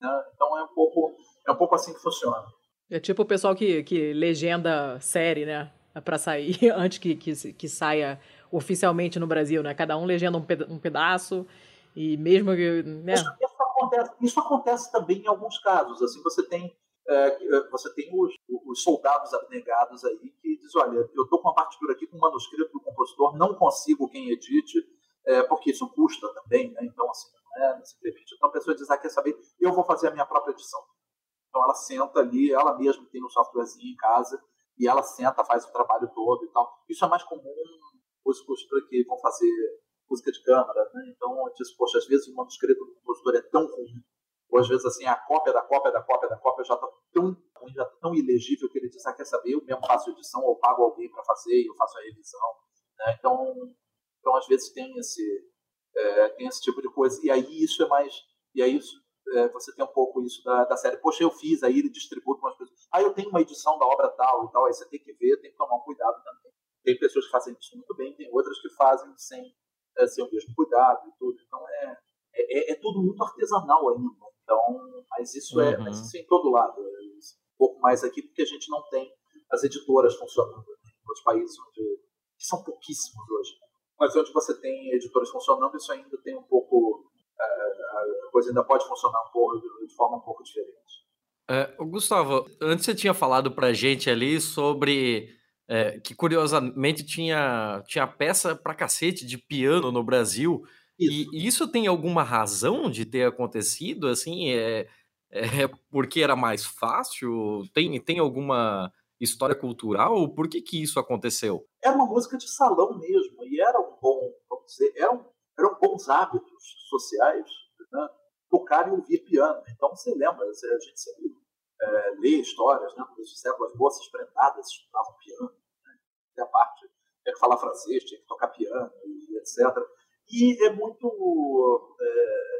[SPEAKER 3] né? então é um pouco é um pouco assim que funciona.
[SPEAKER 2] É tipo o pessoal que, que legenda série, né? Para sair antes que, que, que saia oficialmente no Brasil, né? Cada um legenda um, peda um pedaço e mesmo que. Né?
[SPEAKER 3] Isso, isso, acontece, isso acontece também em alguns casos. Assim, você tem é, é, você tem os, os, soldados abnegados aí que dizem, olha, eu estou com uma partitura aqui com um manuscrito do compositor, não consigo quem edite, é, porque isso custa também, né? então assim, é, se permite. Então a pessoa diz, ah, quer saber, eu vou fazer a minha própria edição. Então ela senta ali, ela mesma tem um softwarezinho em casa, e ela senta, faz o trabalho todo e tal. Isso é mais comum os compositores que vão fazer música de câmara, né? Então, eu disse, poxa, às vezes o manuscrito do compositor é tão ruim ou às vezes assim, a cópia da cópia da cópia da cópia já está tão já tá tão ilegível que ele diz, ah, quer saber, eu mesmo faço edição, ou pago alguém para fazer eu faço a revisão. Né? Então, então, às vezes tem esse, é, tem esse tipo de coisa. E aí isso é mais... E aí isso, é, você tem um pouco isso da, da série. Poxa, eu fiz, aí ele distribui umas coisas. Ah, eu tenho uma edição da obra tal e tal, aí você tem que ver, tem que tomar um cuidado também. Tem pessoas que fazem isso muito bem, tem outras que fazem sem, é, sem o mesmo cuidado e tudo. Então, é, é, é, tudo muito artesanal ainda. Então, mas isso, é, mas uhum. isso é em todo lado. É um pouco mais aqui, porque a gente não tem as editoras funcionando né, outros países onde que são pouquíssimos hoje. Mas onde você tem editoras funcionando, isso ainda tem um pouco. É, a coisa ainda pode funcionar um pouco, de forma um pouco diferente.
[SPEAKER 1] É, Gustavo, antes você tinha falado pra gente ali sobre é, que curiosamente tinha, tinha peça pra cacete de piano no Brasil. Isso. E isso tem alguma razão de ter acontecido? Assim, é, é porque era mais fácil? Tem, tem alguma história cultural? Por que, que isso aconteceu?
[SPEAKER 3] Era uma música de salão mesmo, e era um bom, vamos dizer, eram, eram bons hábitos sociais, né? tocar e ouvir piano. Então você lembra, a gente sempre é, lê histórias, né? No século as moças prendadas estudavam piano, né? a parte tinha que falar francês, tinha que tocar piano, e etc. E é muito. É,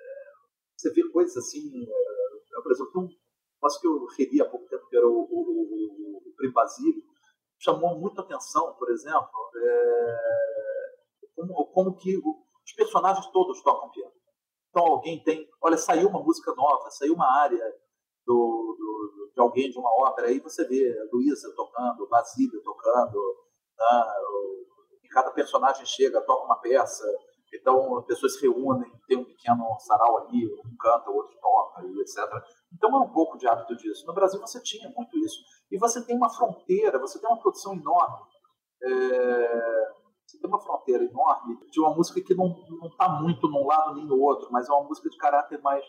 [SPEAKER 3] você vê coisas assim, é, por exemplo, um negócio que eu reli há pouco tempo, que era o, o, o, o Basílio, chamou muita atenção, por exemplo, é, como, como que os personagens todos tocam piano. Então alguém tem, olha, saiu uma música nova, saiu uma área do, do, de alguém de uma ópera, aí você vê a Luísa tocando, Basílio tocando, né, e cada personagem chega, toca uma peça, então as pessoas se reúnem, tem um pequeno sarau ali, um canta, o outro toca, etc. Então é um pouco de hábito disso. No Brasil você tinha muito isso. E você tem uma fronteira, você tem uma produção enorme. É... Você tem uma fronteira enorme de uma música que não está muito num lado nem no outro, mas é uma música de caráter mais.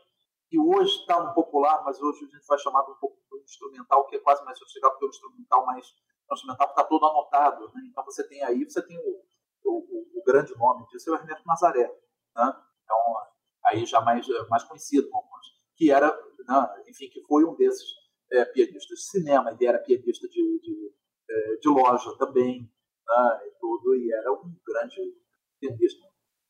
[SPEAKER 3] que hoje está no popular, mas hoje a gente vai chamar de um pouco do instrumental, que é quase mais sofisticado, porque é um instrumental mais. Um instrumental que está todo anotado. Né? Então você tem aí, você tem o, o, o, grande nome disso é o Ernesto Nazaré. Né? Então, aí já mais, mais conhecido, que era, né? enfim, que foi um desses é, pianistas de cinema, ele era pianista de, de, é, de loja também, né? e tudo, e era um grande pianista,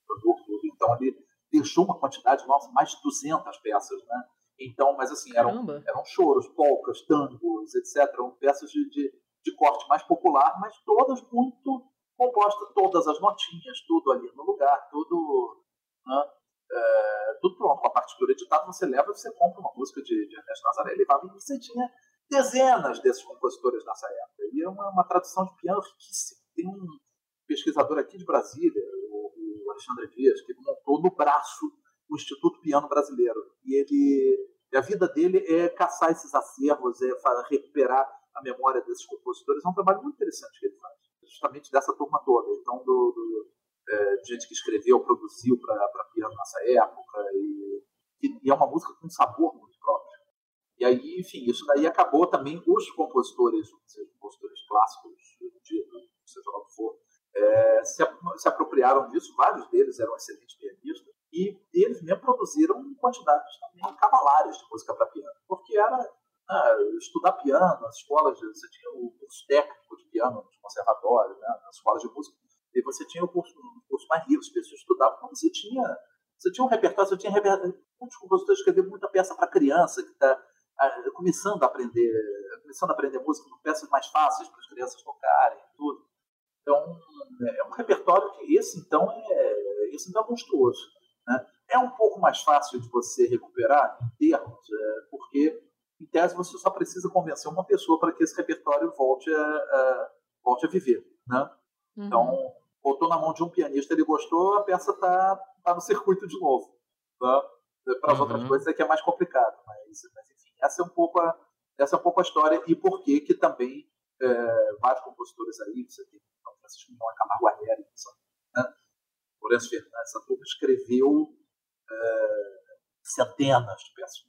[SPEAKER 3] produtor, tudo. Então, ele deixou uma quantidade, nossa, mais de 200 peças, né? Então, mas assim, eram, eram choros, polcas, tangos, etc. Eram peças de, de, de corte mais popular, mas todas muito compostas, todas as notinhas, tudo ali no lugar, tudo, né? é, tudo pronto. Com a partitura editada, você leva e você compra uma música de, de Ernesto Nazaré. Levava e você tinha dezenas desses compositores nessa época. E é uma, uma tradução de piano riquíssima. Tem um pesquisador aqui de Brasília, o, o Alexandre Dias, que montou no braço o Instituto Piano Brasileiro. E ele a vida dele é caçar esses acervos, é recuperar a memória desses compositores. É um trabalho muito interessante que ele faz, justamente dessa turma toda. Então, do, do é, de gente que escreveu, produziu para piano nessa época. E, e, é uma música com sabor. E aí, enfim, isso daí acabou também os compositores, seja compositores clássicos, de, seja lá o que for, é, se, se apropriaram disso. Vários deles eram excelentes pianistas. E eles mesmo produziram quantidades também cavalares de música para piano, porque era ah, estudar piano, nas escolas, você tinha o curso técnico de piano nos conservatórios, né, nas escolas de música, e você tinha o curso, o curso mais rico, as pessoas estudavam, quando você tinha, você tinha um repertório, você tinha repertório, muitos compositores escreveram muita peça para criança, que está começando a aprender, começando a aprender música, peças mais fáceis para as crianças tocarem, tudo. Então, é um repertório que esse, então, é, esse então é monstruoso. Né? É um pouco mais fácil de você recuperar em termos, é, porque, em tese, você só precisa convencer uma pessoa para que esse repertório volte a, a volte a viver. Né? Uhum. Então, botou na mão de um pianista, ele gostou, a peça está tá no circuito de novo. Né? Para as uhum. outras coisas é que é mais complicado, mas, mas, enfim, essa é um pouco a, essa é um pouco a história e por que que também é, vários compositores aí, você tem Francisco Miguel Camargo Guarnieri, né? Lourenço Fernandes, essa turma escreveu é, centenas de peças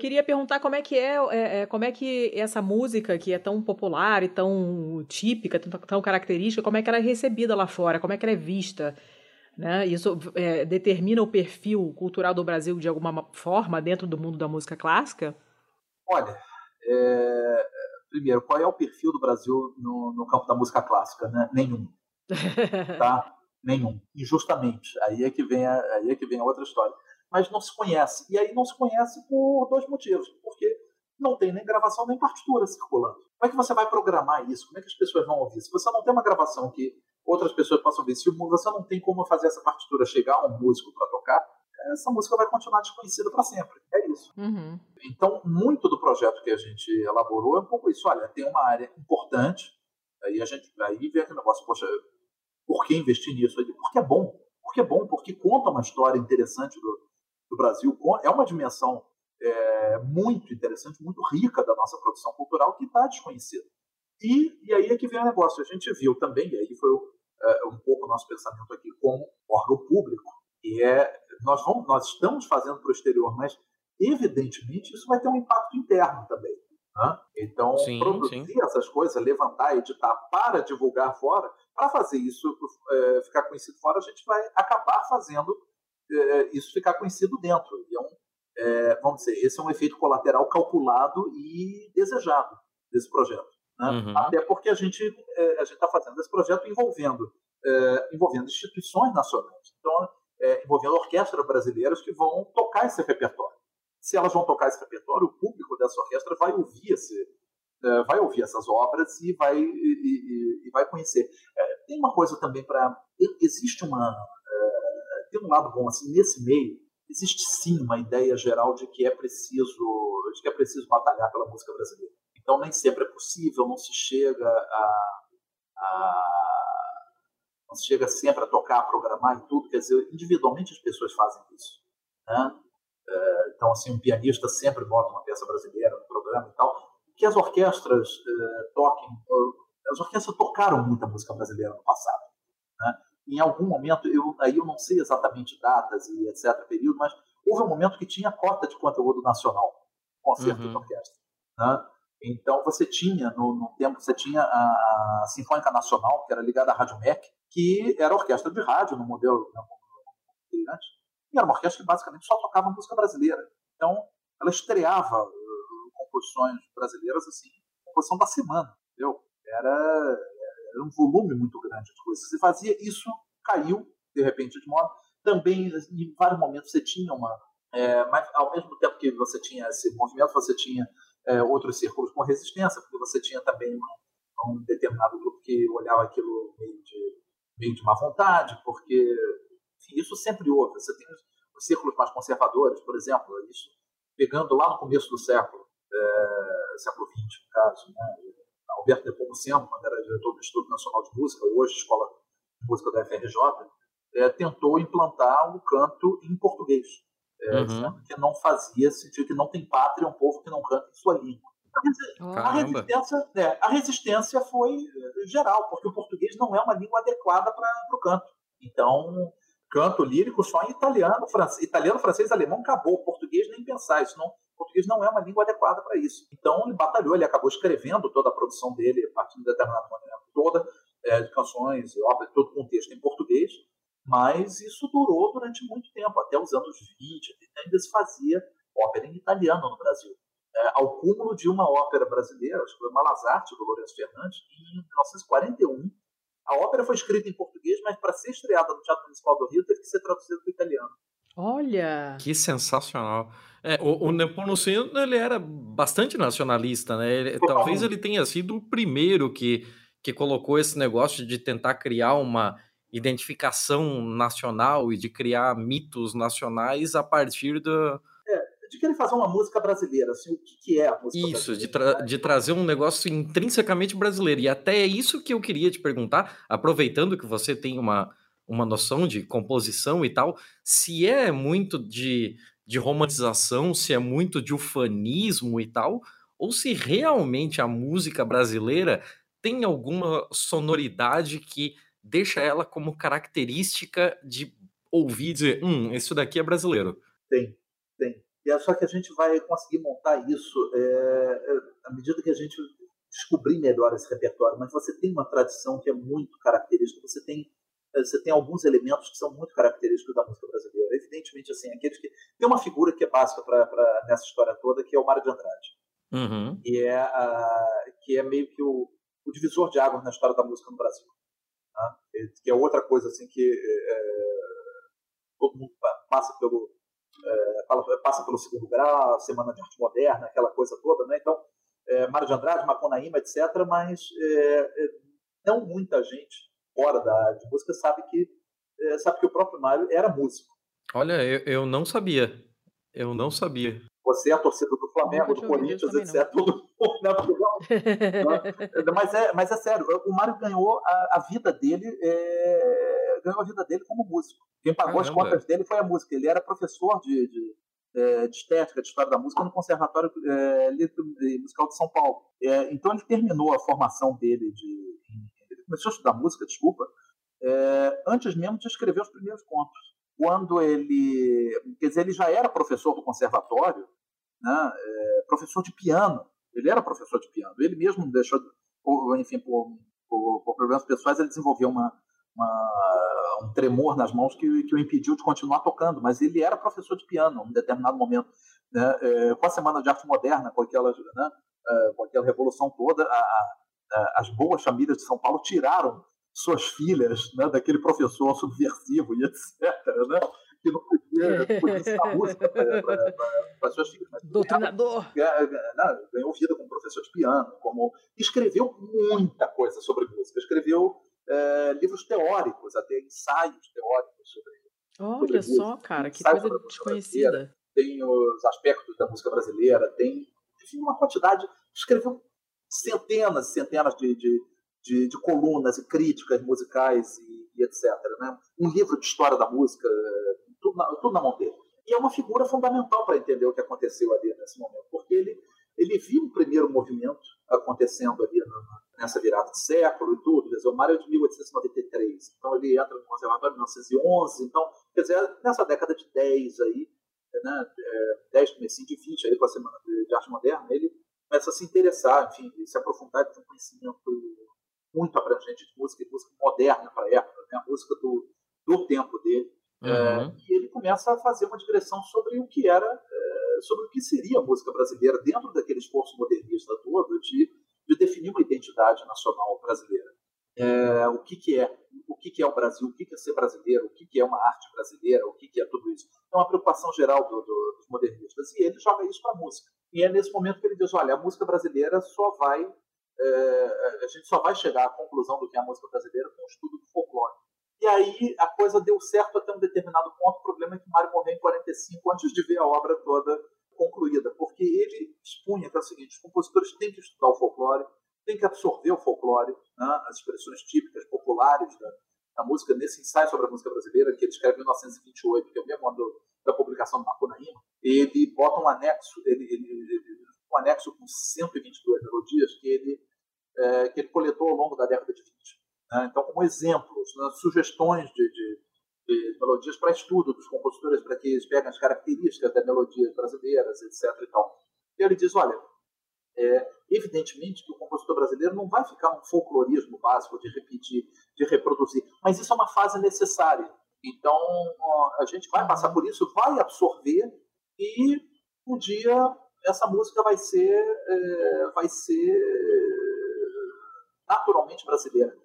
[SPEAKER 2] queria perguntar como é que é, é, é, como é que essa música que é tão popular e tão típica, tão, tão, característica, como é que ela é recebida lá fora, como é que ela é vista, né? Isso é, determina o perfil cultural do Brasil de alguma forma dentro do mundo da música clássica?
[SPEAKER 3] Olha, é, primeiro, qual é o perfil do Brasil no, no campo da música clássica? Né? Nenhum, tá? Nenhum. Injustamente. Aí é que vem a, aí é que vem a outra história mas não se conhece. E aí não se conhece por dois motivos. Porque não tem nem gravação nem partitura circulando. Como é que você vai programar isso? Como é que as pessoas vão ouvir? Se você não tem uma gravação que outras pessoas possam ouvir, se você não tem como fazer essa partitura chegar a um músico para tocar, essa música vai continuar desconhecida para sempre. É isso.
[SPEAKER 2] Uhum.
[SPEAKER 3] Então, muito do projeto que a gente elaborou é um pouco isso. Olha, tem uma área importante, aí a gente aí vem aquele negócio, poxa, por que investir nisso? Porque é bom. Porque é bom, porque conta uma história interessante do, do Brasil. É uma dimensão é, muito interessante, muito rica da nossa produção cultural que está desconhecida. E, e aí é que vem o negócio. A gente viu também, e aí foi é, um pouco o nosso pensamento aqui como órgão público, e é nós, vamos, nós estamos fazendo para o exterior, mas evidentemente isso vai ter um impacto interno também. Né? Então, sim, produzir sim. essas coisas, levantar, editar para divulgar fora, para fazer isso é, ficar conhecido fora, a gente vai acabar fazendo é, isso ficar conhecido dentro. E é um, é, vamos dizer, esse é um efeito colateral calculado e desejado desse projeto. Né? Uhum. Até porque a gente é, está fazendo esse projeto envolvendo, é, envolvendo instituições nacionais. Então, é, envolvendo orquestras brasileiras que vão tocar esse repertório. Se elas vão tocar esse repertório, o público dessa orquestra vai ouvir esse, é, vai ouvir essas obras e vai, e, e, e vai conhecer. É, tem uma coisa também para. Existe uma. É, tem um lado bom, assim, nesse meio, existe sim uma ideia geral de que é preciso, de que é preciso batalhar pela música brasileira. Então nem sempre é possível, não se chega a, a não se chega sempre a tocar, a programar e tudo, quer dizer, individualmente as pessoas fazem isso. Né? É, então, assim, um pianista sempre bota uma peça brasileira no programa e tal. Que as orquestras é, toquem, as orquestras tocaram muita música brasileira no passado. Né? Em algum momento, eu, aí eu não sei exatamente datas e etc., período, mas houve um momento que tinha cota de conteúdo nacional, concerto uhum. de orquestra. Né? Então você tinha, no, no, tempo, você tinha a, Sinfônica Nacional, que era ligada à Rádio MEC, que era orquestra de rádio no modelo né, e era uma orquestra que basicamente só tocava música brasileira. Então ela estreava uh, composições brasileiras assim, composição da semana, entendeu? Era, era um volume muito grande de coisas. Você fazia isso, caiu de repente de moda. Também em vários momentos você tinha uma, é, mas ao mesmo tempo que você tinha esse movimento, você tinha é, outros círculos com resistência, porque você tinha também um, um determinado grupo que olhava aquilo meio de, meio de má vontade, porque enfim, isso sempre houve. Você tem os, os círculos mais conservadores, por exemplo, isso pegando lá no começo do século, é, século XX, no caso, né? Alberto Nepomuceno, quando era diretor do Instituto Nacional de Música, hoje Escola de Música da FRJ, é, tentou implantar o canto em português é, uhum. que não fazia sentido, que não tem pátria um povo que não canta em sua língua. A resistência, é, a resistência foi eh, geral, porque o português não é uma língua adequada para o canto. Então, canto lírico só em italiano, francês, italiano, francês, alemão, acabou. Português nem pensar, isso não, português não é uma língua adequada para isso. Então, ele batalhou, ele acabou escrevendo toda a produção dele, a partir de determinado momento, toda, é, de canções, obras, todo contexto em português, mas isso durou durante muito tempo, até os anos 20, ainda se fazia ópera em italiano no Brasil. É, ao cúmulo de uma ópera brasileira, acho que foi Malazarte, do Lourenço Fernandes, em 1941. A ópera foi escrita em português, mas para ser estreada no Teatro Municipal do Rio, teve que ser traduzida para o italiano.
[SPEAKER 2] Olha!
[SPEAKER 1] Que sensacional. É, o, o Nepomuceno, ele era bastante nacionalista, né? Ele, talvez ele tenha sido o primeiro que, que colocou esse negócio de tentar criar uma identificação nacional e de criar mitos nacionais a partir do.
[SPEAKER 3] De querer fazer uma música brasileira, assim, o que, que é a música
[SPEAKER 1] isso, brasileira? Isso, de, tra de trazer um negócio intrinsecamente brasileiro. E até é isso que eu queria te perguntar, aproveitando que você tem uma, uma noção de composição e tal, se é muito de, de romantização, se é muito de ufanismo e tal, ou se realmente a música brasileira tem alguma sonoridade que deixa ela como característica de ouvir e dizer, hum, isso daqui é brasileiro.
[SPEAKER 3] Tem. E é só que a gente vai conseguir montar isso é, é, à medida que a gente descobrir melhor esse repertório. Mas você tem uma tradição que é muito característica. Você tem é, você tem alguns elementos que são muito característicos da música brasileira. Evidentemente, assim, aqueles que tem uma figura que é básica para nessa história toda, que é o Mário de Andrade,
[SPEAKER 1] uhum.
[SPEAKER 3] e é a, que é meio que o, o divisor de águas na história da música no Brasil. Né? Que é outra coisa assim que é, todo mundo passa pelo, é, passa pelo segundo grau, Semana de Arte Moderna, aquela coisa toda, né? Então, é, Mário de Andrade, Macunaíma, etc., mas é, é, não muita gente fora da área de música sabe que, é, sabe que o próprio Mário era músico.
[SPEAKER 1] Olha, eu, eu não sabia. Eu não sabia.
[SPEAKER 3] Você é a torcida do Flamengo, do Corinthians, etc. Todo mas, é, mas é sério, o Mário ganhou a, a vida dele, é, ganhou a vida dele como músico. Quem pagou Caramba. as contas dele foi a música. Ele era professor de, de, é, de estética, de história da música no Conservatório é, Musical de São Paulo. É, então ele terminou a formação dele de. Ele começou a estudar música, desculpa, é, antes mesmo de escrever os primeiros contos. Quando ele. Quer dizer, ele já era professor do conservatório, né, é, professor de piano. Ele era professor de piano. Ele mesmo deixou, enfim, por, por, por problemas pessoais, ele desenvolveu uma, uma, um tremor nas mãos que, que o impediu de continuar tocando, mas ele era professor de piano em determinado momento. Né? É, com a Semana de Arte Moderna, com aquela, né? é, com aquela revolução toda, a, a, as boas famílias de São Paulo tiraram suas filhas né, daquele professor subversivo e etc. Né? Que não podia, podia ensinar música para suas filhas. Mas
[SPEAKER 2] Doutrinador!
[SPEAKER 3] Ganhou, ganhou vida como professor de piano, como escreveu muita coisa sobre música. Escreveu é, livros teóricos, até ensaios teóricos sobre.
[SPEAKER 2] Olha sobre só, cara, que coisa desconhecida.
[SPEAKER 3] Tem os aspectos da música brasileira, tem enfim, uma quantidade. Escreveu centenas e centenas de, de, de, de, colunas e críticas musicais e, e, etc. Né? Um livro de história da música, tudo na, tudo na mão dele. E é uma figura fundamental para entender o que aconteceu ali nesse momento, porque ele, ele viu o primeiro movimento acontecendo ali nessa virada de século e tudo. o Mário é de 1893, então ele entra no conservatório em 1911. Então, quer dizer, nessa década de 10 aí, né, 10, comecinho de 20 aí com a Semana de Arte Moderna, ele começa a se interessar, enfim, se aprofundar em um conhecimento muito abrangente de música e música moderna para a época, né, a música do, do tempo dele. Uhum. É, e ele começa a fazer uma digressão sobre o que era, é, sobre o que seria a música brasileira dentro daquele esforço modernista todo de de definir uma identidade nacional brasileira. É, o que, que é o que, que é o Brasil, o que, que é ser brasileiro, o que, que é uma arte brasileira, o que, que é tudo isso. É uma preocupação geral do, do, dos modernistas. E ele joga isso para a música. E é nesse momento que ele diz: olha, a música brasileira só vai. É, a gente só vai chegar à conclusão do que é a música brasileira com o estudo do folclore. E aí a coisa deu certo até um determinado ponto. O problema é que Mário morreu em 45, antes de ver a obra toda concluída, porque ele expunha que é o seguinte: os compositores têm que estudar o folclore, têm que absorver o folclore, né, as expressões típicas, populares da, da, música, nesse ensaio sobre a música brasileira, que ele escreve em 1928, que é o mesmo ano da publicação do Macunaíma, ele bota um anexo, ele, ele, ele, um anexo com 122 melodias que ele, é, que ele coletou ao longo da década de 20. Né? Então, como exemplos, né, sugestões de, de de melodias para estudo dos compositores, para que eles peguem as características das melodias brasileiras, etc. E, tal. e ele diz, olha, é, evidentemente que o compositor brasileiro não vai ficar num folclorismo básico de repetir, de reproduzir, mas isso é uma fase necessária. Então, a gente vai passar por isso, vai absorver e um dia essa música vai ser, é, vai ser naturalmente brasileira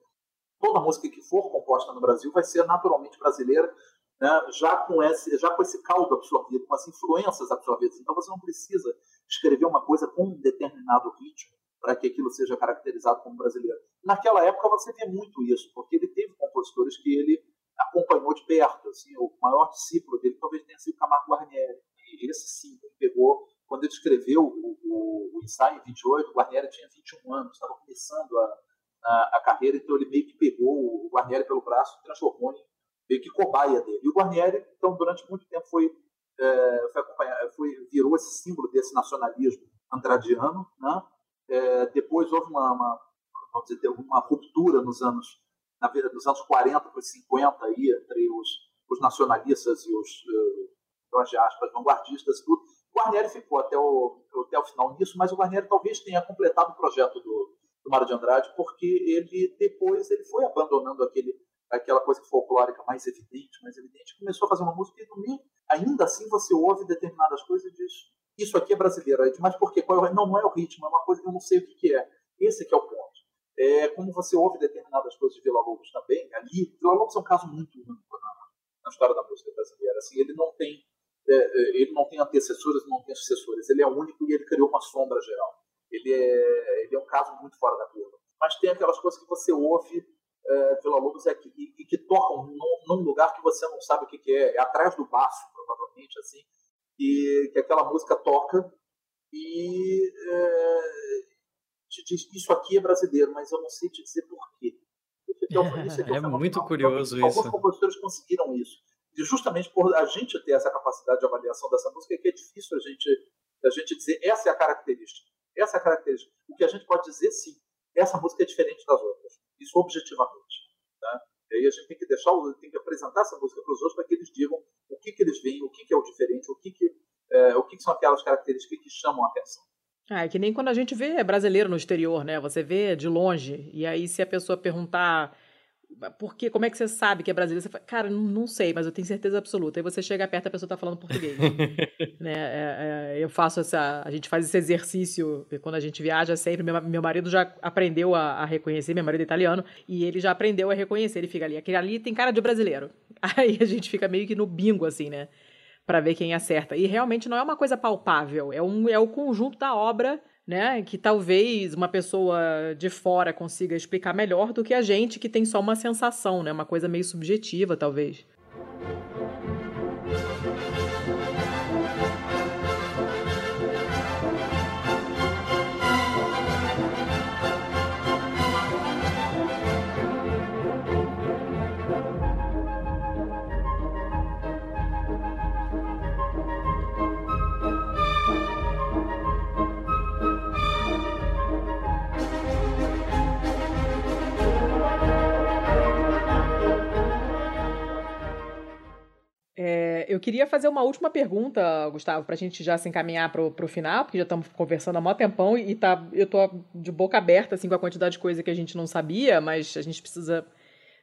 [SPEAKER 3] toda música que for composta no Brasil vai ser naturalmente brasileira, né, já, com esse, já com esse caldo absorvido, com as influências absorvidas. Então você não precisa escrever uma coisa com um determinado ritmo para que aquilo seja caracterizado como brasileiro. Naquela época você vê muito isso, porque ele teve compositores que ele acompanhou de perto. Assim, o maior discípulo dele talvez tenha sido Camargo Guarnieri. E esse sim, ele pegou, quando ele escreveu o, o, o ensaio em 28, o Guarnieri tinha 21 anos, estava começando a, a, a, carreira, então ele meio que pegou o Guarnieri pelo braço e transformou em meio que cobaia dele. E o Guarnieri, então, durante muito tempo foi, é, foi, foi virou esse símbolo desse nacionalismo andradiano. Né? É, depois houve uma, uma, vamos dizer, uma ruptura nos anos, na, nos anos 40 para 50 aí, entre os, os nacionalistas e os, uh, aspas, vanguardistas tudo. O Guarnieri ficou até o, até o final nisso, mas o Guarnieri talvez tenha completado o projeto do, do Mário de Andrade, porque ele depois ele foi abandonando aquele, aquela coisa folclórica mais evidente, mais evidente, começou a fazer uma música e ainda assim você ouve determinadas coisas e diz isso aqui é brasileiro, mas por quê? É não, não é o ritmo, é uma coisa que eu não sei o que, que é. Esse é o ponto. É, como você ouve determinadas coisas de Vila Lobos também, ali, Vila Lobos é um caso muito único na, na história da música brasileira. Assim, ele não tem é, ele não tem antecessores, não tem sucessores. Ele é único e ele criou uma sombra geral. Ele é, ele é um caso muito fora da curva. Mas tem aquelas coisas que você ouve é, Vila Lobos é que, e, e, que tocam num, num, lugar que você não sabe o que, que é, é atrás do baço, provavelmente, assim, e que aquela música toca e é, te diz isso aqui é brasileiro, mas eu não sei te dizer porquê.
[SPEAKER 1] é, é muito curioso
[SPEAKER 3] Alguns
[SPEAKER 1] isso.
[SPEAKER 3] Alguns compositores conseguiram isso. E justamente por a gente ter essa capacidade de avaliação dessa música, que é difícil a gente, a gente dizer essa é a característica. Essa é a característica. O que a gente pode dizer, sim, essa música é diferente das outras. Isso objetivamente. Né? E aí a gente tem que deixar, tem que apresentar essa música para os outros para que eles digam o que, que eles veem, o que, que é o diferente, o que, que, é, o que, que são aquelas características que chamam a atenção.
[SPEAKER 2] Ah, é que nem quando a gente vê brasileiro no exterior, né? Você vê de longe, e aí se a pessoa perguntar por quê, como é que você sabe que é brasileiro? Você fala, cara, não, não, sei, mas eu tenho certeza absoluta. Aí você chega perto, a pessoa está falando português. né? É, é, eu faço essa, a gente faz esse exercício quando a gente viaja sempre. Meu, meu marido já aprendeu a, a, reconhecer, meu marido é italiano, e ele já aprendeu a reconhecer. Ele fica ali, aquele ali tem cara de brasileiro. Aí a gente fica meio que no bingo, assim, né? Para ver quem acerta. E realmente não é uma coisa palpável, é, um, é o conjunto da obra né? Que talvez uma pessoa de fora consiga explicar melhor do que a gente que tem só uma sensação, né? Uma coisa meio subjetiva, talvez. É, eu queria fazer uma última pergunta, Gustavo, para a gente já se encaminhar para o final, porque já estamos conversando há mó tempão e tá, eu tô de boca aberta assim, com a quantidade de coisa que a gente não sabia, mas a gente precisa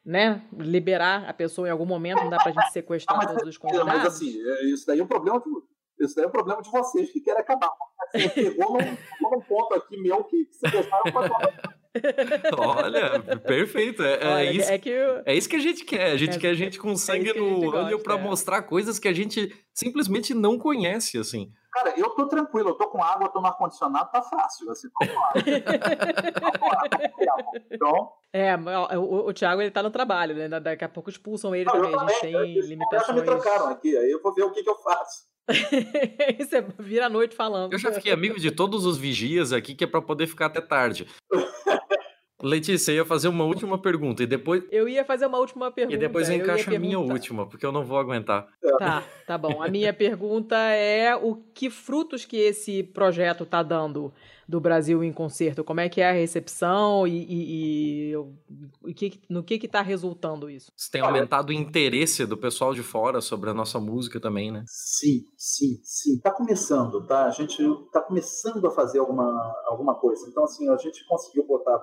[SPEAKER 2] né, liberar a pessoa em algum momento, não dá para a gente sequestrar ah, todos os convidados.
[SPEAKER 3] Mas assim, é, isso daí é um problema de, isso daí é um problema de vocês que querem acabar. Você pegou num, num ponto aqui meu que, você deixaram para
[SPEAKER 1] Olha, perfeito. É, é Olha, é, isso, é, que eu... é isso que a gente quer. A gente é, quer gente com é sangue no olho para é. mostrar coisas que a gente simplesmente não conhece, assim.
[SPEAKER 3] Cara, eu tô tranquilo, eu tô com água, tô no ar-condicionado, tá fácil. Assim, vamos lá.
[SPEAKER 2] então, é, o, o Thiago ele tá no trabalho, né? Daqui a pouco expulsam ele não, também. A gente tem eu, limitações. Já
[SPEAKER 3] me trocaram aqui, aí eu vou ver o que, que eu faço.
[SPEAKER 2] Você vira a noite falando.
[SPEAKER 1] Eu já fiquei amigo de todos os vigias aqui, que é para poder ficar até tarde. Letícia, eu ia fazer uma última pergunta e depois.
[SPEAKER 2] Eu ia fazer uma última pergunta.
[SPEAKER 1] E depois eu encaixo a minha última, porque eu não vou aguentar.
[SPEAKER 2] Tá, tá bom. A minha pergunta é o que frutos que esse projeto tá dando do Brasil em concerto? Como é que é a recepção e, e, e, e que, no que que tá resultando isso?
[SPEAKER 1] Você tem aumentado o interesse do pessoal de fora sobre a nossa música também, né?
[SPEAKER 3] Sim, sim, sim. Tá começando, tá? A gente tá começando a fazer alguma, alguma coisa. Então, assim, a gente conseguiu botar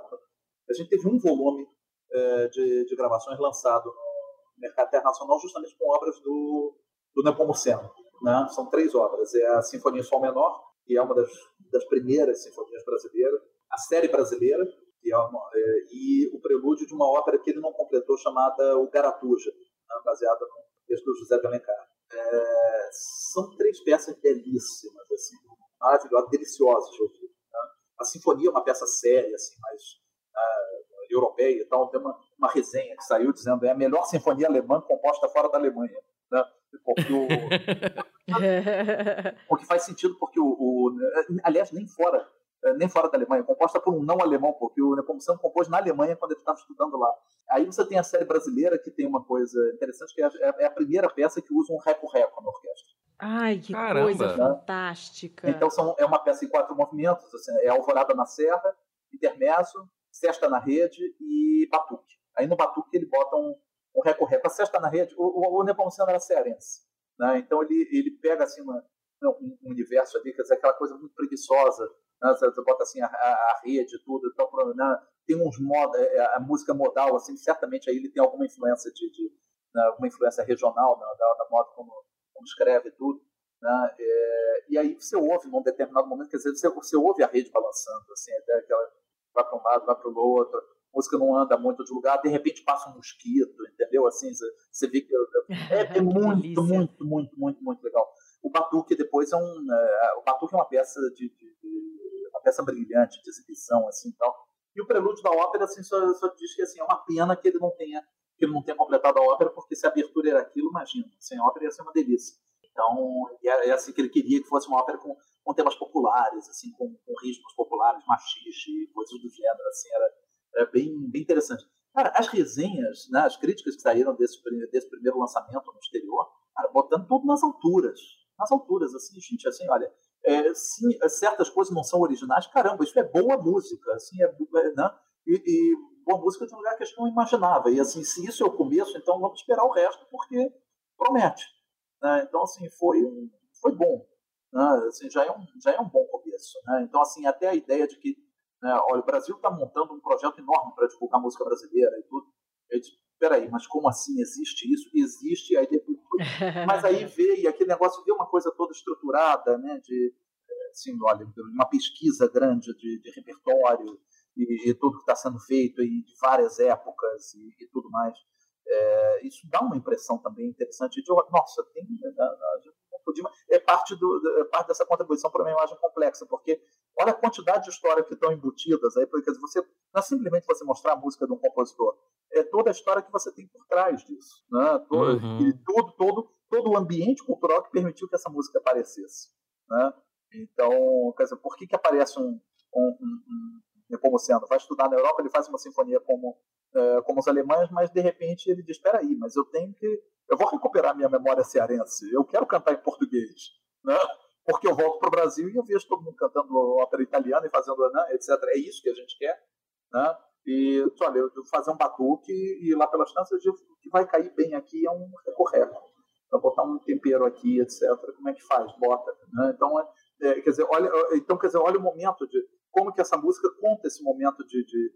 [SPEAKER 3] a gente teve um volume é, de, de, gravações lançado no mercado internacional justamente com obras do, do Nepomuceno. Né? São três obras. É a Sinfonia em Sol Menor, que é uma das, das primeiras sinfonias brasileiras, a série brasileira, que é, uma, é, e o prelúdio de uma ópera que ele não completou, chamada O Garatuja, né? baseada no texto do José de Alencar. É, são três peças belíssimas, assim, maravilhosas, deliciosas de ouvir. Né? A Sinfonia é uma peça séria, assim, mais uh, europeia e tal, tem uma, uma resenha que saiu dizendo é a melhor sinfonia alemã composta fora da Alemanha. Né? Porque o, o que faz sentido porque o, o, aliás nem fora eh, nem fora da Alemanha, composta por um não alemão, porque o Nepomuceno compôs na Alemanha quando ele estava estudando lá. Aí você tem a série brasileira que tem uma coisa interessante, que é a, é a primeira peça que usa um reco-reco na orquestra.
[SPEAKER 2] Ai, que Caramba. coisa fantástica!
[SPEAKER 3] Então são, é uma peça em quatro movimentos, assim, é Alvorada na Serra, Intermezzo, Sexta na Rede e Batuque. Aí no Batuque ele bota um, um recorrer. A Sexta na Rede, o, o, o Nepomuceno era cearense. Né? Então ele, ele pega assim uma, um, um universo ali, quer dizer, aquela coisa muito preguiçosa. Né? Você, você bota assim a, a, rede e tudo. Então, né? tem uns modos, é, é, a música modal, assim, certamente aí ele tem alguma influência de, de né? alguma influência regional da, da modo como, como escreve tudo. Né? É, e aí você ouve num determinado momento, quer dizer, você, você ouve a rede balançando, assim, até vai para um lado, vai para o outro, música não anda muito de lugar, de repente passa um mosquito, entendeu? Assim, você vê que é, é muito, muito, muito, muito, muito legal. o Batuque depois é um. É, o Batuque é uma peça de, de, de, uma peça brilhante de exibição, assim tal. E o prelúdio da ópera, assim, só, só diz que assim, é uma pena que ele não tenha que ele não tenha completado a ópera, porque se a abertura era aquilo, imagina, sem ópera ia ser uma delícia. Então, é, é assim que ele queria que fosse uma ópera com, com temas populares, assim, com, com ritmos populares, machixe, coisas do gênero, assim, era, era bem, bem interessante. Cara, as resenhas, né, as críticas que saíram desse, desse primeiro lançamento no exterior, cara, botando tudo nas alturas. Nas alturas, assim, gente, assim, olha, é, sim, certas coisas não são originais, caramba, isso é boa música, assim, é, é né? E, e, boa música de um lugar que a gente não imaginava. E assim, se isso é o começo, então vamos esperar o resto, porque promete. Né? Então, assim, foi, foi bom. Né? Assim, já, é um, já é um bom começo. Né? Então, assim, até a ideia de que, né, olha, o Brasil está montando um projeto enorme para divulgar música brasileira e tudo. Eu disse, peraí, mas como assim? Existe isso? Existe, aí depois... Mas aí veio, aquele negócio veio uma coisa toda estruturada, né, de, assim, olha, uma pesquisa grande de, de repertório e, e, tudo que está sendo feito e de várias épocas e, e tudo mais. É, isso dá uma impressão também interessante de, nossa, tem, né, é parte, do, é parte dessa contribuição para uma imagem complexa, porque olha a quantidade de histórias que estão embutidas aí, porque você não é simplesmente você mostrar a música de um compositor, é toda a história que você tem por trás disso, né? todo, uhum. e todo, todo, todo o ambiente cultural que permitiu que essa música aparecesse. Né? Então, quer dizer, por que, que aparece um, um, um, Nepomuceno vai estudar na Europa, ele faz uma sinfonia como, é, como os alemães, mas de repente ele diz: espera aí, mas eu tenho que. Eu vou recuperar minha memória cearense, eu quero cantar em português. Né? Porque eu volto para o Brasil e eu vejo todo mundo cantando ópera italiana e fazendo, né, etc. É isso que a gente quer. Né? E, olha, eu fazer um batuque e lá pelas tantas o que vai cair bem aqui é um recorreco. Para botar um tempero aqui, etc. Como é que faz? Bota. Né? Então, é, é, quer dizer, olha, então, quer dizer, olha o momento de como que essa música conta esse momento de, de,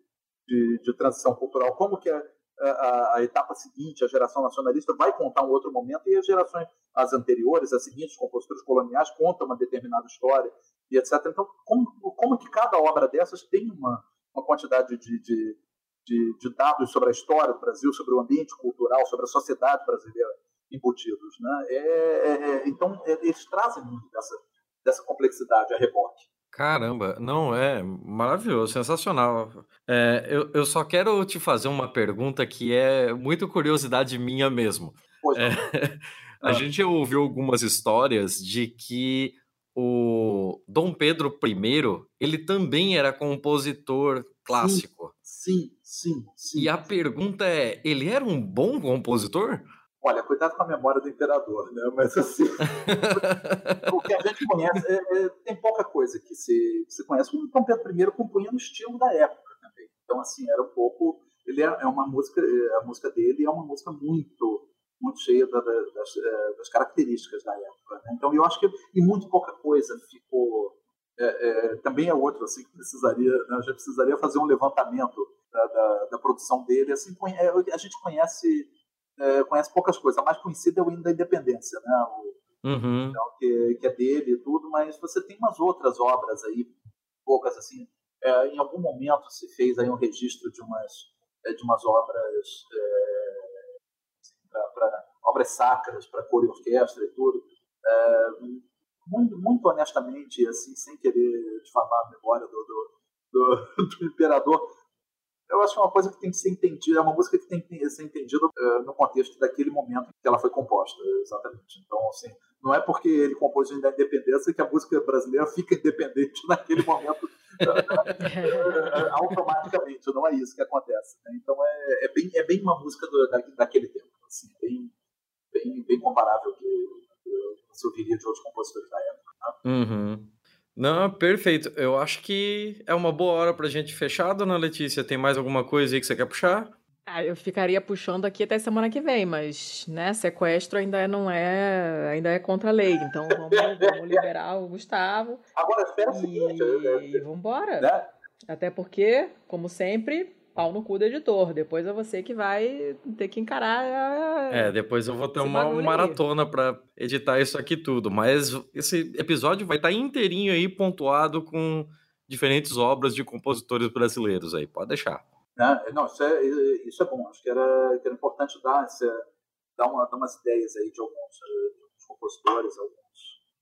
[SPEAKER 3] de, de transição cultural, como que a, a, a, etapa seguinte, a geração nacionalista, vai contar um outro momento e as gerações, as anteriores, as seguintes, compositores coloniais, contam uma determinada história e etc. Então, como, como que cada obra dessas tem uma, uma quantidade de, de, de, de dados sobre a história do Brasil, sobre o ambiente cultural, sobre a sociedade brasileira embutidos. Né? É, é, é então, é, eles trazem muito dessa, dessa complexidade a reboque.
[SPEAKER 1] Caramba, não, é maravilhoso, sensacional. É, eu, eu só quero te fazer uma pergunta que é muito curiosidade minha mesmo. É, a ah. gente ouviu algumas histórias de que o Dom Pedro I, ele também era compositor clássico.
[SPEAKER 3] Sim, sim, sim. sim.
[SPEAKER 1] E a pergunta é, ele era um bom compositor?
[SPEAKER 3] Olha, cuidado com a memória do imperador, né? Mas assim, o que a gente conhece, é, é, tem pouca coisa que se, que se conhece. O Dom Pedro I compunha no estilo da época também. Então, assim, era um pouco. Ele é, é uma música, é, a música dele é uma música muito, muito cheia da, da, das, é, das, características da época. Né? Então, eu acho que e muito pouca coisa ficou. É, também é outro assim que precisaria, né? a gente precisaria fazer um levantamento da, da, da produção dele. Assim, a gente conhece é, conhece poucas coisas. A mais conhecida é o hino da independência, né? O, uhum. então, que, que, é dele e tudo, mas você tem umas outras obras aí, poucas assim. É, em algum momento se fez aí um registro de umas, é, de umas obras é, assim, para obras sacras, para cor e orquestra e tudo. É, muito, muito honestamente, assim, sem querer difamar a memória do, do, do, do imperador, eu acho que é uma coisa que tem que ser entendida, é uma música que tem que ser entendida uh, no contexto daquele momento que ela foi composta, exatamente. Então, assim, não é porque ele compôs da independência que a música brasileira fica independente naquele momento uh, automaticamente, não é isso que acontece. Né? Então, é, é, bem, é bem uma música do, da, daquele tempo, assim, bem, bem, bem comparável que, que você ouviria de outros compositores da época.
[SPEAKER 1] Né? Uhum. Não, perfeito. Eu acho que é uma boa hora pra gente fechar, dona Letícia. Tem mais alguma coisa aí que você quer puxar?
[SPEAKER 2] Ah, eu ficaria puxando aqui até semana que vem, mas, né, sequestro ainda não é, ainda é contra a lei, então vamos, vamos liberar o Gustavo.
[SPEAKER 3] Agora, espera o seguinte...
[SPEAKER 2] E vamos embora. Né? Até porque, como sempre, pau no cu do editor. Depois é você que vai ter que encarar.
[SPEAKER 1] É, depois eu vou ter uma maratona para editar isso aqui tudo. Mas esse episódio vai estar tá inteirinho aí, pontuado com diferentes obras de compositores brasileiros aí. Pode deixar.
[SPEAKER 3] É, não, isso é, isso é bom. Acho que era, que era importante dar, essa, dar, uma, dar umas ideias aí de alguns, de alguns compositores, alguns,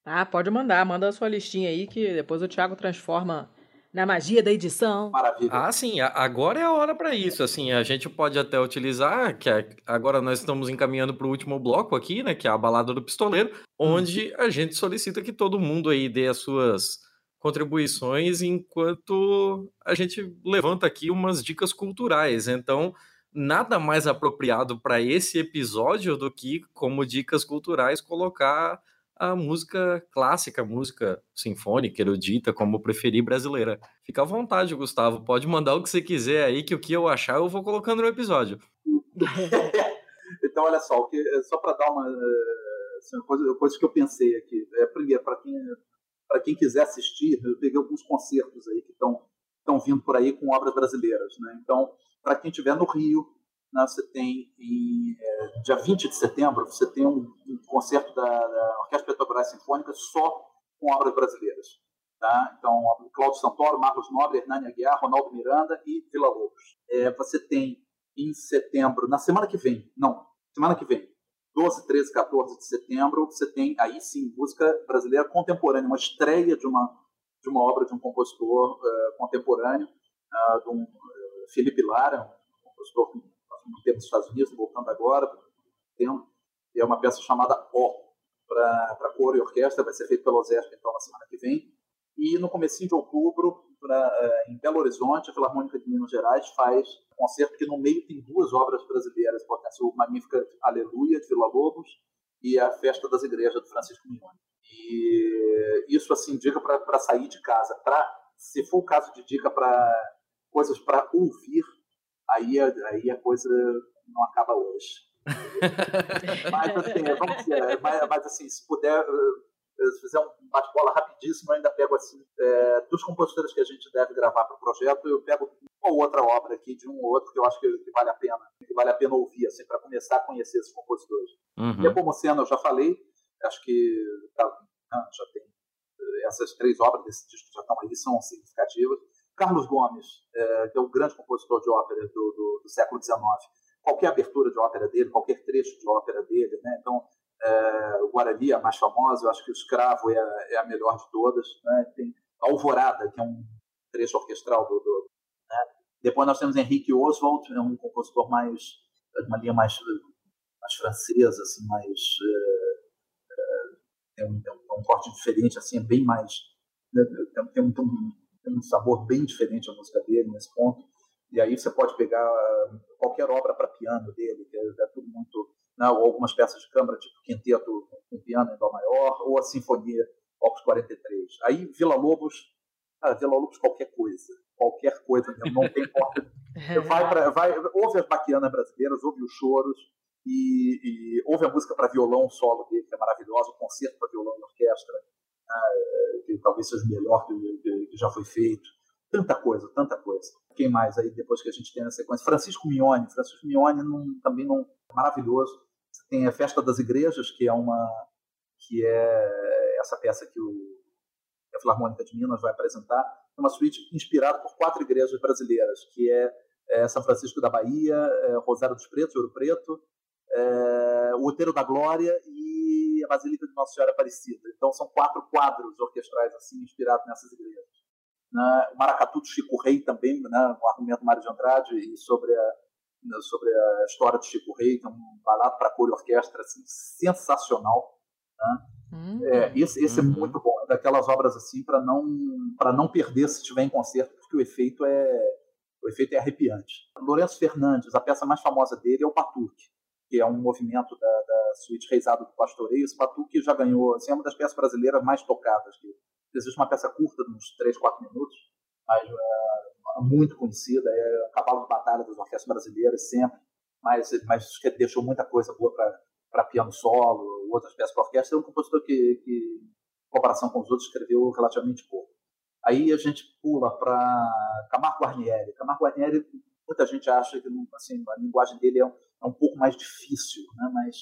[SPEAKER 2] Ah, pode mandar, manda a sua listinha aí que depois o Thiago transforma na magia da edição.
[SPEAKER 3] Maravilha.
[SPEAKER 1] Ah, sim, agora é a hora para isso. Assim, a gente pode até utilizar, que é, agora nós estamos encaminhando para o último bloco aqui, né, que é a balada do pistoleiro, onde a gente solicita que todo mundo aí dê as suas contribuições enquanto a gente levanta aqui umas dicas culturais. Então, nada mais apropriado para esse episódio do que como dicas culturais colocar a música clássica, música sinfônica, erudita, como preferir brasileira. Fica à vontade, Gustavo. Pode mandar o que você quiser aí, que o que eu achar eu vou colocando no episódio.
[SPEAKER 3] então, olha só, só para dar uma assim, coisa, coisa que eu pensei aqui. É, primeiro, para quem, quem quiser assistir, eu peguei alguns concertos aí que estão vindo por aí com obras brasileiras. Né? Então, para quem estiver no Rio, né, você tem, em, é, dia 20 de setembro, você tem um, um concerto da, da, Orquestra Petrobras Sinfônica só com obras brasileiras. Tá? Então, Cláudio Santoro, Marcos Nobre, Hernani Aguiar, Ronaldo Miranda e Vila Lobos. É, você tem em setembro, na semana que vem, não, semana que vem, 12, 13, 14 de setembro, você tem aí sim música brasileira contemporânea, uma estreia de uma, de uma obra de um compositor uh, contemporâneo, uh, de um, uh, Felipe Lara, um compositor no tempo dos Estados Unidos, voltando agora, tempo, é uma peça chamada O, para coro e orquestra, vai ser feito pelo Osesp, então, na semana que vem. E no comecinho de outubro, pra, eh, em Belo Horizonte, a Filarmônica de Minas Gerais faz um concerto que no meio tem duas obras brasileiras importantes, o Magnífica Aleluia, de Vila Lobos, e a Festa das Igrejas, do Francisco Mignoni. E isso, assim, dica para sair de casa. Pra, se for o caso de dica para coisas para ouvir, aí, aí a coisa não acaba hoje. mas, assim, vamos dizer, mas, mas, assim, se puder, se fizer um bate-bola rapidíssimo, eu ainda pego assim, é, dos compositores que a gente deve gravar para o projeto, eu pego uma ou outra obra aqui de um ou outro que eu acho que, que vale a pena, que vale a pena ouvir, assim, para começar a conhecer esses compositores. Uhum. E a Pomocena eu já falei, acho que tá, né, já tem eh, essas três obras desse disco já estão aí, são significativas. Carlos Gomes, é, que é o grande compositor de ópera do, do, do século XIX, qualquer abertura de ópera dele, qualquer trecho de ópera dele, né? Então, é, o Guarani é a mais famosa, eu acho que o Escravo é a, é a melhor de todas, né? Tem Alvorada, que é um trecho orquestral do... do né? Depois nós temos Henrique Oswald, é um compositor mais, uma linha mais, mais francesa, assim, mais... É, é, um, é um corte diferente, assim, é bem mais... Né? Tem, tem, um, tem um sabor bem diferente a música dele nesse ponto. E aí você pode pegar ah, qualquer obra para piano dele, que é, é tudo muito. Né, ou algumas peças de câmara, tipo quinteto com piano em Dó maior, ou a Sinfonia Opus 43. Aí Vila Lobos, cara, Vila Lobos qualquer coisa. Qualquer coisa mesmo, não tem porta. vai pra, vai, ouve as baquianas brasileiras, ouve os choros, e, e ouve a música para violão solo dele, que é maravilhosa, o concerto para violão e orquestra, né, que talvez seja o melhor que, que, já foi feito tanta coisa, tanta coisa. Quem mais aí depois que a gente tem na sequência? Francisco Mione. Francisco Mione não, também não maravilhoso. Você tem a Festa das Igrejas, que é uma que é essa peça que o a Filarmônica de Minas vai apresentar, é uma suíte inspirada por quatro igrejas brasileiras, que é, é São Francisco da Bahia, é Rosário dos Pretos, Ouro Preto, é, o Outeiro da Glória Basílica de Nossa Senhora Aparecida. Então são quatro quadros orquestrais assim inspirados nessas igrejas né, o Maracatu do Chico Rei também, né, um argumento Mário de Andrade e sobre a, né, sobre a história do Chico Rei, que é um balado para cor e orquestra assim, sensacional. Né? Hum, é, esse, esse é uhum. é muito bom, é daquelas obras assim para não para não perder se estiver em concerto, porque o efeito é o efeito é arrepiante. Lourenço Fernandes, a peça mais famosa dele é o Patuque, que é um movimento da, da suíte reizado do Pastoreio. Esse Patuque já ganhou, assim, é uma das peças brasileiras mais tocadas que existe uma peça curta, de uns 3, 4 minutos, mas é, muito conhecida, é o cavalo de batalha das orquestras brasileiras, sempre, mas, mas deixou muita coisa boa para piano solo, outras peças para orquestra. É um compositor que, que, em comparação com os outros, escreveu relativamente pouco. Aí a gente pula para Camargo Guarnieri. Camargo Guarnieri, muita gente acha que assim, a linguagem dele é um, é um pouco mais difícil, né? mas,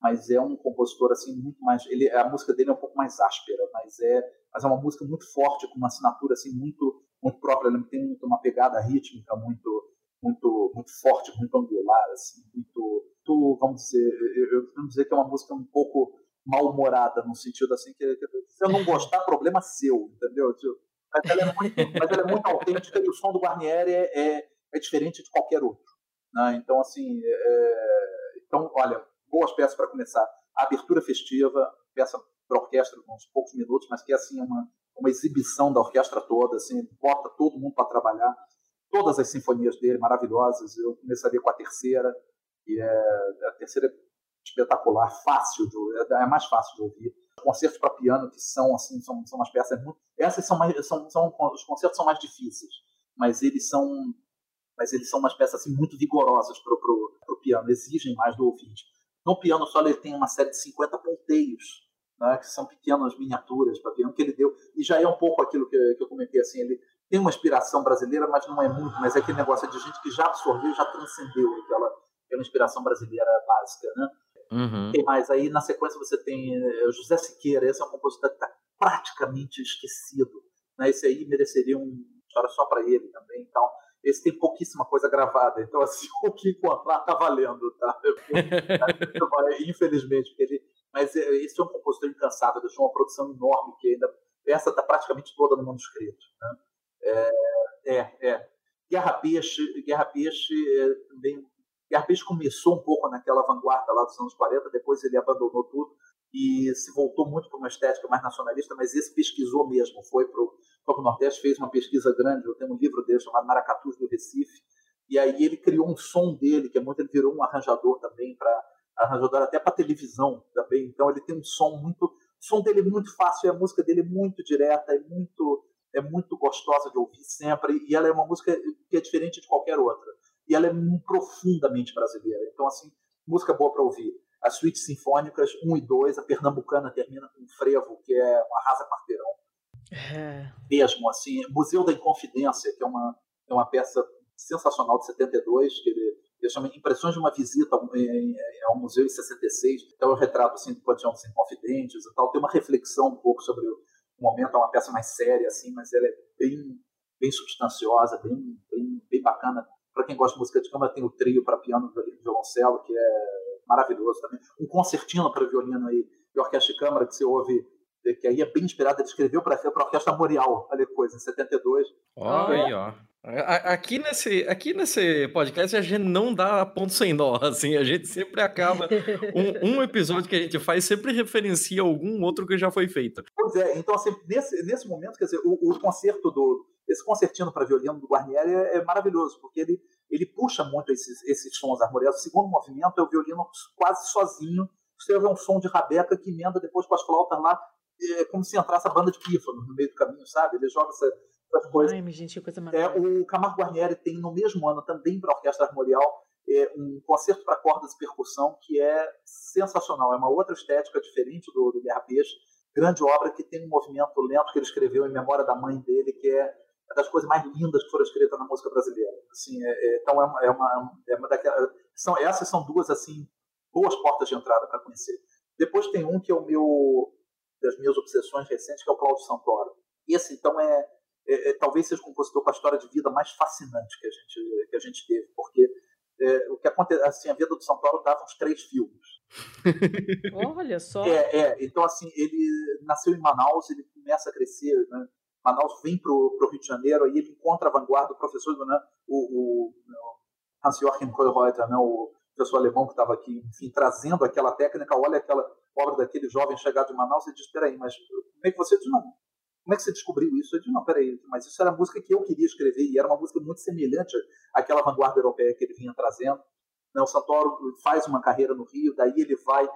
[SPEAKER 3] mas é um compositor assim muito mais. Ele, a música dele é um pouco mais áspera, mas é mas é uma música muito forte, com uma assinatura assim muito muito própria, ela tem uma pegada rítmica muito muito muito forte, muito angular, assim, muito, muito vamos dizer, eu, eu vamos dizer que é uma música um pouco mal-humorada, no sentido assim, que, que, se eu não gostar, problema seu, entendeu? Tipo, mas, ela é muito, mas ela é muito autêntica e o som do Guarnieri é, é, é diferente de qualquer outro. Né? Então, assim, é... então, olha, boas peças para começar. A abertura festiva, peça para orquestra, uns poucos minutos, mas que é assim uma, uma exibição da orquestra toda, assim, bota todo mundo para trabalhar. Todas as sinfonias dele maravilhosas. Eu começaria com a terceira, e é, a terceira é espetacular, fácil, de, é, é mais fácil de ouvir. Concertos para piano que são assim, são, são umas peças muito, essas são mais, são, são os concertos são mais difíceis, mas eles são mas eles são umas peças assim, muito vigorosas para o piano, exigem mais do ouvinte. No piano solo ele tem uma série de 50 ponteios, né, que são pequenas miniaturas para piano que ele deu, e já é um pouco aquilo que, que eu comentei, assim, ele tem uma inspiração brasileira, mas não é muito, mas é aquele negócio de gente que já absorveu, já transcendeu aquela, aquela inspiração brasileira básica, né?
[SPEAKER 1] Uhum.
[SPEAKER 3] Tem mais aí, na sequência você tem eh, José Siqueira, esse é um compositor que está praticamente esquecido, né? Esse aí mereceria uma história só para ele também, então esse tem pouquíssima coisa gravada, então assim, o que encontrar tá valendo, tá? Infelizmente, porque ele mas é, esse é um compositor incansável, deixou uma produção enorme que ainda essa está praticamente toda no manuscrito. Né? É, é, é. Guerra Peixe, Guerra Peixe é, também. Guerra Peixe começou um pouco naquela vanguarda lá dos anos 40, depois ele abandonou tudo e se voltou muito para uma estética mais nacionalista, mas esse pesquisou mesmo, foi para o Nordeste, fez uma pesquisa grande, eu tenho um livro dele chamado Maracatus do Recife, e aí ele criou um som dele, que é muito, ele virou um arranjador também para arranjador até para televisão também. Então ele tem um som muito, o som dele é muito fácil, a música dele é muito direta, é muito é muito gostosa de ouvir sempre e ela é uma música que é diferente de qualquer outra. E ela é profundamente brasileira. Então assim, música boa para ouvir. As suítes sinfônicas 1 e 2, a pernambucana termina com um frevo, que é uma rasa quarteirão. É. Mesmo assim, Museu da Inconfidência, que é uma é uma peça sensacional de 72, que ele eu chamo Impressões de uma Visita ao Museu em 66. Então, eu retrato assim, do Panteão Sem Confidentes e tal. Tem uma reflexão um pouco sobre o momento, é uma peça mais séria, assim, mas ela é bem, bem substanciosa, bem, bem, bem bacana. Para quem gosta de música de câmara, tem o trio para piano, e violoncelo, que é maravilhoso também. Um concertino para violino aí, orquestra de câmara, que você ouve que aí é bem inspirada, ele escreveu para a Orquestra Boreal, olha que coisa, em 72.
[SPEAKER 1] Olha aí, ó. Aqui nesse, aqui nesse podcast a gente não dá ponto sem nó, assim, a gente sempre acaba, um, um, episódio que a gente faz sempre referencia algum outro que já foi feito.
[SPEAKER 3] Pois é, então assim, nesse, nesse momento, quer dizer, o, o concerto do, esse concertino para violino do Guarnieri é, é, maravilhoso, porque ele, ele puxa muito esses, esses sons harmoniosos. O segundo movimento é o violino quase sozinho, você vê um som de rabeca que emenda depois com as flautas lá, é como se entrasse a banda de pífano no meio do caminho, sabe? Ele joga essa essas coisas.
[SPEAKER 2] Ai, gente, coisa
[SPEAKER 3] é, o Camargo Guarnieri tem no mesmo ano também para a Orquestra Armorial é, um concerto para cordas e percussão que é sensacional. É uma outra estética diferente do, do Guerra Peixe. Grande obra que tem um movimento lento que ele escreveu em memória da mãe dele, que é uma das coisas mais lindas que foram escritas na música brasileira. Assim, é, é, então é uma, é uma, é uma daquelas, são essas são duas assim boas portas de entrada para conhecer. Depois tem um que é o meu das minhas obsessões recentes, que é o Cláudio Santoro. Esse então é é, é, talvez seja o compositor com a história de vida mais fascinante que a gente, que a gente teve, porque é, o que acontece, assim, a vida do Paulo dava uns três filmes.
[SPEAKER 2] Olha só.
[SPEAKER 3] É, é, então assim, ele nasceu em Manaus, ele começa a crescer, né? Manaus vem para o Rio de Janeiro, aí ele encontra a vanguarda, o professor, né, o, o Hans-Joachim Kohlreuter, né, o professor alemão que estava aqui, enfim, trazendo aquela técnica, olha aquela obra daquele jovem chegado de Manaus e diz, espera aí, mas como é que você diz, não, como é que você descobriu isso? Eu disse, não, peraí, mas isso era a música que eu queria escrever e era uma música muito semelhante àquela vanguarda europeia que ele vinha trazendo. Né, o Santoro faz uma carreira no Rio, daí ele vai,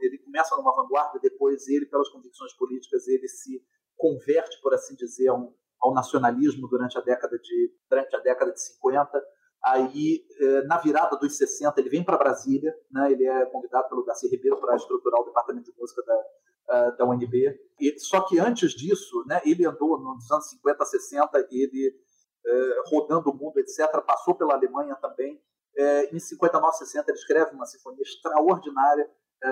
[SPEAKER 3] ele começa numa vanguarda, depois ele, pelas convicções políticas, ele se converte, por assim dizer, ao, ao nacionalismo durante a década de durante a década de 50. Aí, eh, na virada dos 60, ele vem para Brasília, né? ele é convidado pelo Garcia Ribeiro para estruturar o departamento de música da, uh, da UNB. E, só que antes disso, né, ele andou nos anos 50, 60, ele uh, rodando o mundo, etc., passou pela Alemanha também. Em 59, 60, ele escreve uma sinfonia extraordinária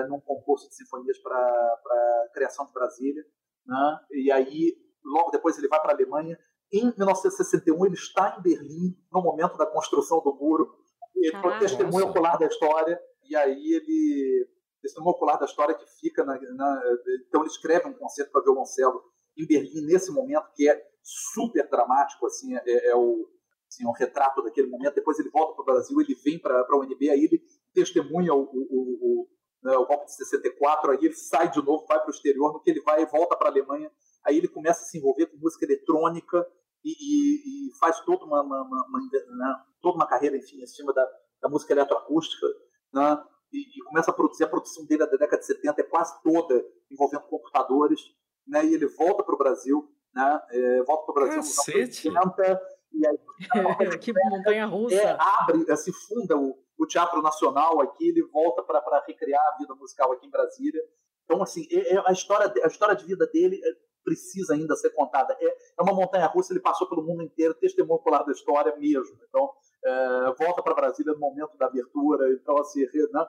[SPEAKER 3] num concurso de sinfonias para a criação de Brasília. Né? E aí, logo depois, ele vai para a Alemanha. Em 1961, ele está em Berlim, no momento da construção do muro. Ele foi testemunha ocular da história. E aí ele testemunho ocular da história que fica na, na então ele escreve um concerto para violoncelo em Berlim nesse momento que é super dramático assim é, é o assim, um retrato daquele momento depois ele volta para o Brasil ele vem para a UNB aí ele testemunha o, o, o, né, o golpe de 64 aí ele sai de novo vai para o exterior no que ele vai e volta para a Alemanha aí ele começa a se envolver com música eletrônica e, e, e faz toda uma, uma, uma, né, toda uma carreira enfim em cima da, da música eletroacústica né? e, e, começa a produzir. A produção dele da década de 70 é quase toda envolvendo computadores. Né? E ele volta para o Brasil, né? É, volta para o Brasil nos
[SPEAKER 1] anos
[SPEAKER 3] 80, e aí,
[SPEAKER 2] que montanha russa.
[SPEAKER 3] É, abre, é, se funda o, o Teatro Nacional aqui, ele volta para recriar a vida musical aqui em Brasília. Então, assim, é, é, a, história, a história de vida dele é, precisa ainda ser contada. É, é uma montanha russa, ele passou pelo mundo inteiro, testemunho ocular da história mesmo. Então, é, volta para Brasília no momento da abertura, então assim, né,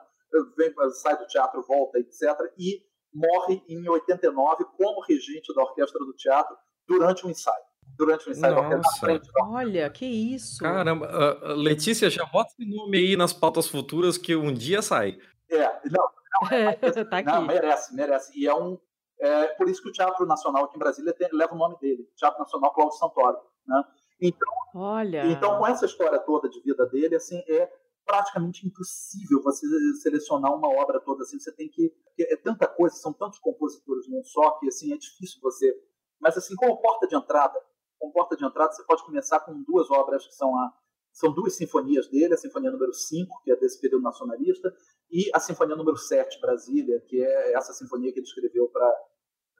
[SPEAKER 3] vem, sai do teatro, volta, etc. E morre em 89 como regente da orquestra do teatro durante o um ensaio. Durante o um ensaio Nossa. da orquestra frente.
[SPEAKER 2] Olha, que isso!
[SPEAKER 1] Caramba, uh, Letícia, já bota esse nome aí nas pautas futuras que um dia sai.
[SPEAKER 3] É, não, não, é, tá não merece, merece. E é um. É, por isso que o Teatro Nacional aqui em Brasília tem, leva o nome dele, Teatro Nacional Cláudio Santoro. Né? Então,
[SPEAKER 2] Olha.
[SPEAKER 3] então, com essa história toda de vida dele, assim, é praticamente impossível você selecionar uma obra toda assim. Você tem que é tanta coisa, são tantos compositores num só que assim é difícil você. Mas assim, como porta de entrada, com porta de entrada você pode começar com duas obras que são a são duas sinfonias dele, a sinfonia número 5, que é desse período nacionalista, e a sinfonia número 7, Brasília, que é essa sinfonia que ele escreveu para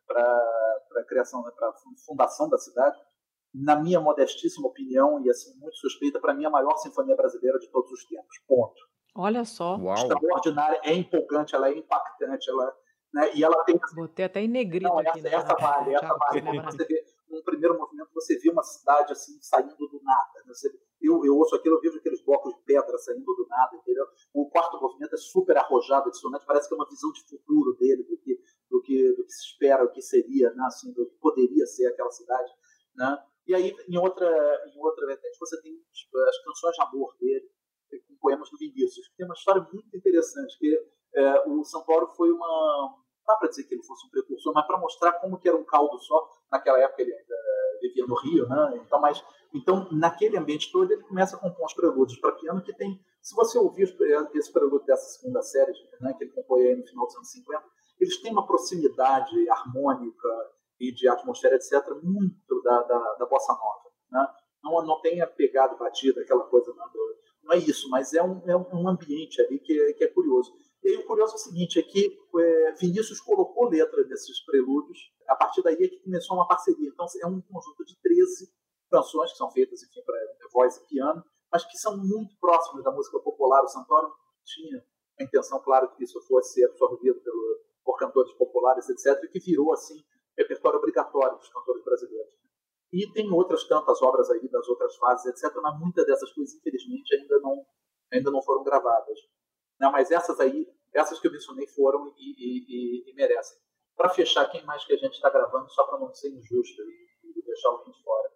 [SPEAKER 3] para a criação, para a fundação da cidade na minha modestíssima opinião, e assim, muito suspeita, para mim a maior sinfonia brasileira de todos os tempos. Ponto.
[SPEAKER 2] Olha só.
[SPEAKER 1] Uau.
[SPEAKER 3] Extraordinária, é empolgante, ela é impactante, ela, né, e ela tem.
[SPEAKER 2] Botei até em negrito
[SPEAKER 3] Não,
[SPEAKER 2] aqui.
[SPEAKER 3] Essa, né? essa vale, essa vale. Você vê, primeiro movimento, você vê uma cidade assim, saindo do nada. Né? Você, eu, eu ouço aquilo, eu vejo aqueles blocos de pedra saindo do nada, entendeu? O quarto movimento é super arrojado, dissonante, parece que é uma visão de futuro dele, do que, do que, do que se espera, o que seria, né? assim, do que poderia ser aquela cidade. Né? E aí, em outra, em outra vertente, você tem tipo, as canções de amor dele, com poemas do Vinícius, que tem uma história muito interessante, que é, o Santoro foi uma... Não dá para dizer que ele fosse um precursor, mas para mostrar como que era um caldo só, naquela época ele ainda vivia no Rio, né? Então, mas, então naquele ambiente todo, ele começa a compor os prelúdios para piano que tem... Se você ouvir esse prelúdio dessa segunda série, né, que ele compõe aí no final dos anos 50, eles têm uma proximidade harmônica, e de atmosfera, etc., muito da, da, da bossa nova. Né? Não, não tem a pegada batida, aquela coisa. Não, não é isso, mas é um, é um ambiente ali que é, que é curioso. E aí, o curioso é o seguinte: é que é, Vinícius colocou letra nesses prelúdios, a partir daí é que começou uma parceria. Então, é um conjunto de 13 canções que são feitas, enfim, para voz e piano, mas que são muito próximas da música popular. O Santoro tinha a intenção, claro, que isso fosse absorvido pelo, por cantores populares, etc., e que virou, assim, repertório obrigatório dos cantores brasileiros. E tem outras tantas obras aí das outras fases, etc., mas muitas dessas coisas, infelizmente, ainda não, ainda não foram gravadas. Não, mas essas aí, essas que eu mencionei foram e, e, e, e merecem. Para fechar, quem mais que a gente está gravando, só para não ser injusto e, deixar alguém de fora.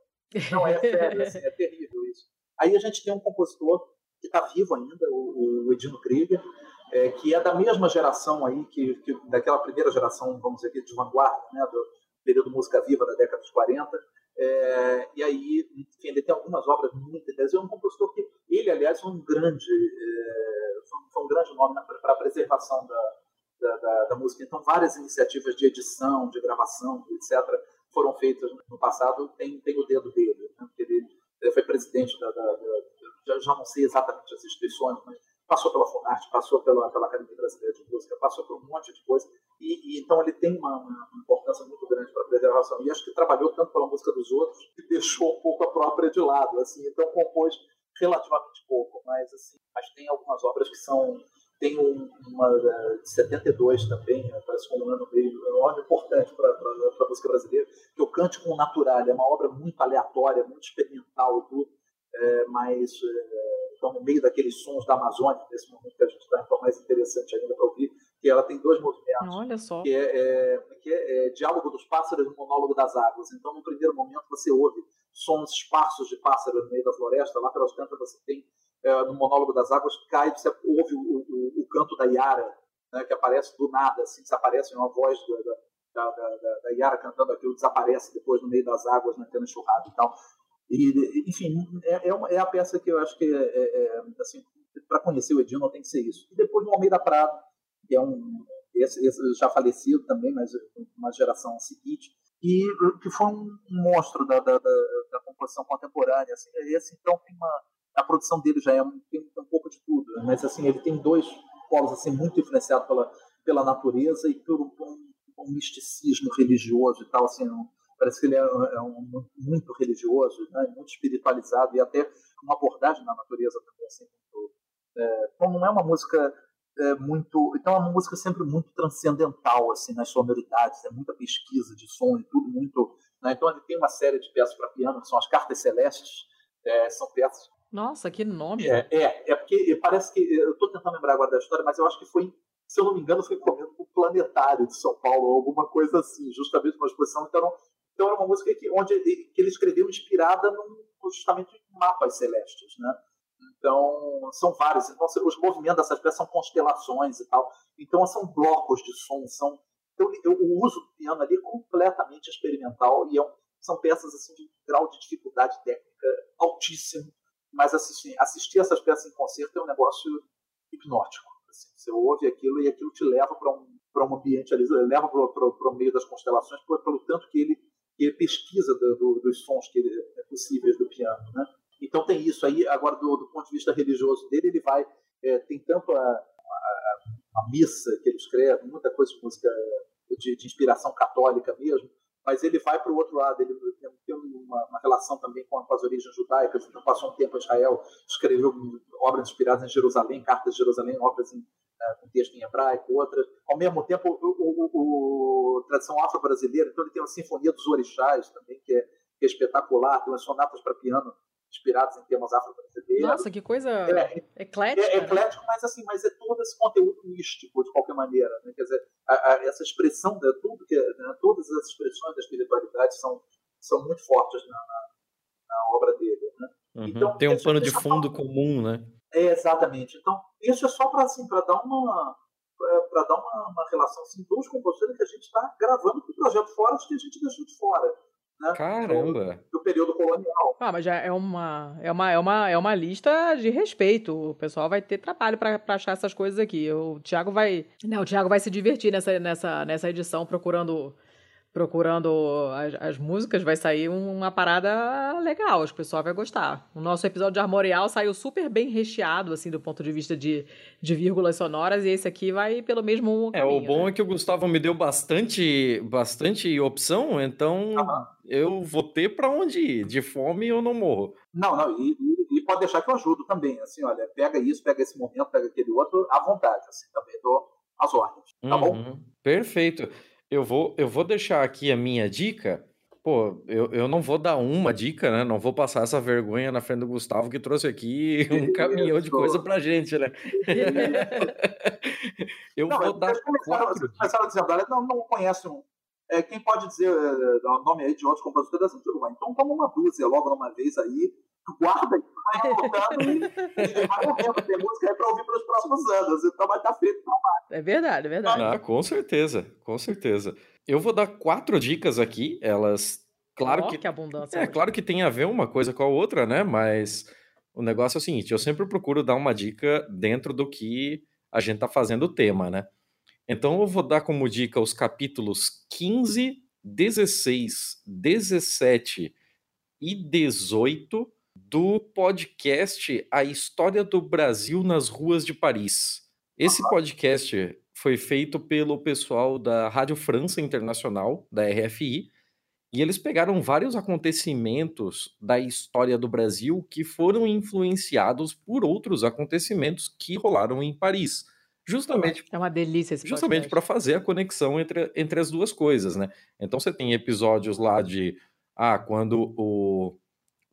[SPEAKER 3] Não, é sério, assim, é terrível isso. Aí a gente tem um compositor que está vivo ainda, o, o Edino Krieger, é, que é da mesma geração aí, que, que, daquela primeira geração, vamos dizer, de vanguarda, né, do período música viva da década dos 40. É, e aí, enfim, ele tem algumas obras muito interessantes. É um compositor que, ele, aliás, foi um grande, é, foi um grande nome para a preservação da, da, da, da, música. Então, várias iniciativas de edição, de gravação, etc., foram feitas no passado. Tem, tem o dedo dele, né, ele, ele foi presidente da já, já não sei exatamente as instituições, mas passou pela Funarte, passou pela, pela Academia Brasileira de Música, passou por um monte de coisa, e, e então ele tem uma, uma, importância muito grande para a preservação. E acho que trabalhou tanto pela música dos outros que deixou um pouco a própria de lado, assim, então compôs relativamente pouco, mas assim, mas tem algumas obras que são tem um, uma de 72 também, né, parece um ano meio, é um ano importante para a música brasileira, que com o Natural, é uma obra muito aleatória, muito experimental tudo, é, mas é, estão no meio daqueles sons da Amazônia, nesse momento que a gente está, então mais interessante ainda para ouvir, que ela tem dois movimentos.
[SPEAKER 2] Olha só.
[SPEAKER 3] Que é, é, que é, é Diálogo dos Pássaros e Monólogo das Águas. Então, no primeiro momento, você ouve sons esparsos de pássaros no meio da floresta, lá pelas tantas você tem, é, no Monólogo das Águas, cai, você ouve o, o, o canto da Iara, né, que aparece do nada, assim, desaparece uma voz da, da, da, da, Yara cantando aquilo, desaparece depois no meio das águas, naquela enxurrada e tal. E, enfim, é, é, é, a peça que eu acho que, é, é, é assim, para conhecer o Edilson tem que ser isso. E depois no Almeida Prado, que é um esse, esse já falecido também, mas uma geração seguinte, e que foi um monstro da, da, da, da composição contemporânea. Assim, esse então tem uma a produção dele já é um, tem um pouco de tudo, mas assim ele tem dois polos assim muito influenciados pela pela natureza e por um, um, um misticismo religioso e tal assim um, parece que ele é, é um, muito religioso, né, muito espiritualizado e até uma abordagem na natureza também assim muito, é, então não é uma música é, muito. Então é uma música sempre muito transcendental assim nas sonoridades, é muita pesquisa de som e tudo muito. Né? Então ele tem uma série de peças para piano que são as Cartas Celestes, é, são peças.
[SPEAKER 2] Nossa, que nome!
[SPEAKER 3] É, é, é porque parece que eu estou tentando lembrar agora da história, mas eu acho que foi, se eu não me engano, foi comendo o Planetário de São Paulo ou alguma coisa assim, justamente uma exposição. Então, então era uma música que, onde que ele escreveu inspirada num, justamente em mapas celestes, né? Então, são vários. Então, os movimentos dessas peças são constelações e tal. Então, são blocos de som. São... Então, eu, o uso do piano ali completamente experimental e é um, são peças assim, de grau de dificuldade técnica altíssimo. Mas assistir, assistir essas peças em concerto é um negócio hipnótico. Assim, você ouve aquilo e aquilo te leva para um, um ambiente ali, leva para o meio das constelações, pelo tanto que ele, ele pesquisa do, do, dos sons que ele, é possíveis do piano. Né? Então tem isso aí. Agora, do, do ponto de vista religioso dele, ele vai. É, tem tanto a, a, a, missa que ele escreve, muita coisa de música de, de inspiração católica mesmo, mas ele vai para o outro lado. Ele tem, uma, uma, relação também com, com, as origens judaicas. Então, passou um tempo em Israel, escreveu obras inspiradas em Jerusalém, cartas de Jerusalém, obras em, é, com texto em hebraico, outras. Ao mesmo tempo, o, o, o tradição afro-brasileira, então ele tem uma Sinfonia dos Orixás também, que é, que é espetacular, tem umas sonatas para piano inspirados em temas afro-brasileiros.
[SPEAKER 2] Nossa, que coisa é, eclética.
[SPEAKER 3] É, é eclético, mas assim, mas é todo esse conteúdo místico, de qualquer maneira. Né? Quer dizer, a, a, essa expressão, né, tudo que, né, todas as expressões da espiritualidade são, são muito fortes na, na, na obra dele. Né?
[SPEAKER 1] Uhum. Então, Tem um pano de fundo comum, né?
[SPEAKER 3] É, exatamente. Então, isso é só para assim, dar uma para dar uma, uma relação assim, dos compositores que a gente está gravando para o projeto fora, os que a gente deixou de fora
[SPEAKER 1] né? Caramba!
[SPEAKER 3] Do, do, período colonial.
[SPEAKER 2] Ah, mas já é uma, é, uma, é, uma, é uma lista de respeito. O pessoal vai ter trabalho para achar essas coisas aqui. O Thiago vai. Não, o Thiago vai se divertir nessa, nessa, nessa edição procurando procurando as, as, músicas, vai sair uma parada legal, acho que o pessoal vai gostar. O nosso episódio de Armorial saiu super bem recheado, assim, do ponto de vista de, de vírgulas sonoras, e esse aqui vai pelo mesmo
[SPEAKER 1] caminho,
[SPEAKER 2] É,
[SPEAKER 1] o bom né? é que o Gustavo me deu bastante, bastante opção, então eu vou ter para onde ir. De fome eu não morro.
[SPEAKER 3] Não, não, e, e, e, pode deixar que eu ajudo também, assim, olha, pega isso, pega esse momento, pega aquele outro, à vontade, assim, também dou as ordens, tá uhum. bom?
[SPEAKER 1] Perfeito. Eu vou, eu vou deixar aqui a minha dica. Pô, eu, eu não vou dar uma dica, né? Não vou passar essa vergonha na frente do Gustavo que trouxe aqui um caminhão de coisa pra gente, né? eu não, vou dar.
[SPEAKER 3] Começaram dizendo, olha, não, não conhece um. É, quem pode dizer é, o nome aí de outros compositores da Uruguai? Então toma uma dúzia logo numa vez aí, guarda e vai colocando e, vai morrendo. Tem música aí para ouvir para os próximos anos. Então vai estar feito para mais.
[SPEAKER 2] É verdade, é verdade.
[SPEAKER 1] Ah, com certeza, com certeza. Eu vou dar quatro dicas aqui. Elas, claro oh, que,
[SPEAKER 2] que abundância.
[SPEAKER 1] É, claro que tem a ver uma coisa com a outra, né? Mas o negócio é o seguinte: eu sempre procuro dar uma dica dentro do que a gente tá fazendo o tema, né? Então eu vou dar como dica os capítulos 15, 16, 17 e 18 do podcast A História do Brasil nas Ruas de Paris. Esse podcast foi feito pelo pessoal da Rádio França Internacional, da RFI, e eles pegaram vários acontecimentos da história do Brasil que foram influenciados por outros acontecimentos que rolaram em Paris. Justamente.
[SPEAKER 2] É uma delícia esse
[SPEAKER 1] Justamente para fazer a conexão entre, entre as duas coisas, né? Então você tem episódios lá de ah, quando o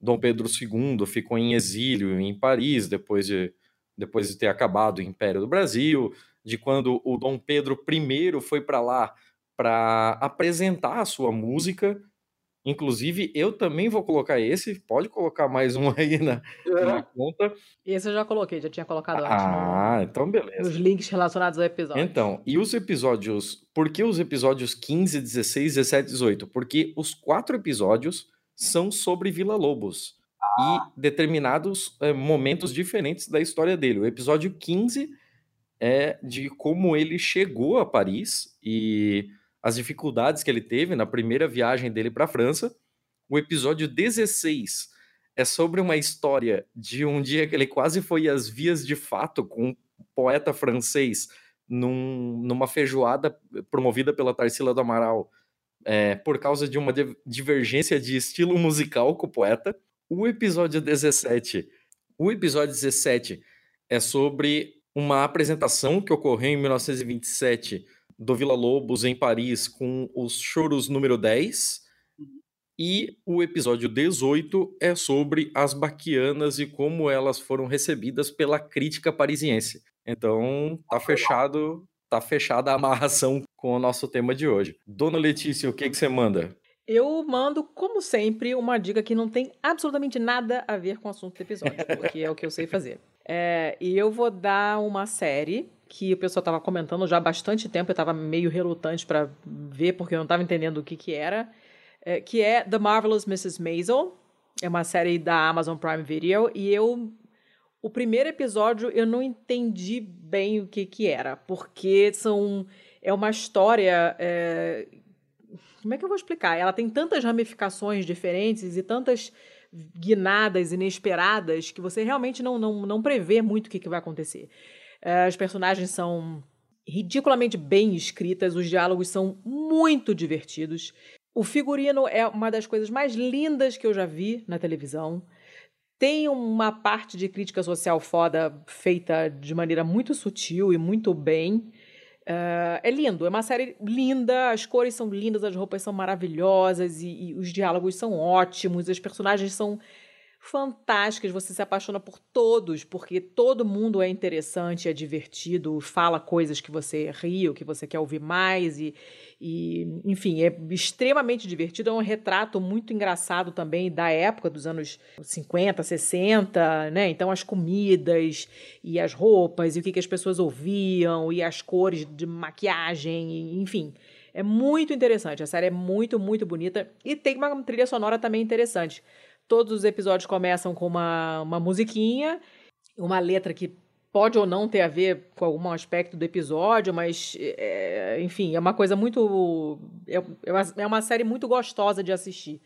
[SPEAKER 1] Dom Pedro II ficou em exílio em Paris depois de, depois de ter acabado o Império do Brasil, de quando o Dom Pedro I foi para lá para apresentar a sua música. Inclusive, eu também vou colocar esse. Pode colocar mais um aí na, é. na conta.
[SPEAKER 2] Esse eu já coloquei, já tinha colocado
[SPEAKER 1] antes. Ah, no, então beleza.
[SPEAKER 2] Os links relacionados ao episódio.
[SPEAKER 1] Então, e os episódios. Por que os episódios 15, 16, 17, 18? Porque os quatro episódios são sobre Vila Lobos. Ah. E determinados é, momentos diferentes da história dele. O episódio 15 é de como ele chegou a Paris e as dificuldades que ele teve na primeira viagem dele para a França. O episódio 16 é sobre uma história de um dia que ele quase foi às vias de fato com um poeta francês num, numa feijoada promovida pela Tarsila do Amaral é, por causa de uma divergência de estilo musical com o poeta. O episódio 17. O episódio 17 é sobre uma apresentação que ocorreu em 1927 do Vila Lobos em Paris com os choros número 10. E o episódio 18 é sobre as baquianas e como elas foram recebidas pela crítica parisiense. Então, tá fechado, tá fechada a amarração com o nosso tema de hoje. Dona Letícia, o que, que você manda?
[SPEAKER 2] Eu mando, como sempre, uma dica que não tem absolutamente nada a ver com o assunto do episódio, porque é o que eu sei fazer. É, e eu vou dar uma série que o pessoal estava comentando já há bastante tempo, eu estava meio relutante para ver, porque eu não estava entendendo o que, que era, é, que é The Marvelous Mrs. Maisel. É uma série da Amazon Prime Video, e eu. O primeiro episódio eu não entendi bem o que, que era, porque são. É uma história. É, como é que eu vou explicar? Ela tem tantas ramificações diferentes e tantas guinadas inesperadas que você realmente não, não, não prevê muito o que, que vai acontecer. É, as personagens são ridiculamente bem escritas, os diálogos são muito divertidos. O figurino é uma das coisas mais lindas que eu já vi na televisão. Tem uma parte de crítica social foda feita de maneira muito sutil e muito bem. Uh, é lindo, é uma série linda, as cores são lindas, as roupas são maravilhosas e, e os diálogos são ótimos, os personagens são fantásticas, você se apaixona por todos, porque todo mundo é interessante, é divertido, fala coisas que você ri, ou que você quer ouvir mais, e, e enfim, é extremamente divertido. É um retrato muito engraçado também da época dos anos 50, 60, né? Então, as comidas e as roupas, e o que, que as pessoas ouviam, e as cores de maquiagem, enfim. É muito interessante, a série é muito, muito bonita e tem uma trilha sonora também interessante. Todos os episódios começam com uma, uma musiquinha, uma letra que pode ou não ter a ver com algum aspecto do episódio, mas, é, enfim, é uma coisa muito. É, é, uma, é série muito gostosa de assistir.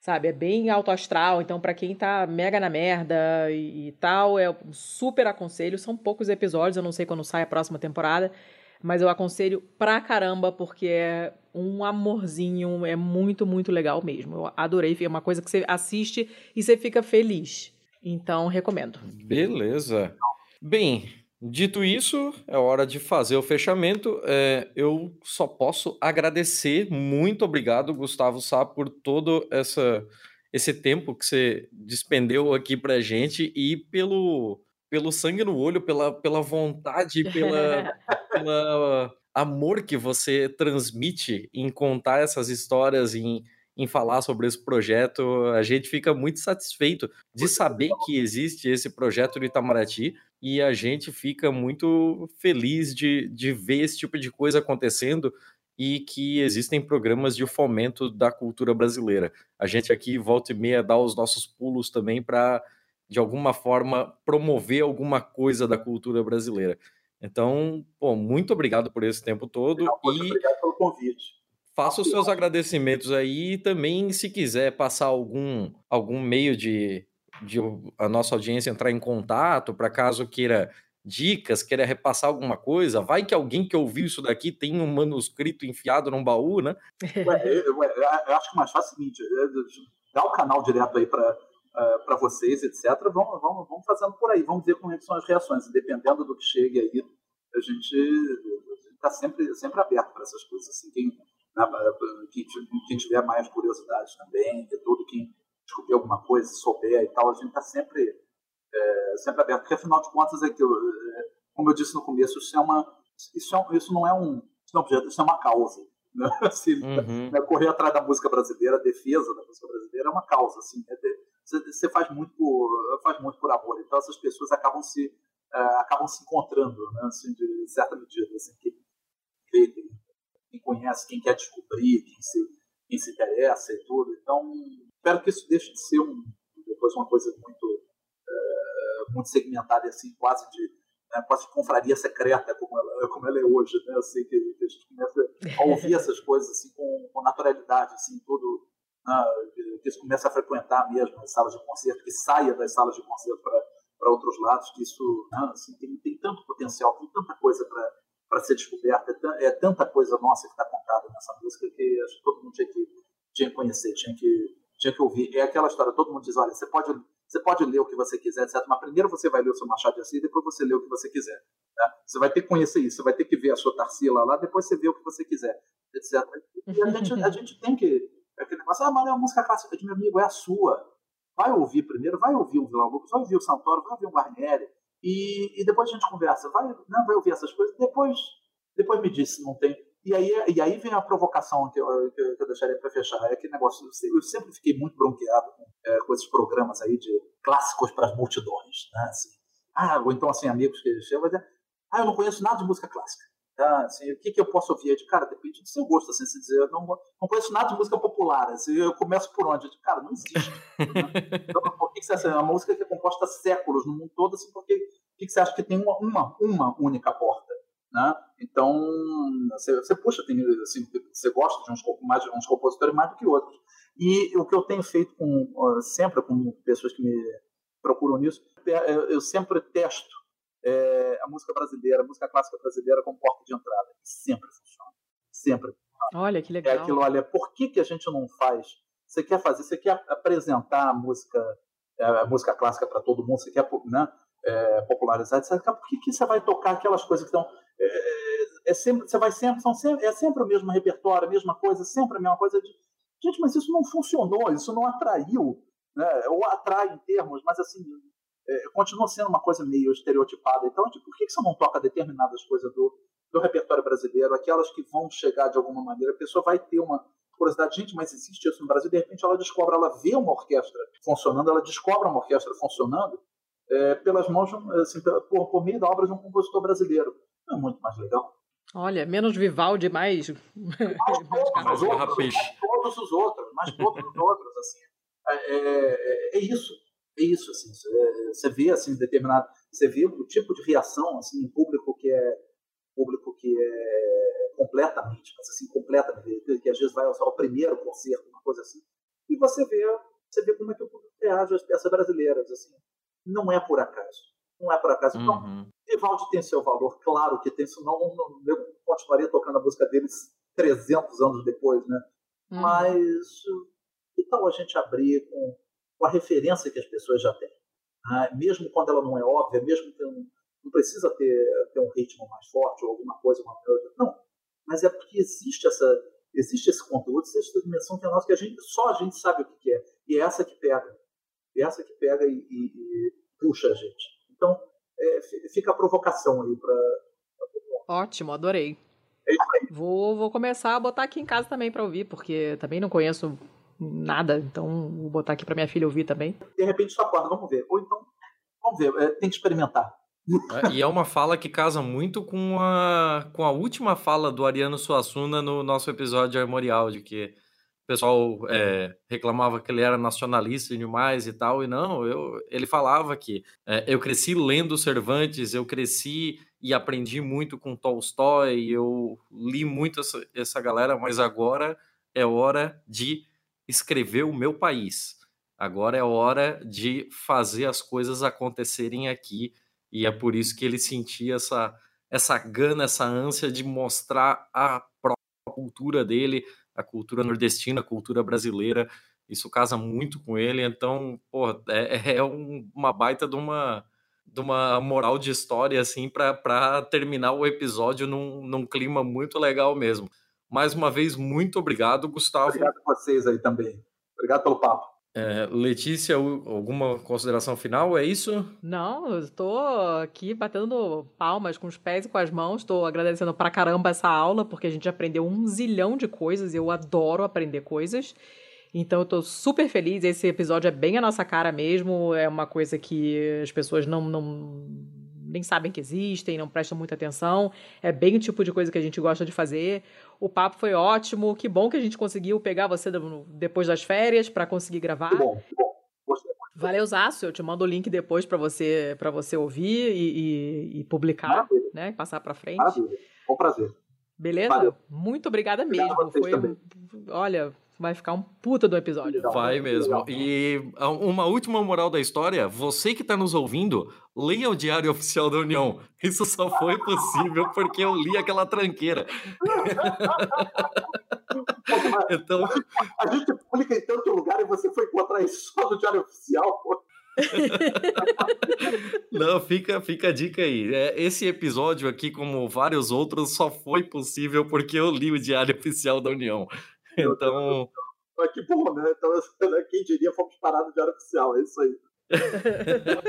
[SPEAKER 2] Sabe? É bem alto astral, então, para quem tá mega na merda e, e tal, é super aconselho. São poucos episódios, eu não sei quando sai a próxima temporada mas eu aconselho pra caramba, porque é um amorzinho, é muito, muito legal mesmo. Eu adorei, é uma coisa que você assiste e você fica feliz. Então, recomendo.
[SPEAKER 1] Beleza. Bem, dito isso, é hora de fazer o fechamento. É, eu só posso agradecer. Muito obrigado, Gustavo Sá, por todo essa, esse tempo que você despendeu aqui pra gente e pelo pelo sangue no olho, pela, pela vontade, pela, pela amor que você transmite em contar essas histórias, em, em falar sobre esse projeto. A gente fica muito satisfeito de saber que existe esse projeto no Itamaraty e a gente fica muito feliz de, de ver esse tipo de coisa acontecendo e que existem programas de fomento da cultura brasileira. A gente aqui volta e meia dá os nossos pulos também para de alguma forma, promover alguma coisa da cultura brasileira. Então, pô, muito obrigado por esse tempo todo.
[SPEAKER 3] E obrigado pelo convite.
[SPEAKER 1] Faça os seus agradecimentos aí e também, se quiser passar algum, algum meio de, de a nossa audiência entrar em contato, para caso queira dicas, queira repassar alguma coisa, vai que alguém que ouviu isso daqui tem um manuscrito enfiado num baú, né?
[SPEAKER 3] Ué, eu, eu, eu, acho que mais fácil é o seguinte, é, dá o canal direto aí para uh, é, para vocês, etc. Vamos, vamos, vamos fazendo por aí, vamos ver como é são as reações. E dependendo do que chegue aí, a gente está sempre, sempre aberto para essas coisas. Assim, quem, né, quem, quem, tiver mais curiosidade também, de tudo, quem descobrir alguma coisa, souber e tal, a gente está sempre, é, sempre aberto. Porque, afinal de contas, é que, é, como eu disse no começo, isso, é uma, isso, é, isso não é um, isso não é um objeto, isso é uma causa. Né? Assim, uhum. né? Correr atrás da música brasileira, a defesa da música brasileira é uma causa. Assim, né? Você faz muito por faz muito por amor. Então essas pessoas acabam se uh, acabam se encontrando, né? assim, de certa medida. Assim, quem, quem, conhece, quem quer descobrir, quem se, quem se interessa e tudo. Então espero que isso deixe de ser um, depois uma coisa muito uh, muito segmentada assim, quase de né, quase de confraria secreta como ela, como ela é hoje, né? Assim, que, que a gente começa a ouvir essas coisas assim com, com naturalidade, assim, tudo né, que isso comece a frequentar mesmo as salas de concerto, que saia das salas de concerto para outros lados, que isso né, assim, tem, tem tanto potencial, tem tanta coisa para ser descoberta, é, é, tanta coisa nossa que está contada nessa música que acho que todo mundo tinha que, tinha que conhecer, tinha que, tinha que ouvir. É aquela história, todo mundo diz, olha, você pode, você pode ler o que você quiser, etc. Mas primeiro você vai ler o seu Machado de Assis, depois você lê o que você quiser. Né? Você vai ter que conhecer isso, você vai ter que ver a sua Tarsila lá, depois você vê o que você quiser, etc. E a gente, a gente tem que aquele negócio, ah, mas é uma música clássica de meu amigo, é a sua. Vai ouvir primeiro, vai ouvir o Vila Lobos, vai ouvir o Santoro, vai ouvir o Guarnieri, e, e depois a gente conversa. Vai, não, vai ouvir essas coisas, depois, depois me diz se não tem. E aí, e aí vem a provocação que eu, que eu deixaria para fechar. É aquele negócio, eu sempre fiquei muito bronqueado com, é, com esses programas aí de clássicos para as multidões. Né? Assim, ah, ou então assim, amigos que chegam ah, eu não conheço nada de música clássica. Tá? Assim, o que, que eu posso ouvir? De, cara, depende do seu gosto. Assim, se dizer, eu não, não conheço nada de música popular. Assim, eu começo por onde? De, cara, não existe. né? então, por que, que você acha? É uma música que é composta há séculos no mundo todo. Assim, porque que, que você acha que tem uma, uma, uma única porta? Né? Então, você, você puxa, tem, assim, você gosta de uns, mais, uns compositores mais do que outros. E o que eu tenho feito com, sempre com pessoas que me procuram nisso, é, eu sempre testo é, a música brasileira, a música clássica brasileira como porta de entrada. E sempre funciona. Sempre.
[SPEAKER 2] Olha, que legal.
[SPEAKER 3] É aquilo, olha, por que, que a gente não faz? Você quer fazer, você quer apresentar a música, é, a música clássica para todo mundo, você quer né, é, popularizar, etc. Por que, que você vai tocar aquelas coisas que estão. É, é, sempre, você vai sempre, são sempre, é sempre o mesmo repertório, a mesma coisa, sempre a mesma coisa de. Gente, mas isso não funcionou, isso não atraiu, né? ou atrai em termos, mas assim, é, continua sendo uma coisa meio estereotipada. Então, tipo, por que, que você não toca determinadas coisas do, do repertório brasileiro, aquelas que vão chegar de alguma maneira? A pessoa vai ter uma curiosidade, gente, mas existe isso no Brasil? De repente ela descobre, ela vê uma orquestra funcionando, ela descobre uma orquestra funcionando é, pelas mãos, assim, por, por meio da obra de um compositor brasileiro. É muito mais legal.
[SPEAKER 2] Olha, menos Vivaldi, mais.
[SPEAKER 3] mais todos, os outros, mais todos os outros, mais todos os outros, assim. É, é, é isso é isso, assim, você vê, assim, determinado, você vê o tipo de reação, assim, em público que é, público que é completamente, mas assim, completamente, que às vezes vai ao, primeiro concerto, uma coisa assim, e você vê, você vê como é que o público reage às peças brasileiras, assim, não é por acaso, não é por acaso. Então, uhum. Vivaldi tem seu valor, claro que tem, senão não, não, eu continuaria tocando a música deles 300 anos depois, né? Uhum. Mas que tal a gente abrir com com a referência que as pessoas já têm. Né? Mesmo quando ela não é óbvia, mesmo que não, não precisa ter, ter um ritmo mais forte ou alguma coisa, uma coisa. Não. Mas é porque existe essa existe esse conteúdo, existe essa dimensão que é nossa, que a gente, só a gente sabe o que é. E é essa que pega. É essa que pega e, e, e puxa a gente. Então, é, fica a provocação aí para.
[SPEAKER 2] Ótimo, adorei.
[SPEAKER 3] É isso aí.
[SPEAKER 2] Vou, vou começar a botar aqui em casa também para ouvir, porque também não conheço nada, então vou botar aqui para minha filha ouvir também.
[SPEAKER 3] De repente só acorda, vamos ver. Ou então, vamos ver, é, tem que experimentar.
[SPEAKER 1] É, e é uma fala que casa muito com a, com a última fala do Ariano Suassuna no nosso episódio de Armorial, de que o pessoal é, reclamava que ele era nacionalista demais e tal, e não, eu, ele falava que é, eu cresci lendo Cervantes, eu cresci e aprendi muito com Tolstói, eu li muito essa, essa galera, mas agora é hora de escrever o meu país. Agora é hora de fazer as coisas acontecerem aqui. E é por isso que ele sentia essa, essa gana, essa ânsia de mostrar a própria cultura dele, a cultura nordestina, a cultura brasileira. Isso casa muito com ele. Então, é, é um, uma baita de uma, de uma moral de história, assim, para terminar o episódio num, num clima muito legal mesmo. Mais uma vez, muito obrigado, Gustavo.
[SPEAKER 3] Obrigado a vocês aí também. Obrigado pelo papo.
[SPEAKER 1] É, Letícia, alguma consideração final? É isso?
[SPEAKER 2] Não, eu estou aqui batendo palmas com os pés e com as mãos. Estou agradecendo pra caramba essa aula, porque a gente aprendeu um zilhão de coisas. Eu adoro aprender coisas. Então eu tô super feliz. Esse episódio é bem a nossa cara mesmo. É uma coisa que as pessoas não, não nem sabem que existem, não prestam muita atenção. É bem o tipo de coisa que a gente gosta de fazer. O papo foi ótimo. Que bom que a gente conseguiu pegar você depois das férias para conseguir gravar. Que
[SPEAKER 3] bom.
[SPEAKER 2] Valeu, Zaço. Eu te mando o link depois para você para você ouvir e, e, e publicar, Maravilha. né? E passar para frente.
[SPEAKER 3] Maravilha. Com prazer.
[SPEAKER 2] Beleza? Valeu. Muito obrigada mesmo. Foi, também. olha, vai ficar um puta do episódio.
[SPEAKER 1] Vai mesmo. E uma última moral da história: você que está nos ouvindo, leia o Diário Oficial da União. Isso só foi possível porque eu li aquela tranqueira.
[SPEAKER 3] então... A gente publica em tanto lugar e você foi encontrar isso só no Diário Oficial, pô.
[SPEAKER 1] Não, fica, fica a dica aí. É, esse episódio aqui, como vários outros, só foi possível porque eu li o Diário Oficial da União. Então.
[SPEAKER 3] Mas que bom, né? Então, quem diria, fomos parados de área oficial, é isso aí.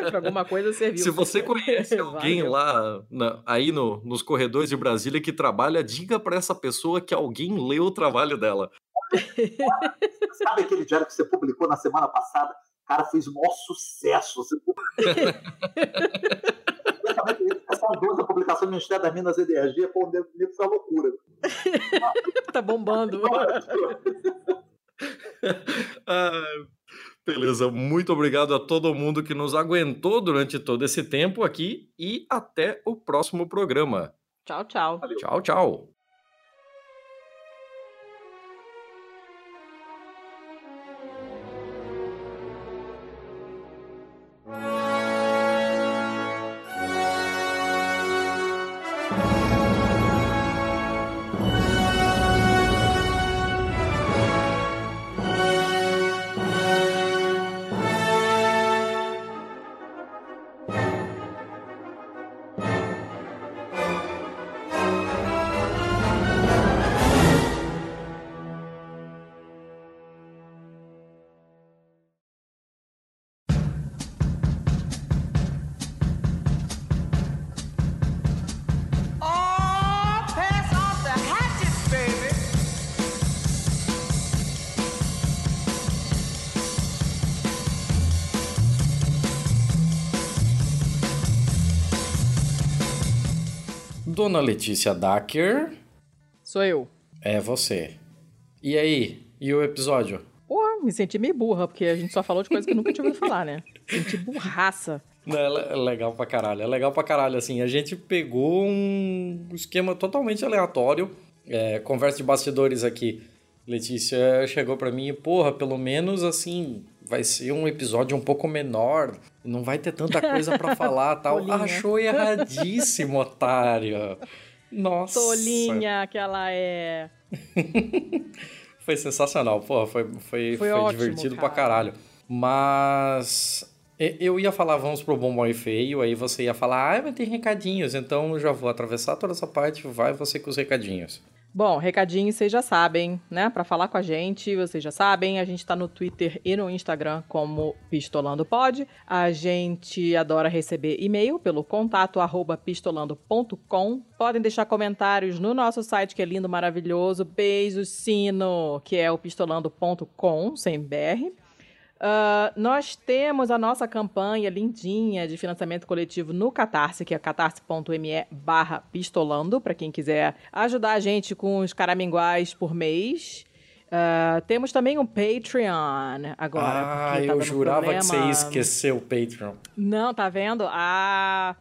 [SPEAKER 2] pra alguma coisa serviu.
[SPEAKER 1] Se você conhece alguém lá na, aí no, nos corredores de Brasília que trabalha, diga para essa pessoa que alguém leu o trabalho dela.
[SPEAKER 3] Sabe aquele diário que você publicou na semana passada? Cara, fez o maior sucesso. Você... essa a publicação do Ministério das Minas e Energia, pô, nego foi uma loucura.
[SPEAKER 2] tá bombando.
[SPEAKER 1] ah, beleza, muito obrigado a todo mundo que nos aguentou durante todo esse tempo aqui e até o próximo programa.
[SPEAKER 2] Tchau, tchau.
[SPEAKER 1] Valeu. Tchau, tchau. Dona Letícia Dacker.
[SPEAKER 2] Sou eu.
[SPEAKER 1] É você. E aí? E o episódio?
[SPEAKER 2] Porra, me senti meio burra, porque a gente só falou de coisas que eu nunca tinha ouvido falar, né? Senti burraça.
[SPEAKER 1] Não, é legal pra caralho. É legal pra caralho, assim. A gente pegou um esquema totalmente aleatório. É, conversa de bastidores aqui. Letícia chegou para mim e, porra, pelo menos assim, vai ser um episódio um pouco menor, não vai ter tanta coisa para falar tal. Achou erradíssimo, otário. Nossa.
[SPEAKER 2] Tolinha que ela é.
[SPEAKER 1] foi sensacional, pô, foi, foi, foi, foi ótimo, divertido cara. pra caralho. Mas eu ia falar vamos pro bom, bom e feio, aí você ia falar, ah, mas tem recadinhos, então eu já vou atravessar toda essa parte, vai você com os recadinhos.
[SPEAKER 2] Bom, recadinho, vocês já sabem, né? Para falar com a gente, vocês já sabem, a gente está no Twitter e no Instagram como Pistolando Pod. A gente adora receber e-mail pelo contato arroba pistolando.com. Podem deixar comentários no nosso site que é lindo, maravilhoso. Beijo sino, que é o pistolando.com, sem BR. Uh, nós temos a nossa campanha lindinha de financiamento coletivo no Catarse, que é catarse.me barra pistolando, para quem quiser ajudar a gente com os caraminguais por mês. Uh, temos também um Patreon agora.
[SPEAKER 1] Ah, tá eu jurava problema. que você ia esquecer o Patreon.
[SPEAKER 2] Não, tá vendo? Ah,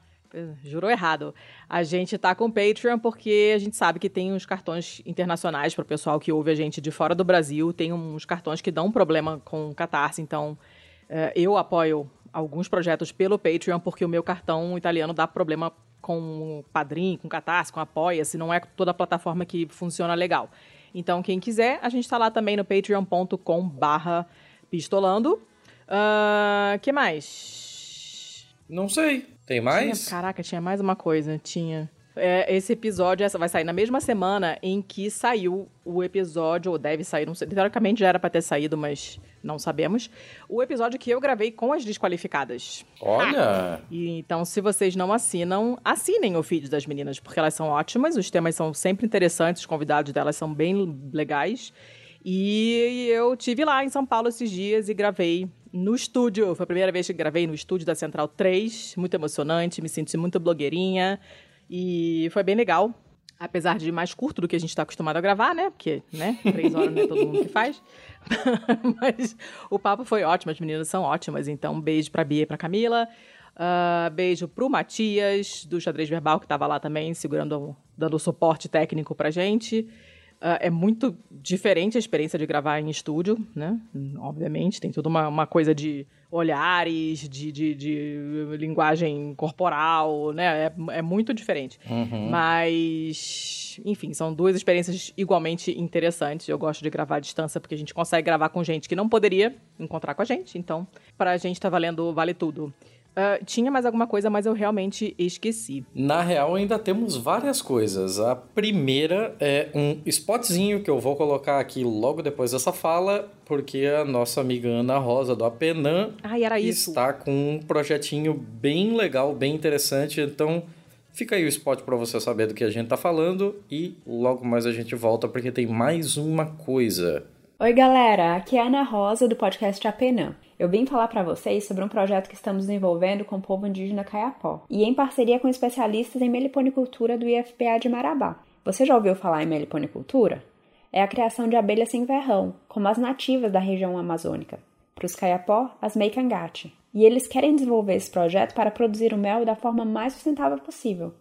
[SPEAKER 2] jurou errado. A gente tá com o Patreon porque a gente sabe que tem uns cartões internacionais para o pessoal que ouve a gente de fora do Brasil. Tem uns cartões que dão problema com o Catarse, então é, eu apoio alguns projetos pelo Patreon porque o meu cartão italiano dá problema com o Padrim, com o Catarse, com Apoia-se, não é toda a plataforma que funciona legal. Então, quem quiser, a gente está lá também no patreon.com barra pistolando. Uh, que mais?
[SPEAKER 1] Não sei. Tem mais?
[SPEAKER 2] Tinha, caraca, tinha mais uma coisa. Tinha. É, esse episódio essa vai sair na mesma semana em que saiu o episódio, ou deve sair, não sei, teoricamente já era para ter saído, mas não sabemos. O episódio que eu gravei com as desqualificadas.
[SPEAKER 1] Olha!
[SPEAKER 2] E, então, se vocês não assinam, assinem o feed das meninas, porque elas são ótimas, os temas são sempre interessantes, os convidados delas são bem legais. E eu tive lá em São Paulo esses dias e gravei no estúdio. Foi a primeira vez que gravei no estúdio da Central 3. Muito emocionante, me senti muito blogueirinha. E foi bem legal. Apesar de mais curto do que a gente está acostumado a gravar, né? Porque, né? Três horas não é todo mundo que faz. Mas o papo foi ótimo, as meninas são ótimas. Então, um beijo pra Bia e pra Camila. Uh, beijo pro Matias, do Xadrez Verbal, que estava lá também, segurando, dando suporte técnico pra gente. Uh, é muito diferente a experiência de gravar em estúdio, né? Obviamente, tem toda uma, uma coisa de olhares, de, de, de, linguagem corporal, né? É, é muito diferente. Uhum. Mas, enfim, são duas experiências igualmente interessantes. Eu gosto de gravar à distância porque a gente consegue gravar com gente que não poderia encontrar com a gente. Então, pra gente tá valendo, vale tudo. Uh, tinha mais alguma coisa, mas eu realmente esqueci.
[SPEAKER 1] Na real, ainda temos várias coisas. A primeira é um spotzinho que eu vou colocar aqui logo depois dessa fala, porque a nossa amiga Ana Rosa do Apenan
[SPEAKER 2] Ai, era isso.
[SPEAKER 1] está com um projetinho bem legal, bem interessante. Então, fica aí o spot para você saber do que a gente tá falando e logo mais a gente volta porque tem mais uma coisa.
[SPEAKER 4] Oi, galera. Aqui é a Ana Rosa do podcast Apenan. Eu vim falar para vocês sobre um projeto que estamos desenvolvendo com o povo indígena Caiapó e em parceria com especialistas em meliponicultura do IFPA de Marabá. Você já ouviu falar em meliponicultura? É a criação de abelhas sem verrão, como as nativas da região amazônica. Para os Caiapó, as Meikangate. E eles querem desenvolver esse projeto para produzir o mel da forma mais sustentável possível.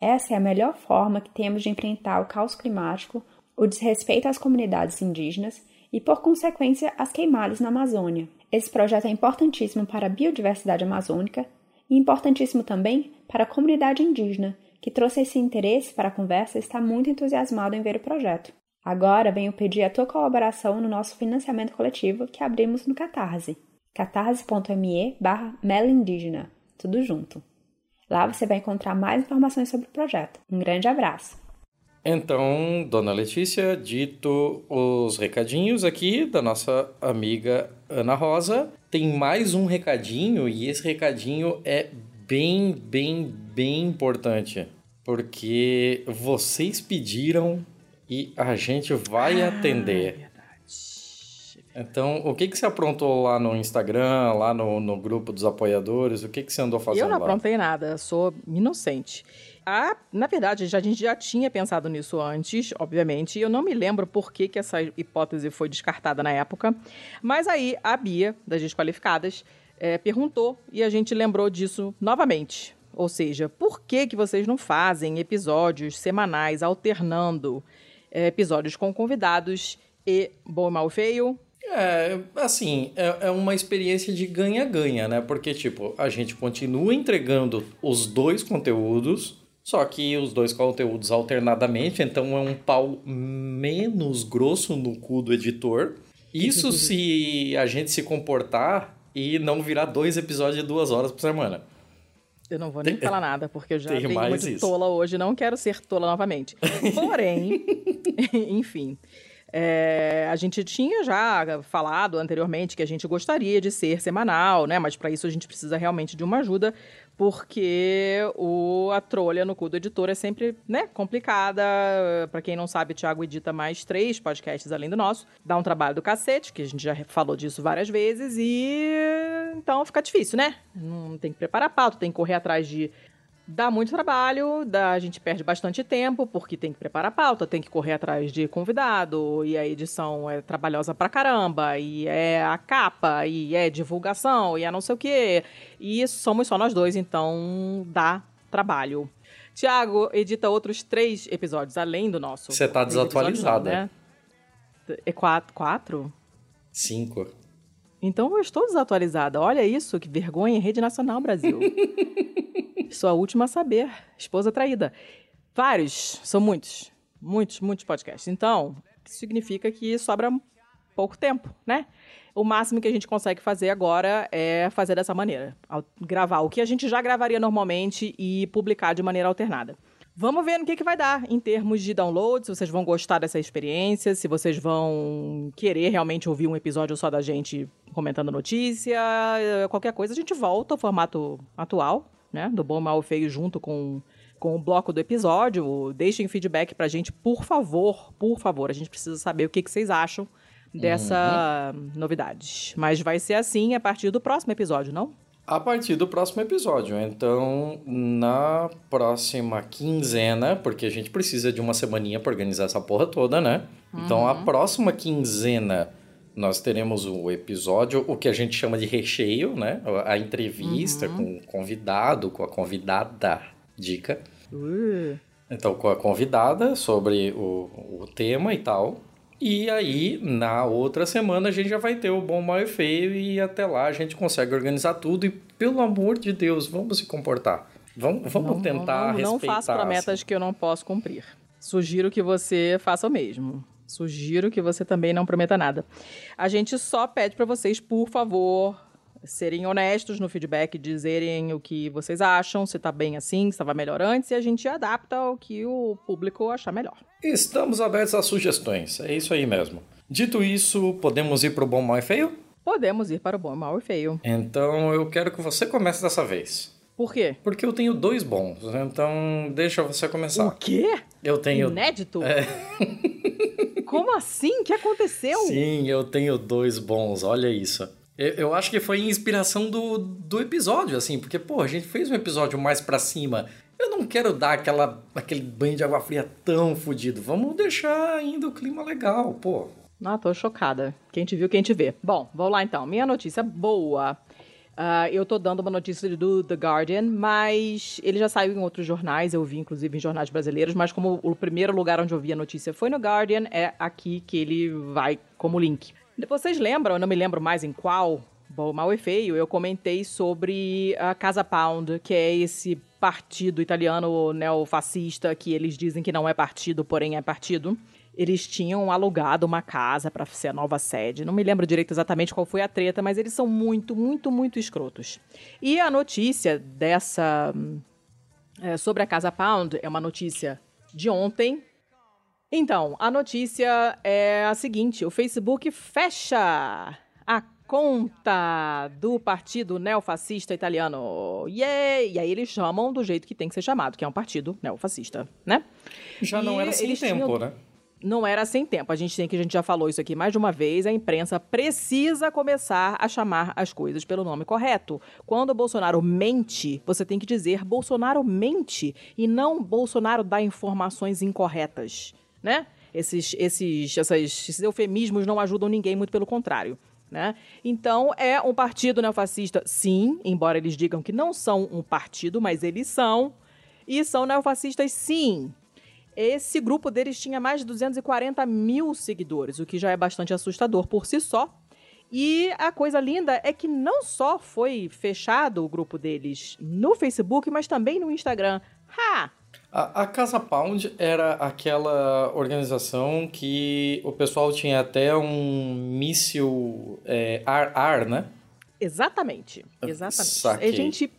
[SPEAKER 4] Essa é a melhor forma que temos de enfrentar o caos climático, o desrespeito às comunidades indígenas e, por consequência, as queimadas na Amazônia. Esse projeto é importantíssimo para a biodiversidade amazônica e importantíssimo também para a comunidade indígena, que trouxe esse interesse para a conversa e está muito entusiasmado em ver o projeto. Agora venho pedir a tua colaboração no nosso financiamento coletivo que abrimos no Catarse, catarse.me barra melindígena, tudo junto. Lá você vai encontrar mais informações sobre o projeto. Um grande abraço!
[SPEAKER 1] Então, dona Letícia, dito os recadinhos aqui da nossa amiga Ana Rosa, tem mais um recadinho e esse recadinho é bem, bem, bem importante. Porque vocês pediram e a gente vai ah, atender. Então, o que, que você aprontou lá no Instagram, lá no, no grupo dos apoiadores? O que, que você andou fazendo
[SPEAKER 2] lá? Eu não
[SPEAKER 1] lá?
[SPEAKER 2] aprontei nada, sou inocente. Na verdade, já, a gente já tinha pensado nisso antes, obviamente, e eu não me lembro por que, que essa hipótese foi descartada na época. Mas aí a Bia, das Desqualificadas, é, perguntou e a gente lembrou disso novamente. Ou seja, por que, que vocês não fazem episódios semanais alternando é, episódios com convidados e Bom, Mal Feio,
[SPEAKER 1] é, assim, é, é uma experiência de ganha-ganha, né? Porque, tipo, a gente continua entregando os dois conteúdos, só que os dois conteúdos alternadamente, então é um pau menos grosso no cu do editor. Isso se a gente se comportar e não virar dois episódios de duas horas por semana.
[SPEAKER 2] Eu não vou nem tem, falar nada, porque eu já fui muito isso. tola hoje, não quero ser tola novamente. Porém, enfim. É, a gente tinha já falado anteriormente que a gente gostaria de ser semanal, né? Mas para isso a gente precisa realmente de uma ajuda, porque o, a trolha no cu do editor é sempre né, complicada. Para quem não sabe, Thiago edita mais três podcasts além do nosso. Dá um trabalho do cacete, que a gente já falou disso várias vezes, e então fica difícil, né? Não tem que preparar pauta, tem que correr atrás de Dá muito trabalho, dá, a gente perde bastante tempo, porque tem que preparar a pauta, tem que correr atrás de convidado, e a edição é trabalhosa pra caramba, e é a capa, e é divulgação, e é não sei o quê. E somos só nós dois, então dá trabalho. Tiago edita outros três episódios, além do nosso.
[SPEAKER 1] Você tá desatualizada. Né?
[SPEAKER 2] É quatro? quatro?
[SPEAKER 1] Cinco.
[SPEAKER 2] Então eu estou desatualizada. Olha isso, que vergonha em rede nacional, Brasil. Sou a última a saber. Esposa traída. Vários, são muitos. Muitos, muitos podcasts. Então, significa que sobra pouco tempo, né? O máximo que a gente consegue fazer agora é fazer dessa maneira. Gravar o que a gente já gravaria normalmente e publicar de maneira alternada. Vamos ver no que, que vai dar em termos de download, se vocês vão gostar dessa experiência, se vocês vão querer realmente ouvir um episódio só da gente comentando notícia, qualquer coisa, a gente volta ao formato atual, né? Do bom, mal feio junto com, com o bloco do episódio. Deixem feedback pra gente, por favor, por favor. A gente precisa saber o que, que vocês acham dessa uhum. novidade. Mas vai ser assim a partir do próximo episódio, não?
[SPEAKER 1] A partir do próximo episódio. Então, na próxima quinzena, porque a gente precisa de uma semaninha para organizar essa porra toda, né? Uhum. Então, a uhum. próxima quinzena nós teremos o episódio, o que a gente chama de recheio, né? A entrevista uhum. com o convidado, com a convidada, dica. Uh. Então, com a convidada sobre o, o tema e tal. E aí, na outra semana, a gente já vai ter o bom, mal e feio, e até lá a gente consegue organizar tudo. E, pelo amor de Deus, vamos se comportar. Vamos, vamos não, tentar não, não,
[SPEAKER 2] não faço promessas assim. que eu não posso cumprir. Sugiro que você faça o mesmo. Sugiro que você também não prometa nada. A gente só pede para vocês, por favor, serem honestos no feedback, dizerem o que vocês acham, se tá bem assim, se estava melhor antes, e a gente adapta ao que o público achar melhor.
[SPEAKER 1] Estamos abertos a sugestões, é isso aí mesmo. Dito isso, podemos ir para o bom, mal e feio?
[SPEAKER 2] Podemos ir para o bom, mal e feio.
[SPEAKER 1] Então eu quero que você comece dessa vez.
[SPEAKER 2] Por quê?
[SPEAKER 1] Porque eu tenho dois bons, então deixa você começar.
[SPEAKER 2] O quê?
[SPEAKER 1] Eu tenho.
[SPEAKER 2] Inédito? É. Como assim? O que aconteceu?
[SPEAKER 1] Sim, eu tenho dois bons, olha isso. Eu, acho que foi inspiração do, do episódio, assim, porque, pô, a gente fez um episódio mais pra cima. Eu não quero dar aquela, aquele banho de água fria tão fodido. Vamos deixar ainda o clima legal, pô.
[SPEAKER 2] Ah, tô chocada. Quem te viu, quem te vê. Bom, vamos lá então. Minha notícia boa. Uh, eu tô dando uma notícia do The Guardian, mas ele já saiu em outros jornais, eu vi inclusive em jornais brasileiros, mas como o primeiro lugar onde eu vi a notícia foi no Guardian, é aqui que ele vai como link. Vocês lembram, eu não me lembro mais em qual, bom, mal e feio, eu comentei sobre a Casa Pound, que é esse partido italiano neofascista que eles dizem que não é partido, porém é partido. Eles tinham alugado uma casa para ser a nova sede. Não me lembro direito exatamente qual foi a treta, mas eles são muito, muito, muito escrotos. E a notícia dessa. É, sobre a Casa Pound é uma notícia de ontem, então, a notícia é a seguinte: o Facebook fecha a conta do partido neofascista italiano. Yeah! E aí eles chamam do jeito que tem que ser chamado, que é um partido neofascista, né?
[SPEAKER 1] Já e não era sem tempo, tinham... né?
[SPEAKER 2] Não era sem tempo. A gente tem que a gente já falou isso aqui mais de uma vez. A imprensa precisa começar a chamar as coisas pelo nome correto. Quando o Bolsonaro mente, você tem que dizer Bolsonaro mente e não Bolsonaro dá informações incorretas né? Esses, esses, essas, esses eufemismos não ajudam ninguém, muito pelo contrário. Né? Então, é um partido neofascista, sim, embora eles digam que não são um partido, mas eles são. E são neofascistas, sim. Esse grupo deles tinha mais de 240 mil seguidores, o que já é bastante assustador por si só. E a coisa linda é que não só foi fechado o grupo deles no Facebook, mas também no Instagram. Ha!
[SPEAKER 1] A, a, Casa Pound era aquela organização que o pessoal tinha até um míssil é, ar-ar, né?
[SPEAKER 2] Exatamente, exatamente. É gente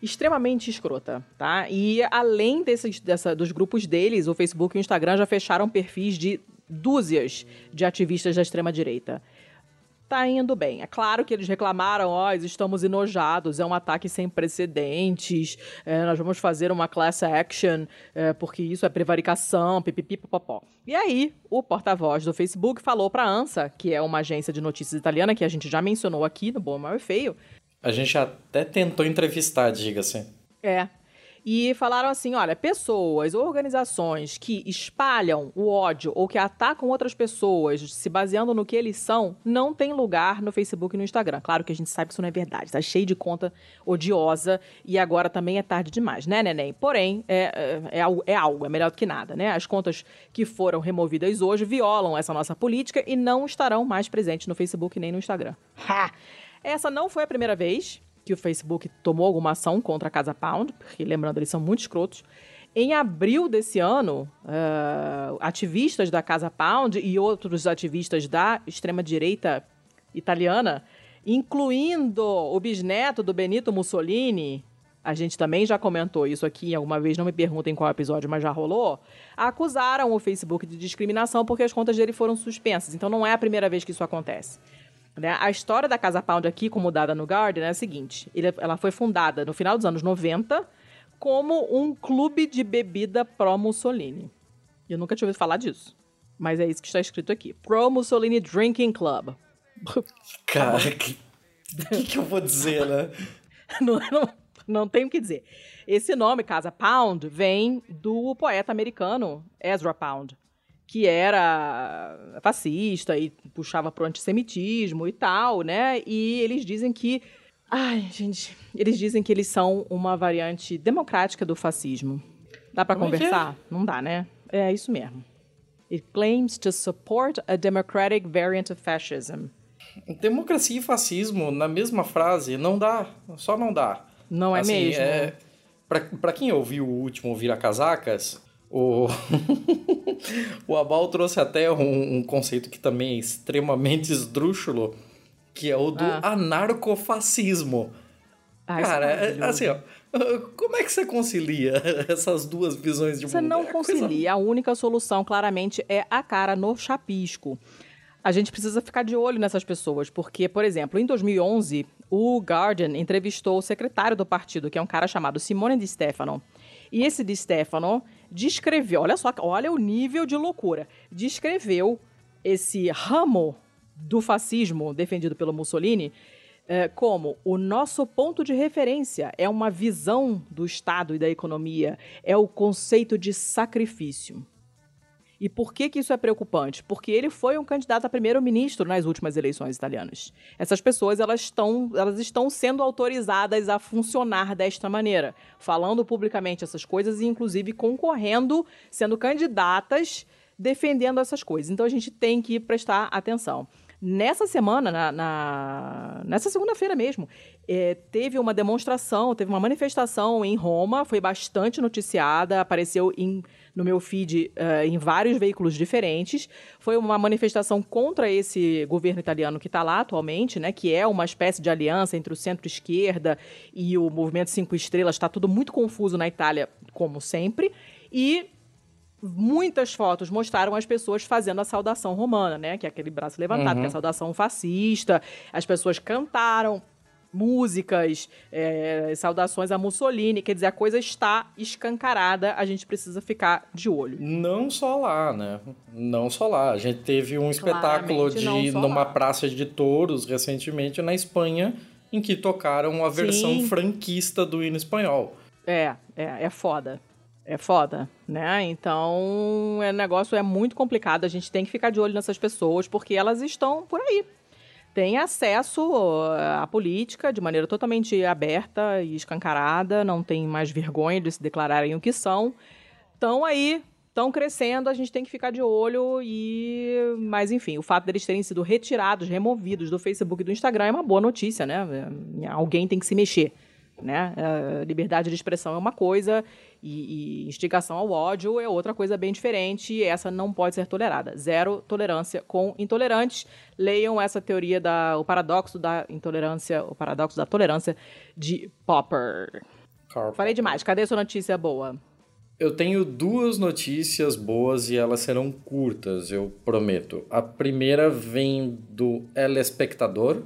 [SPEAKER 2] extremamente escrota, tá? E além desses, dessa, dos grupos deles, o Facebook e o Instagram já fecharam perfis de dúzias de ativistas da extrema-direita tá indo bem. É claro que eles reclamaram, ó, oh, estamos enojados, é um ataque sem precedentes, é, nós vamos fazer uma class action, é, porque isso é prevaricação, pipipi, popopó. E aí, o porta-voz do Facebook falou pra ANSA, que é uma agência de notícias italiana, que a gente já mencionou aqui no Bom, Mal e Feio.
[SPEAKER 1] A gente até tentou entrevistar, diga-se.
[SPEAKER 2] É, e falaram assim: olha, pessoas ou organizações que espalham o ódio ou que atacam outras pessoas se baseando no que eles são, não tem lugar no Facebook e no Instagram. Claro que a gente sabe que isso não é verdade, tá cheio de conta odiosa e agora também é tarde demais, né, neném? Porém, é, é, é, é algo, é melhor do que nada, né? As contas que foram removidas hoje violam essa nossa política e não estarão mais presentes no Facebook nem no Instagram. Ha! Essa não foi a primeira vez que o Facebook tomou alguma ação contra a Casa Pound, porque, lembrando, eles são muito escrotos. Em abril desse ano, uh, ativistas da Casa Pound e outros ativistas da extrema-direita italiana, incluindo o bisneto do Benito Mussolini, a gente também já comentou isso aqui alguma vez, não me perguntem qual episódio, mas já rolou, acusaram o Facebook de discriminação porque as contas dele foram suspensas. Então não é a primeira vez que isso acontece. Né? A história da Casa Pound aqui, como dada no Guardian, é a seguinte: ele, ela foi fundada no final dos anos 90 como um clube de bebida pró-Mussolini. Eu nunca tinha ouvido falar disso. Mas é isso que está escrito aqui. Pro-Mussolini Drinking Club.
[SPEAKER 1] Cara, o que, que, que eu vou dizer, né?
[SPEAKER 2] não, não, não tenho o que dizer. Esse nome, Casa Pound, vem do poeta americano Ezra Pound, que era fascista e puxava pro antissemitismo e tal, né? E eles dizem que. Ai, gente. Eles dizem que eles são uma variante democrática do fascismo. Dá para é conversar? É? Não dá, né? É isso mesmo. It claims to support a democratic variant of fascism.
[SPEAKER 1] Democracia e fascismo na mesma frase não dá, só não dá.
[SPEAKER 2] Não é assim, mesmo? É,
[SPEAKER 1] para quem ouviu o último Vira Casacas, o, o Abal trouxe até um, um, conceito que também é extremamente esdrúxulo, que é o do ah. anarcofascismo. Ah, Cara, é, assim, ó, como é que você concilia essas duas visões de
[SPEAKER 2] você mundo? Você não é concilia. Coisa... A única solução, claramente, é a cara no chapisco a gente precisa ficar de olho nessas pessoas, porque, por exemplo, em 2011, o Guardian entrevistou o secretário do partido, que é um cara chamado Simone Di Stefano. E esse Di Stefano descreveu, olha só, olha o nível de loucura, descreveu esse ramo do fascismo defendido pelo Mussolini eh, como o nosso ponto de referência é uma visão do Estado e da economia, é o conceito de sacrifício. E por que, que isso é preocupante? Porque ele foi um candidato a primeiro-ministro nas últimas eleições italianas. Essas pessoas elas estão, elas estão sendo autorizadas a funcionar desta maneira, falando publicamente essas coisas e, inclusive, concorrendo, sendo candidatas, defendendo essas coisas. Então a gente tem que prestar atenção. Nessa semana, na, na nessa segunda-feira mesmo, é, teve uma demonstração, teve uma manifestação em Roma, foi bastante noticiada, apareceu em, no meu feed uh, em vários veículos diferentes. Foi uma manifestação contra esse governo italiano que está lá atualmente, né, que é uma espécie de aliança entre o centro-esquerda e o movimento Cinco Estrelas. Está tudo muito confuso na Itália, como sempre. E muitas fotos mostraram as pessoas fazendo a saudação romana, né? Que é aquele braço levantado, uhum. que é a saudação fascista. As pessoas cantaram músicas, é, saudações a Mussolini. Quer dizer, a coisa está escancarada, a gente precisa ficar de olho.
[SPEAKER 1] Não só lá, né? Não só lá. A gente teve um espetáculo de numa lá. praça de touros recentemente na Espanha, em que tocaram a versão Sim. franquista do hino espanhol.
[SPEAKER 2] É, é, é foda é foda, né? Então, o negócio é muito complicado. A gente tem que ficar de olho nessas pessoas porque elas estão por aí. Têm acesso à política de maneira totalmente aberta e escancarada, não tem mais vergonha de se declararem o que são. Estão aí, estão crescendo, a gente tem que ficar de olho e... Mas, enfim, o fato deles terem sido retirados, removidos do Facebook e do Instagram é uma boa notícia, né? Alguém tem que se mexer. Né? A liberdade de expressão é uma coisa e, e, instigação ao ódio é outra coisa bem diferente e essa não pode ser tolerada. Zero tolerância com intolerantes. Leiam essa teoria da o paradoxo da intolerância, o paradoxo da tolerância de Popper. Carl Falei demais. Cadê sua notícia boa?
[SPEAKER 1] Eu tenho duas notícias boas e elas serão curtas, eu prometo. A primeira vem do El Espectador,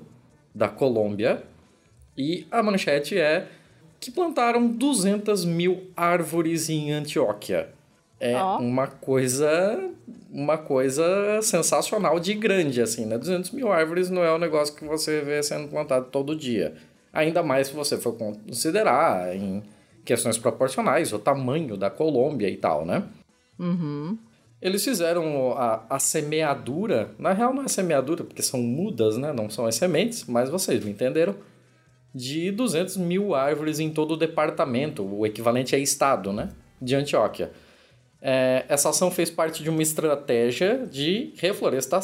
[SPEAKER 1] da Colômbia, e a manchete é que plantaram 200 mil árvores em Antioquia. É oh. uma coisa uma coisa sensacional de grande, assim, né? 200 mil árvores não é um negócio que você vê sendo plantado todo dia. Ainda mais se você for considerar em questões proporcionais, o tamanho da Colômbia e tal, né?
[SPEAKER 2] Uhum.
[SPEAKER 1] Eles fizeram a, a semeadura, na real não é semeadura, porque são mudas, né? Não são as sementes, mas vocês me entenderam de 200 mil árvores em todo o departamento, o equivalente a estado, né? De Antioquia. É, essa ação fez parte de uma estratégia de, refloresta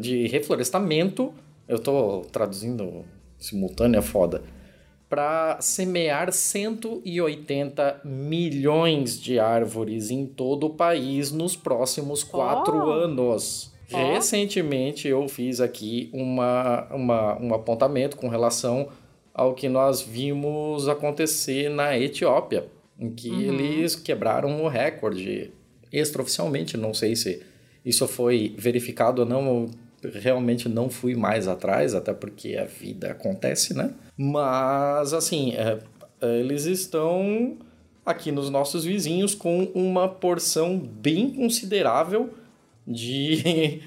[SPEAKER 1] de reflorestamento. Eu estou traduzindo simultâneo, é foda. Para semear 180 milhões de árvores em todo o país nos próximos quatro oh. anos. Oh. Recentemente eu fiz aqui uma, uma, um apontamento com relação ao que nós vimos acontecer na Etiópia, em que uhum. eles quebraram o recorde extraoficialmente. Não sei se isso foi verificado ou não, eu realmente não fui mais atrás, até porque a vida acontece, né? Mas, assim, é, é eles estão aqui nos nossos vizinhos com uma porção bem considerável de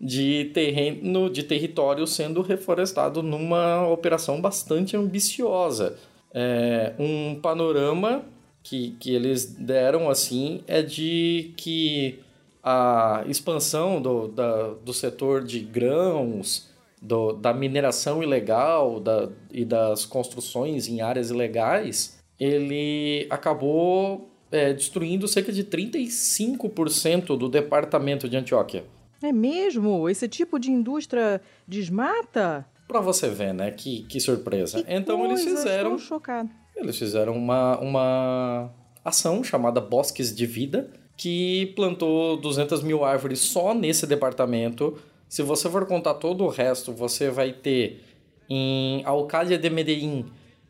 [SPEAKER 1] de terreno, de território sendo reflorestado numa operação bastante ambiciosa. É, um panorama que, que eles deram assim é de que a expansão do, da, do setor de grãos, do, da mineração ilegal da, e das construções em áreas ilegais, ele acabou é, destruindo cerca de 35% do departamento de Antioquia.
[SPEAKER 2] É mesmo? Esse tipo de indústria desmata?
[SPEAKER 1] Pra você ver, né? Que, que surpresa. Que então coisa, eles fizeram.
[SPEAKER 2] Chocado.
[SPEAKER 1] Eles fizeram uma, uma ação chamada Bosques de Vida, que plantou 200 mil árvores só nesse departamento. Se você for contar todo o resto, você vai ter em Alcádia de Medellín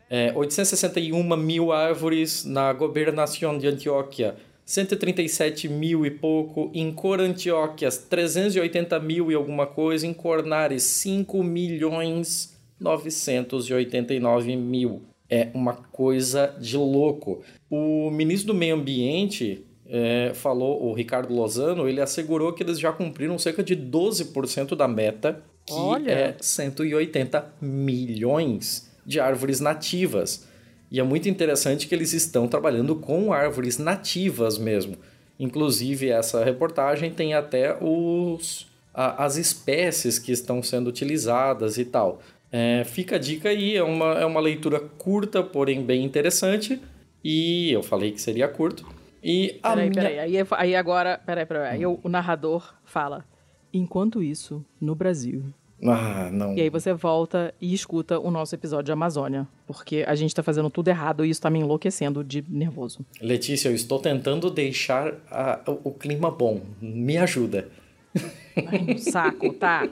[SPEAKER 1] é, 861 mil árvores, na Gobernação de Antioquia 137 mil e pouco, em Cor Antioquias 380 mil e alguma coisa, em Cornares 5 milhões 989 mil. É uma coisa de louco. O ministro do Meio Ambiente é, falou, o Ricardo Lozano, ele assegurou que eles já cumpriram cerca de 12% da meta, que Olha. é 180 milhões de árvores nativas. E é muito interessante que eles estão trabalhando com árvores nativas mesmo. Inclusive, essa reportagem tem até os, a, as espécies que estão sendo utilizadas e tal. É, fica a dica aí, é uma, é uma leitura curta, porém bem interessante. E eu falei que seria curto. E
[SPEAKER 2] a peraí, minha... peraí. Aí, aí agora, peraí, peraí. Aí o, o narrador fala: Enquanto isso, no Brasil,
[SPEAKER 1] ah, não.
[SPEAKER 2] E aí você volta e escuta o nosso episódio de Amazônia, porque a gente tá fazendo tudo errado e isso tá me enlouquecendo de nervoso.
[SPEAKER 1] Letícia, eu estou tentando deixar a, o, o clima bom. Me ajuda.
[SPEAKER 2] Ai, no saco, tá?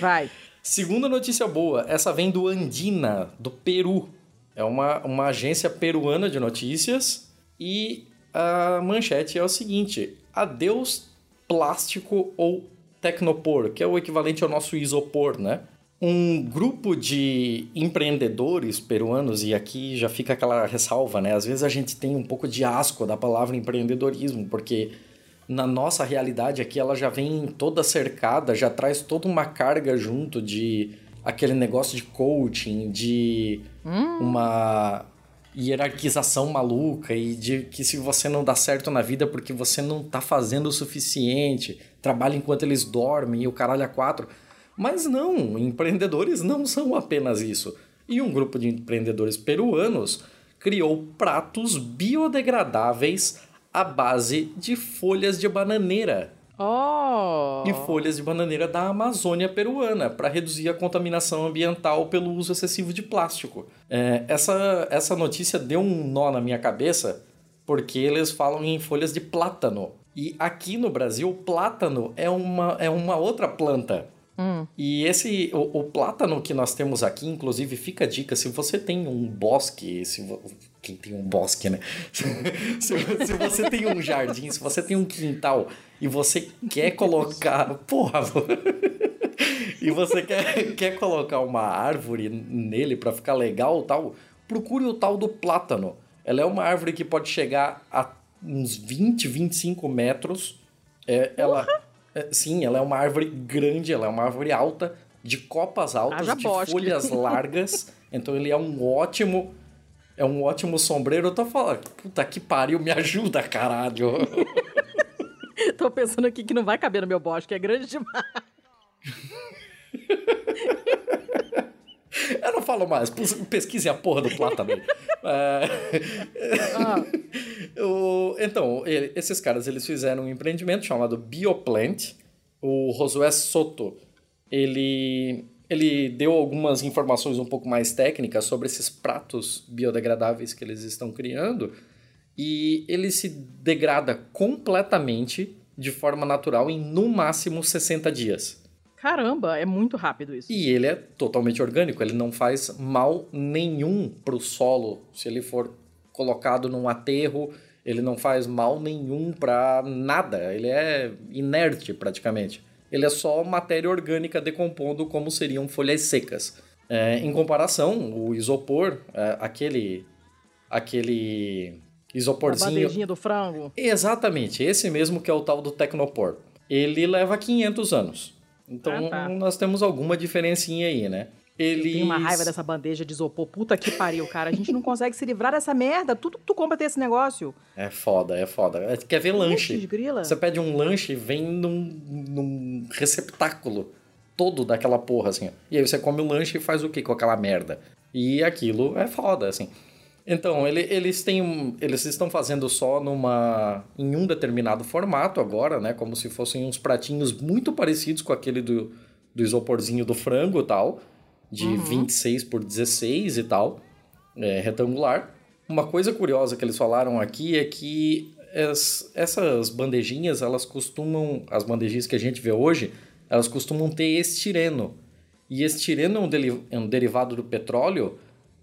[SPEAKER 2] Vai.
[SPEAKER 1] Segunda notícia boa, essa vem do Andina, do Peru. É uma, uma agência peruana de notícias e a manchete é o seguinte: adeus plástico ou Tecnopor, que é o equivalente ao nosso isopor, né? Um grupo de empreendedores peruanos, e aqui já fica aquela ressalva, né? Às vezes a gente tem um pouco de asco da palavra empreendedorismo, porque na nossa realidade aqui ela já vem toda cercada, já traz toda uma carga junto de aquele negócio de coaching, de hum. uma hierarquização maluca e de que se você não dá certo na vida porque você não tá fazendo o suficiente, trabalha enquanto eles dormem e o caralho a quatro. Mas não, empreendedores não são apenas isso. E um grupo de empreendedores peruanos criou pratos biodegradáveis à base de folhas de bananeira
[SPEAKER 2] Oh.
[SPEAKER 1] E folhas de bananeira da Amazônia peruana para reduzir a contaminação ambiental pelo uso excessivo de plástico. É, essa, essa notícia deu um nó na minha cabeça porque eles falam em folhas de plátano. E aqui no Brasil, plátano é uma, é uma outra planta.
[SPEAKER 2] Hum.
[SPEAKER 1] E esse o, o, plátano que nós temos aqui, inclusive, fica a dica: se você tem um bosque, se, quem tem um bosque, né? se, se, você tem um jardim, se você tem um quintal e você quer colocar. Porra! e você quer, quer colocar uma árvore nele para ficar legal tal, procure o tal do plátano. Ela é uma árvore que pode chegar a uns 20, 25 metros. É, ela, é, sim, ela é uma árvore grande, ela é uma árvore alta, de copas altas, de bosque. folhas largas. Então ele é um ótimo é um ótimo sombreiro. Eu tô falando, puta que pariu, me ajuda, caralho.
[SPEAKER 2] tô pensando aqui que não vai caber no meu bosque, é grande demais.
[SPEAKER 1] Eu não falo mais, pesquise a porra do plátano. é... ah. o... Então, esses caras eles fizeram um empreendimento chamado Bioplant. O Josué Soto, ele ele deu algumas informações um pouco mais técnicas sobre esses pratos biodegradáveis que eles estão criando e ele se degrada completamente de forma natural em no máximo 60 dias.
[SPEAKER 2] Caramba, é muito rápido isso.
[SPEAKER 1] E ele é totalmente orgânico, ele não faz mal nenhum pro solo se ele for colocado num aterro, ele não faz mal nenhum para nada, ele é inerte praticamente. Ele é só matéria orgânica decompondo como seriam folhas secas. É, em comparação, o isopor, é, aquele aquele isoporzinho. A
[SPEAKER 2] bandejinha do frango.
[SPEAKER 1] Exatamente, esse mesmo que é o tal do Tecnopor. Ele leva 500 anos. Então ah, tá. nós temos alguma diferencinha aí, né?
[SPEAKER 2] Eles... Tem uma raiva dessa bandeja de isopor. Puta que pariu, cara. A gente não consegue se livrar dessa merda. Tudo que tu compra tem esse negócio.
[SPEAKER 1] É foda, é foda. É, quer ver lanche? Você pede um lanche, vem num, num receptáculo todo daquela porra, assim. E aí você come o lanche e faz o que com aquela merda? E aquilo é foda, assim. Então, ele, eles têm. Eles estão fazendo só numa. em um determinado formato agora, né? Como se fossem uns pratinhos muito parecidos com aquele do, do isoporzinho do frango e tal. De uhum. 26 por 16 e tal. É, retangular. Uma coisa curiosa que eles falaram aqui é que as, essas bandejinhas, elas costumam. As bandejinhas que a gente vê hoje, elas costumam ter estireno. E estireno é um, deli, é um derivado do petróleo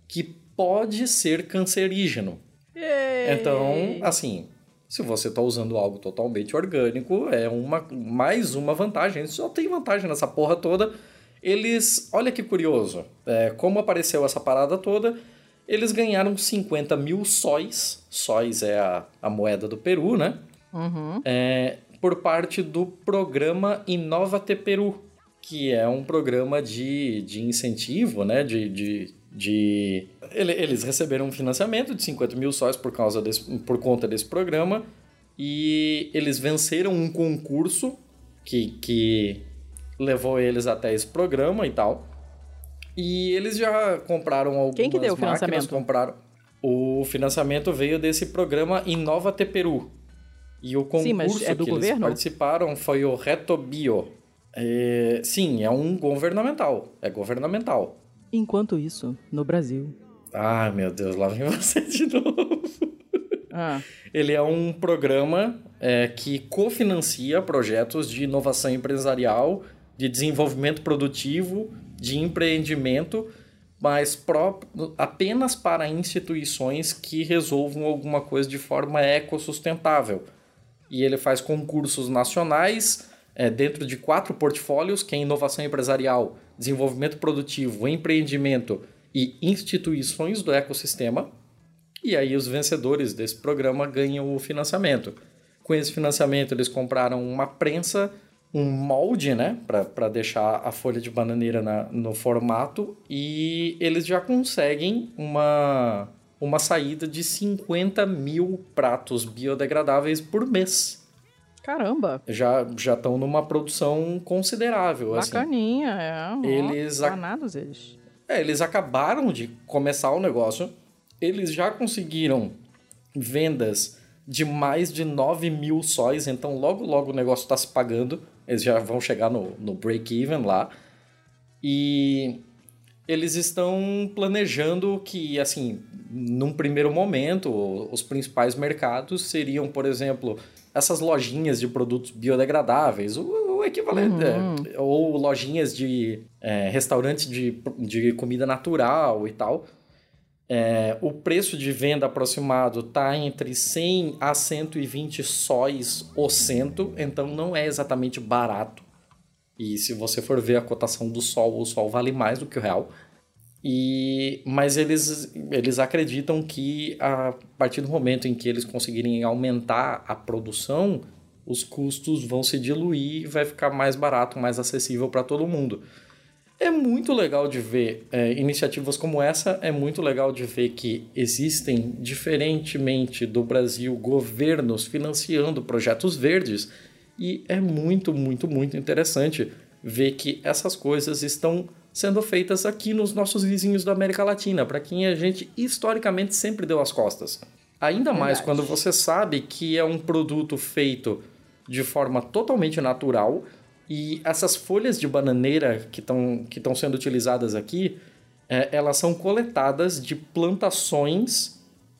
[SPEAKER 1] que pode ser cancerígeno. Ei. Então, assim, se você está usando algo totalmente orgânico, é uma mais uma vantagem. Só tem vantagem nessa porra toda. Eles, olha que curioso, é, como apareceu essa parada toda, eles ganharam 50 mil sóis, sóis é a, a moeda do Peru, né? Uhum. É, por parte do programa Inova Te Peru, que é um programa de, de incentivo, né? De, de de eles receberam um financiamento de 50 mil sóis por causa desse, por conta desse programa e eles venceram um concurso que, que levou eles até esse programa e tal. E eles já compraram algumas
[SPEAKER 2] Quem que deu o financiamento?
[SPEAKER 1] compraram. O financiamento veio desse programa Inova Te Peru. E o concurso sim, mas é do que governo? eles participaram foi o Retobio. É, sim, é um governamental. É governamental.
[SPEAKER 2] Enquanto isso, no Brasil.
[SPEAKER 1] Ai, meu Deus, lá vem você de novo. Ah. Ele é um programa é, que cofinancia projetos de inovação empresarial, de desenvolvimento produtivo, de empreendimento, mas pró apenas para instituições que resolvam alguma coisa de forma ecossustentável. E ele faz concursos nacionais é, dentro de quatro portfólios, que é inovação empresarial, desenvolvimento produtivo, empreendimento e instituições do ecossistema. E aí os vencedores desse programa ganham o financiamento. Com esse financiamento, eles compraram uma prensa, um molde, né, para deixar a folha de bananeira na, no formato, e eles já conseguem uma, uma saída de 50 mil pratos biodegradáveis por mês.
[SPEAKER 2] Caramba!
[SPEAKER 1] Já já estão numa produção considerável.
[SPEAKER 2] Assim. Bacaninha, assim. é. Eles danados eles.
[SPEAKER 1] É, eles acabaram de começar o negócio. Eles já conseguiram vendas de mais de 9 mil sóis, então logo logo o negócio está se pagando. Eles já vão chegar no, no break-even lá. E eles estão planejando que, assim, num primeiro momento, os principais mercados seriam, por exemplo, essas lojinhas de produtos biodegradáveis, o, o equivalente, uhum. é, ou lojinhas de é, restaurantes de, de comida natural e tal. É, o preço de venda aproximado está entre 100 a 120 sóis o cento, então não é exatamente barato. E se você for ver a cotação do sol, o sol vale mais do que o real. E, mas eles, eles acreditam que a partir do momento em que eles conseguirem aumentar a produção, os custos vão se diluir e vai ficar mais barato, mais acessível para todo mundo. É muito legal de ver é, iniciativas como essa, é muito legal de ver que existem, diferentemente do Brasil, governos financiando projetos verdes, e é muito, muito, muito interessante ver que essas coisas estão sendo feitas aqui nos nossos vizinhos da América Latina, para quem a gente historicamente sempre deu as costas. Ainda Verdade. mais quando você sabe que é um produto feito de forma totalmente natural e essas folhas de bananeira que estão que sendo utilizadas aqui, é, elas são coletadas de plantações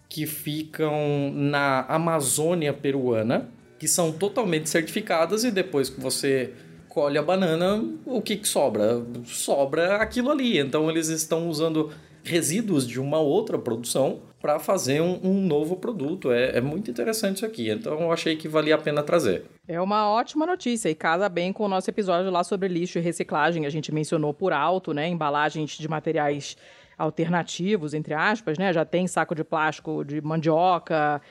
[SPEAKER 1] que ficam na Amazônia peruana, que são totalmente certificadas e depois que você colhe a banana, o que, que sobra? Sobra aquilo ali. Então eles estão usando resíduos de uma outra produção para fazer um, um, novo produto. É, é, muito interessante isso aqui. Então eu achei que valia a pena trazer.
[SPEAKER 2] É uma ótima notícia e casa bem com o nosso episódio lá sobre lixo e reciclagem. A gente mencionou por alto, né? Embalagens de materiais alternativos, entre aspas, né? Já tem saco de plástico de mandioca,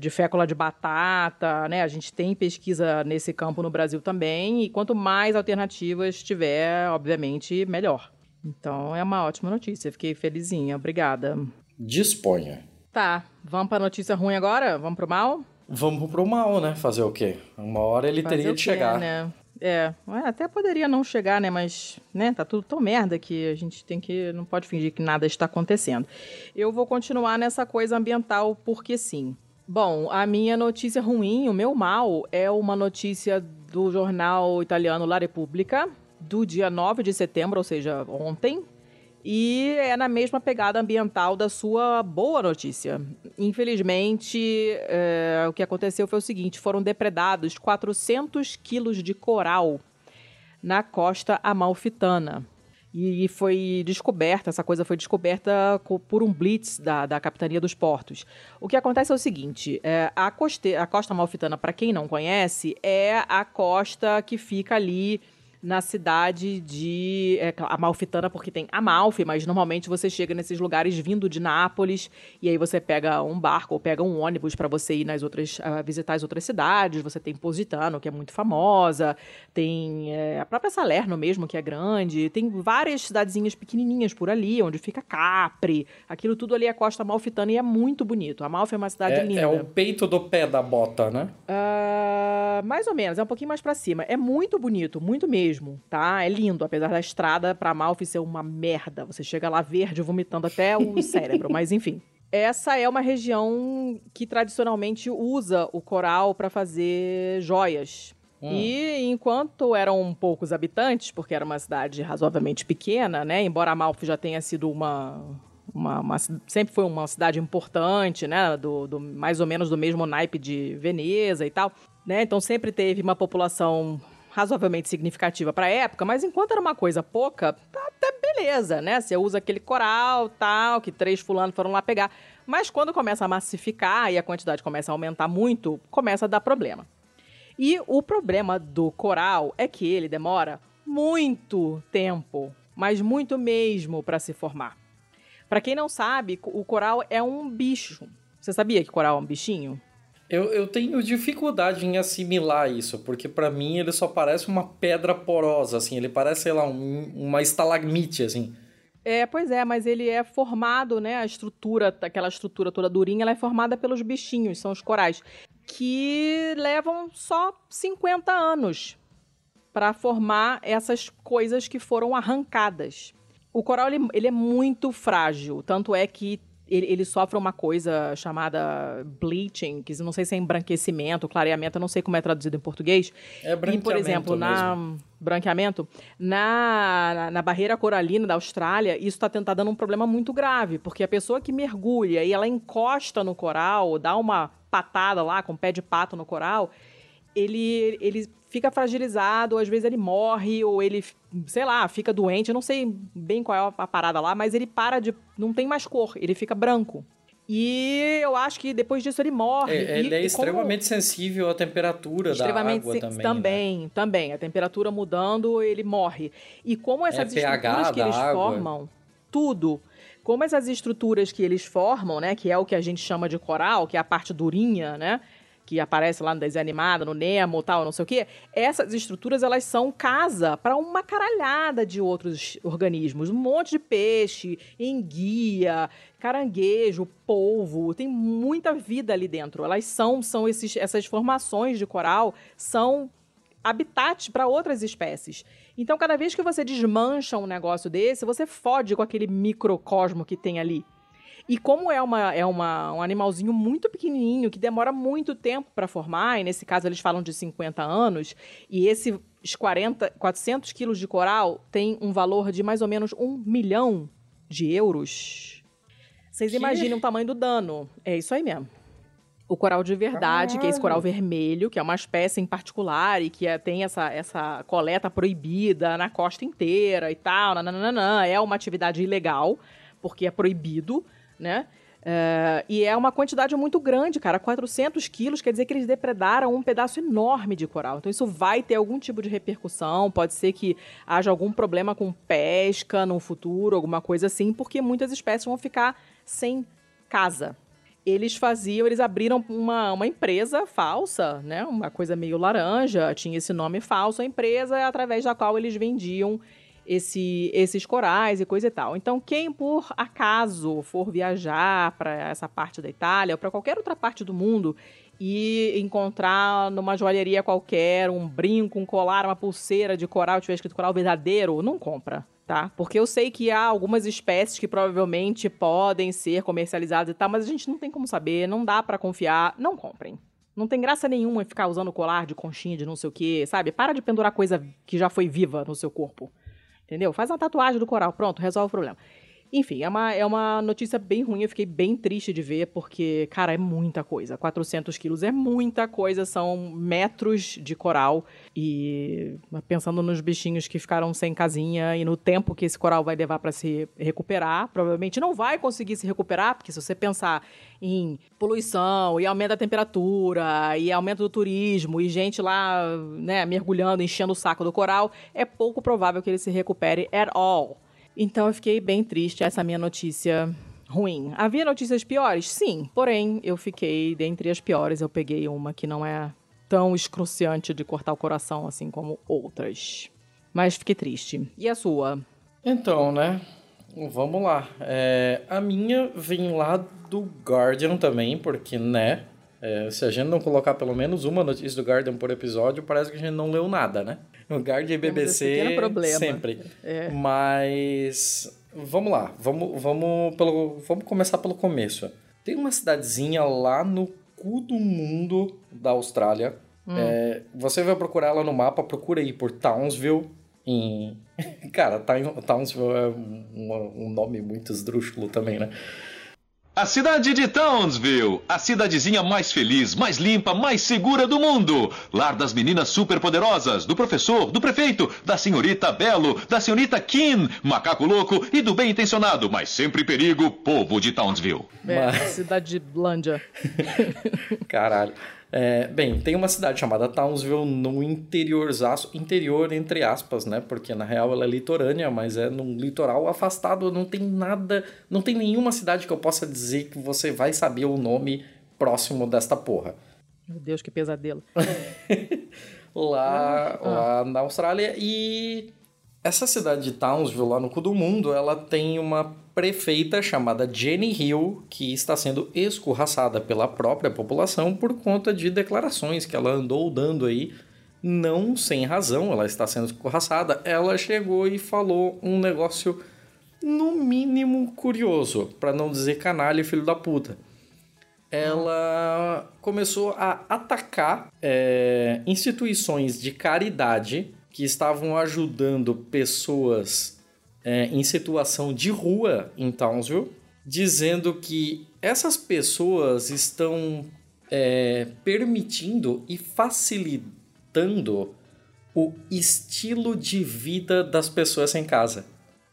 [SPEAKER 2] de fécula de batata, né? A gente tem pesquisa nesse campo no Brasil também, e quanto mais alternativas tiver, obviamente, melhor. Então é uma ótima notícia, fiquei felizinha, obrigada.
[SPEAKER 1] Disponha.
[SPEAKER 2] Tá, vamos pra notícia ruim agora? Vamos pro mal?
[SPEAKER 1] Vamos pro mal, né? Fazer o quê? Uma hora ele Fazer teria de chegar.
[SPEAKER 2] Né? É, até poderia não chegar, né? Mas, né, tá tudo tão merda que a gente tem que. Não pode fingir que nada está acontecendo. Eu vou continuar nessa coisa ambiental porque sim. Bom, a minha notícia ruim, o meu mal, é uma notícia do jornal italiano La Repubblica, do dia 9 de setembro, ou seja, ontem, e é na mesma pegada ambiental da sua boa notícia. Infelizmente, é, o que aconteceu foi o seguinte: foram depredados 400 quilos de coral na costa amalfitana. E foi descoberta, essa coisa foi descoberta por um blitz da, da Capitania dos Portos. O que acontece é o seguinte: é, a, coste, a costa amalfitana, para quem não conhece, é a costa que fica ali na cidade de é, Amalfitana, porque tem Amalfi, mas normalmente você chega nesses lugares vindo de Nápoles e aí você pega um barco ou pega um ônibus para você ir nas outras uh, visitar as outras cidades. Você tem Positano, que é muito famosa, tem é, a própria Salerno mesmo, que é grande, tem várias cidadezinhas pequenininhas por ali, onde fica Capri. Aquilo tudo ali é a costa amalfitana e é muito bonito. Amalfi é uma cidade
[SPEAKER 1] é,
[SPEAKER 2] linda.
[SPEAKER 1] É o peito do pé da bota, né?
[SPEAKER 2] Uh, mais ou menos, é um pouquinho mais para cima. É muito bonito, muito mesmo mesmo, tá? É lindo, apesar da estrada para Amalfi ser uma merda. Você chega lá verde, vomitando até o cérebro, mas enfim. Essa é uma região que tradicionalmente usa o coral para fazer joias. Hum. E enquanto eram poucos habitantes, porque era uma cidade razoavelmente pequena, né? Embora Amalfi já tenha sido uma, uma, uma, sempre foi uma cidade importante, né? Do, do, mais ou menos do mesmo naipe de Veneza e tal. Né? Então sempre teve uma população razoavelmente significativa para a época, mas enquanto era uma coisa pouca, tá até beleza, né? Você usa aquele coral, tal, que três fulanos foram lá pegar. Mas quando começa a massificar e a quantidade começa a aumentar muito, começa a dar problema. E o problema do coral é que ele demora muito tempo, mas muito mesmo para se formar. Para quem não sabe, o coral é um bicho. Você sabia que coral é um bichinho?
[SPEAKER 1] Eu, eu tenho dificuldade em assimilar isso, porque para mim ele só parece uma pedra porosa, assim, ele parece, sei lá, um, uma estalagmite, assim.
[SPEAKER 2] É, pois é, mas ele é formado, né? A estrutura, aquela estrutura toda durinha, ela é formada pelos bichinhos, são os corais, que levam só 50 anos para formar essas coisas que foram arrancadas. O coral ele, ele é muito frágil, tanto é que ele, ele, sofre uma coisa chamada bleaching, que não sei se é embranquecimento, clareamento, eu não sei como é traduzido em português.
[SPEAKER 1] É branqueamento
[SPEAKER 2] e, por exemplo, na
[SPEAKER 1] mesmo.
[SPEAKER 2] branqueamento, na, na, na, barreira coralina da Austrália, isso está tá dando um problema muito grave, porque a pessoa que mergulha e ela encosta no coral, dá uma patada lá com o pé de pato no coral, ele, ele fica fragilizado, ou às vezes ele morre, ou ele, sei lá, fica doente. Eu não sei bem qual é a parada lá, mas ele para de. não tem mais cor, ele fica branco. E eu acho que depois disso ele morre.
[SPEAKER 1] É, ele
[SPEAKER 2] e,
[SPEAKER 1] é extremamente sensível à temperatura da água também.
[SPEAKER 2] Também,
[SPEAKER 1] né?
[SPEAKER 2] também. A temperatura mudando, ele morre. E como essas
[SPEAKER 1] é
[SPEAKER 2] estruturas que eles
[SPEAKER 1] água.
[SPEAKER 2] formam, tudo. Como essas estruturas que eles formam, né? Que é o que a gente chama de coral, que é a parte durinha, né? Que aparece lá no desenho animado, no Nemo tal, não sei o quê, essas estruturas elas são casa para uma caralhada de outros organismos. Um monte de peixe, enguia, caranguejo, polvo, tem muita vida ali dentro. Elas são, são esses, essas formações de coral são habitats para outras espécies. Então, cada vez que você desmancha um negócio desse, você fode com aquele microcosmo que tem ali. E como é, uma, é uma, um animalzinho muito pequenininho, que demora muito tempo para formar, e nesse caso eles falam de 50 anos, e esses 40, 400 quilos de coral tem um valor de mais ou menos um milhão de euros. Vocês que? imaginam o tamanho do dano. É isso aí mesmo. O coral de verdade, que é esse coral vermelho, que é uma espécie em particular e que é, tem essa, essa coleta proibida na costa inteira e tal, nananana, é uma atividade ilegal, porque é proibido, né? Uh, e é uma quantidade muito grande, cara. 400 quilos quer dizer que eles depredaram um pedaço enorme de coral. Então, isso vai ter algum tipo de repercussão. Pode ser que haja algum problema com pesca no futuro, alguma coisa assim, porque muitas espécies vão ficar sem casa. Eles faziam, eles abriram uma, uma empresa falsa, né? Uma coisa meio laranja, tinha esse nome falso, a empresa através da qual eles vendiam esse, esses corais e coisa e tal. Então, quem por acaso for viajar para essa parte da Itália ou para qualquer outra parte do mundo e encontrar numa joalheria qualquer um brinco, um colar, uma pulseira de coral, tiver escrito coral verdadeiro, não compra. Tá? Porque eu sei que há algumas espécies que provavelmente podem ser comercializadas e tal, mas a gente não tem como saber, não dá para confiar, não comprem. Não tem graça nenhuma em ficar usando colar de conchinha, de não sei o quê, sabe? Para de pendurar coisa que já foi viva no seu corpo. Entendeu? Faz uma tatuagem do coral, pronto, resolve o problema. Enfim, é uma, é uma notícia bem ruim, eu fiquei bem triste de ver, porque, cara, é muita coisa. 400 quilos é muita coisa, são metros de coral. E pensando nos bichinhos que ficaram sem casinha e no tempo que esse coral vai levar para se recuperar, provavelmente não vai conseguir se recuperar, porque se você pensar em poluição e aumento da temperatura e aumento do turismo e gente lá, né, mergulhando, enchendo o saco do coral, é pouco provável que ele se recupere at all. Então eu fiquei bem triste essa minha notícia ruim. Havia notícias piores? Sim. Porém, eu fiquei dentre as piores. Eu peguei uma que não é tão excruciante de cortar o coração assim como outras. Mas fiquei triste. E a sua?
[SPEAKER 1] Então, né? Vamos lá. É, a minha vem lá do Guardian também, porque, né? É, se a gente não colocar pelo menos uma notícia do Guardian por episódio, parece que a gente não leu nada, né? O Guardian e BBC sempre. É. Mas vamos lá, vamos, vamos, pelo, vamos começar pelo começo. Tem uma cidadezinha lá no cu do mundo da Austrália. Hum. É, você vai procurar ela no mapa, procura aí por Townsville. Em... Cara, Townsville é um, um nome muito esdrúxulo também, né?
[SPEAKER 5] A cidade de Townsville, a cidadezinha mais feliz, mais limpa, mais segura do mundo. Lar das meninas superpoderosas, do professor, do prefeito, da senhorita Belo, da senhorita Kim, macaco louco e do bem intencionado, mas sempre perigo, povo de Townsville.
[SPEAKER 2] É, mas... cidade de Blândia.
[SPEAKER 1] Caralho. É, bem, tem uma cidade chamada Townsville no interior, interior entre aspas, né? Porque na real ela é litorânea, mas é num litoral afastado, não tem nada, não tem nenhuma cidade que eu possa dizer que você vai saber o nome próximo desta porra.
[SPEAKER 2] Meu Deus, que pesadelo.
[SPEAKER 1] lá, ah, lá na Austrália e essa cidade de Townsville, lá no cu do mundo, ela tem uma prefeita chamada Jenny Hill, que está sendo escorraçada pela própria população por conta de declarações que ela andou dando aí, não sem razão, ela está sendo escorraçada. Ela chegou e falou um negócio no mínimo curioso, para não dizer canalha e filho da puta. Ela começou a atacar é, instituições de caridade que estavam ajudando pessoas é, em situação de rua em Townsville, dizendo que essas pessoas estão é, permitindo e facilitando o estilo de vida das pessoas sem casa.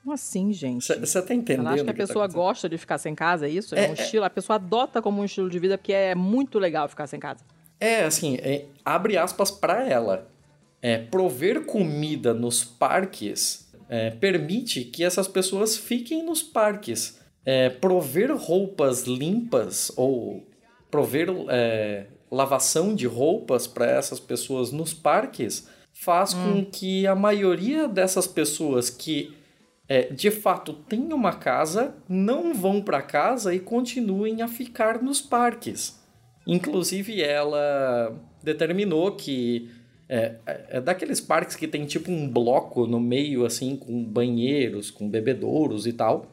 [SPEAKER 2] Como assim, gente?
[SPEAKER 1] Você tá entendendo? Ela
[SPEAKER 2] acha que a que tá pessoa tá gosta de ficar sem casa, é isso? É, é um é. estilo, a pessoa adota como um estilo de vida porque é muito legal ficar sem casa.
[SPEAKER 1] É, assim, é, abre aspas para ela. É, prover comida nos parques é, permite que essas pessoas fiquem nos parques. É, prover roupas limpas ou prover é, lavação de roupas para essas pessoas nos parques faz hum. com que a maioria dessas pessoas que é, de fato têm uma casa não vão para casa e continuem a ficar nos parques. Inclusive, ela determinou que é, é, é, daqueles parques que tem tipo um bloco no meio, assim, com banheiros, com bebedouros e tal.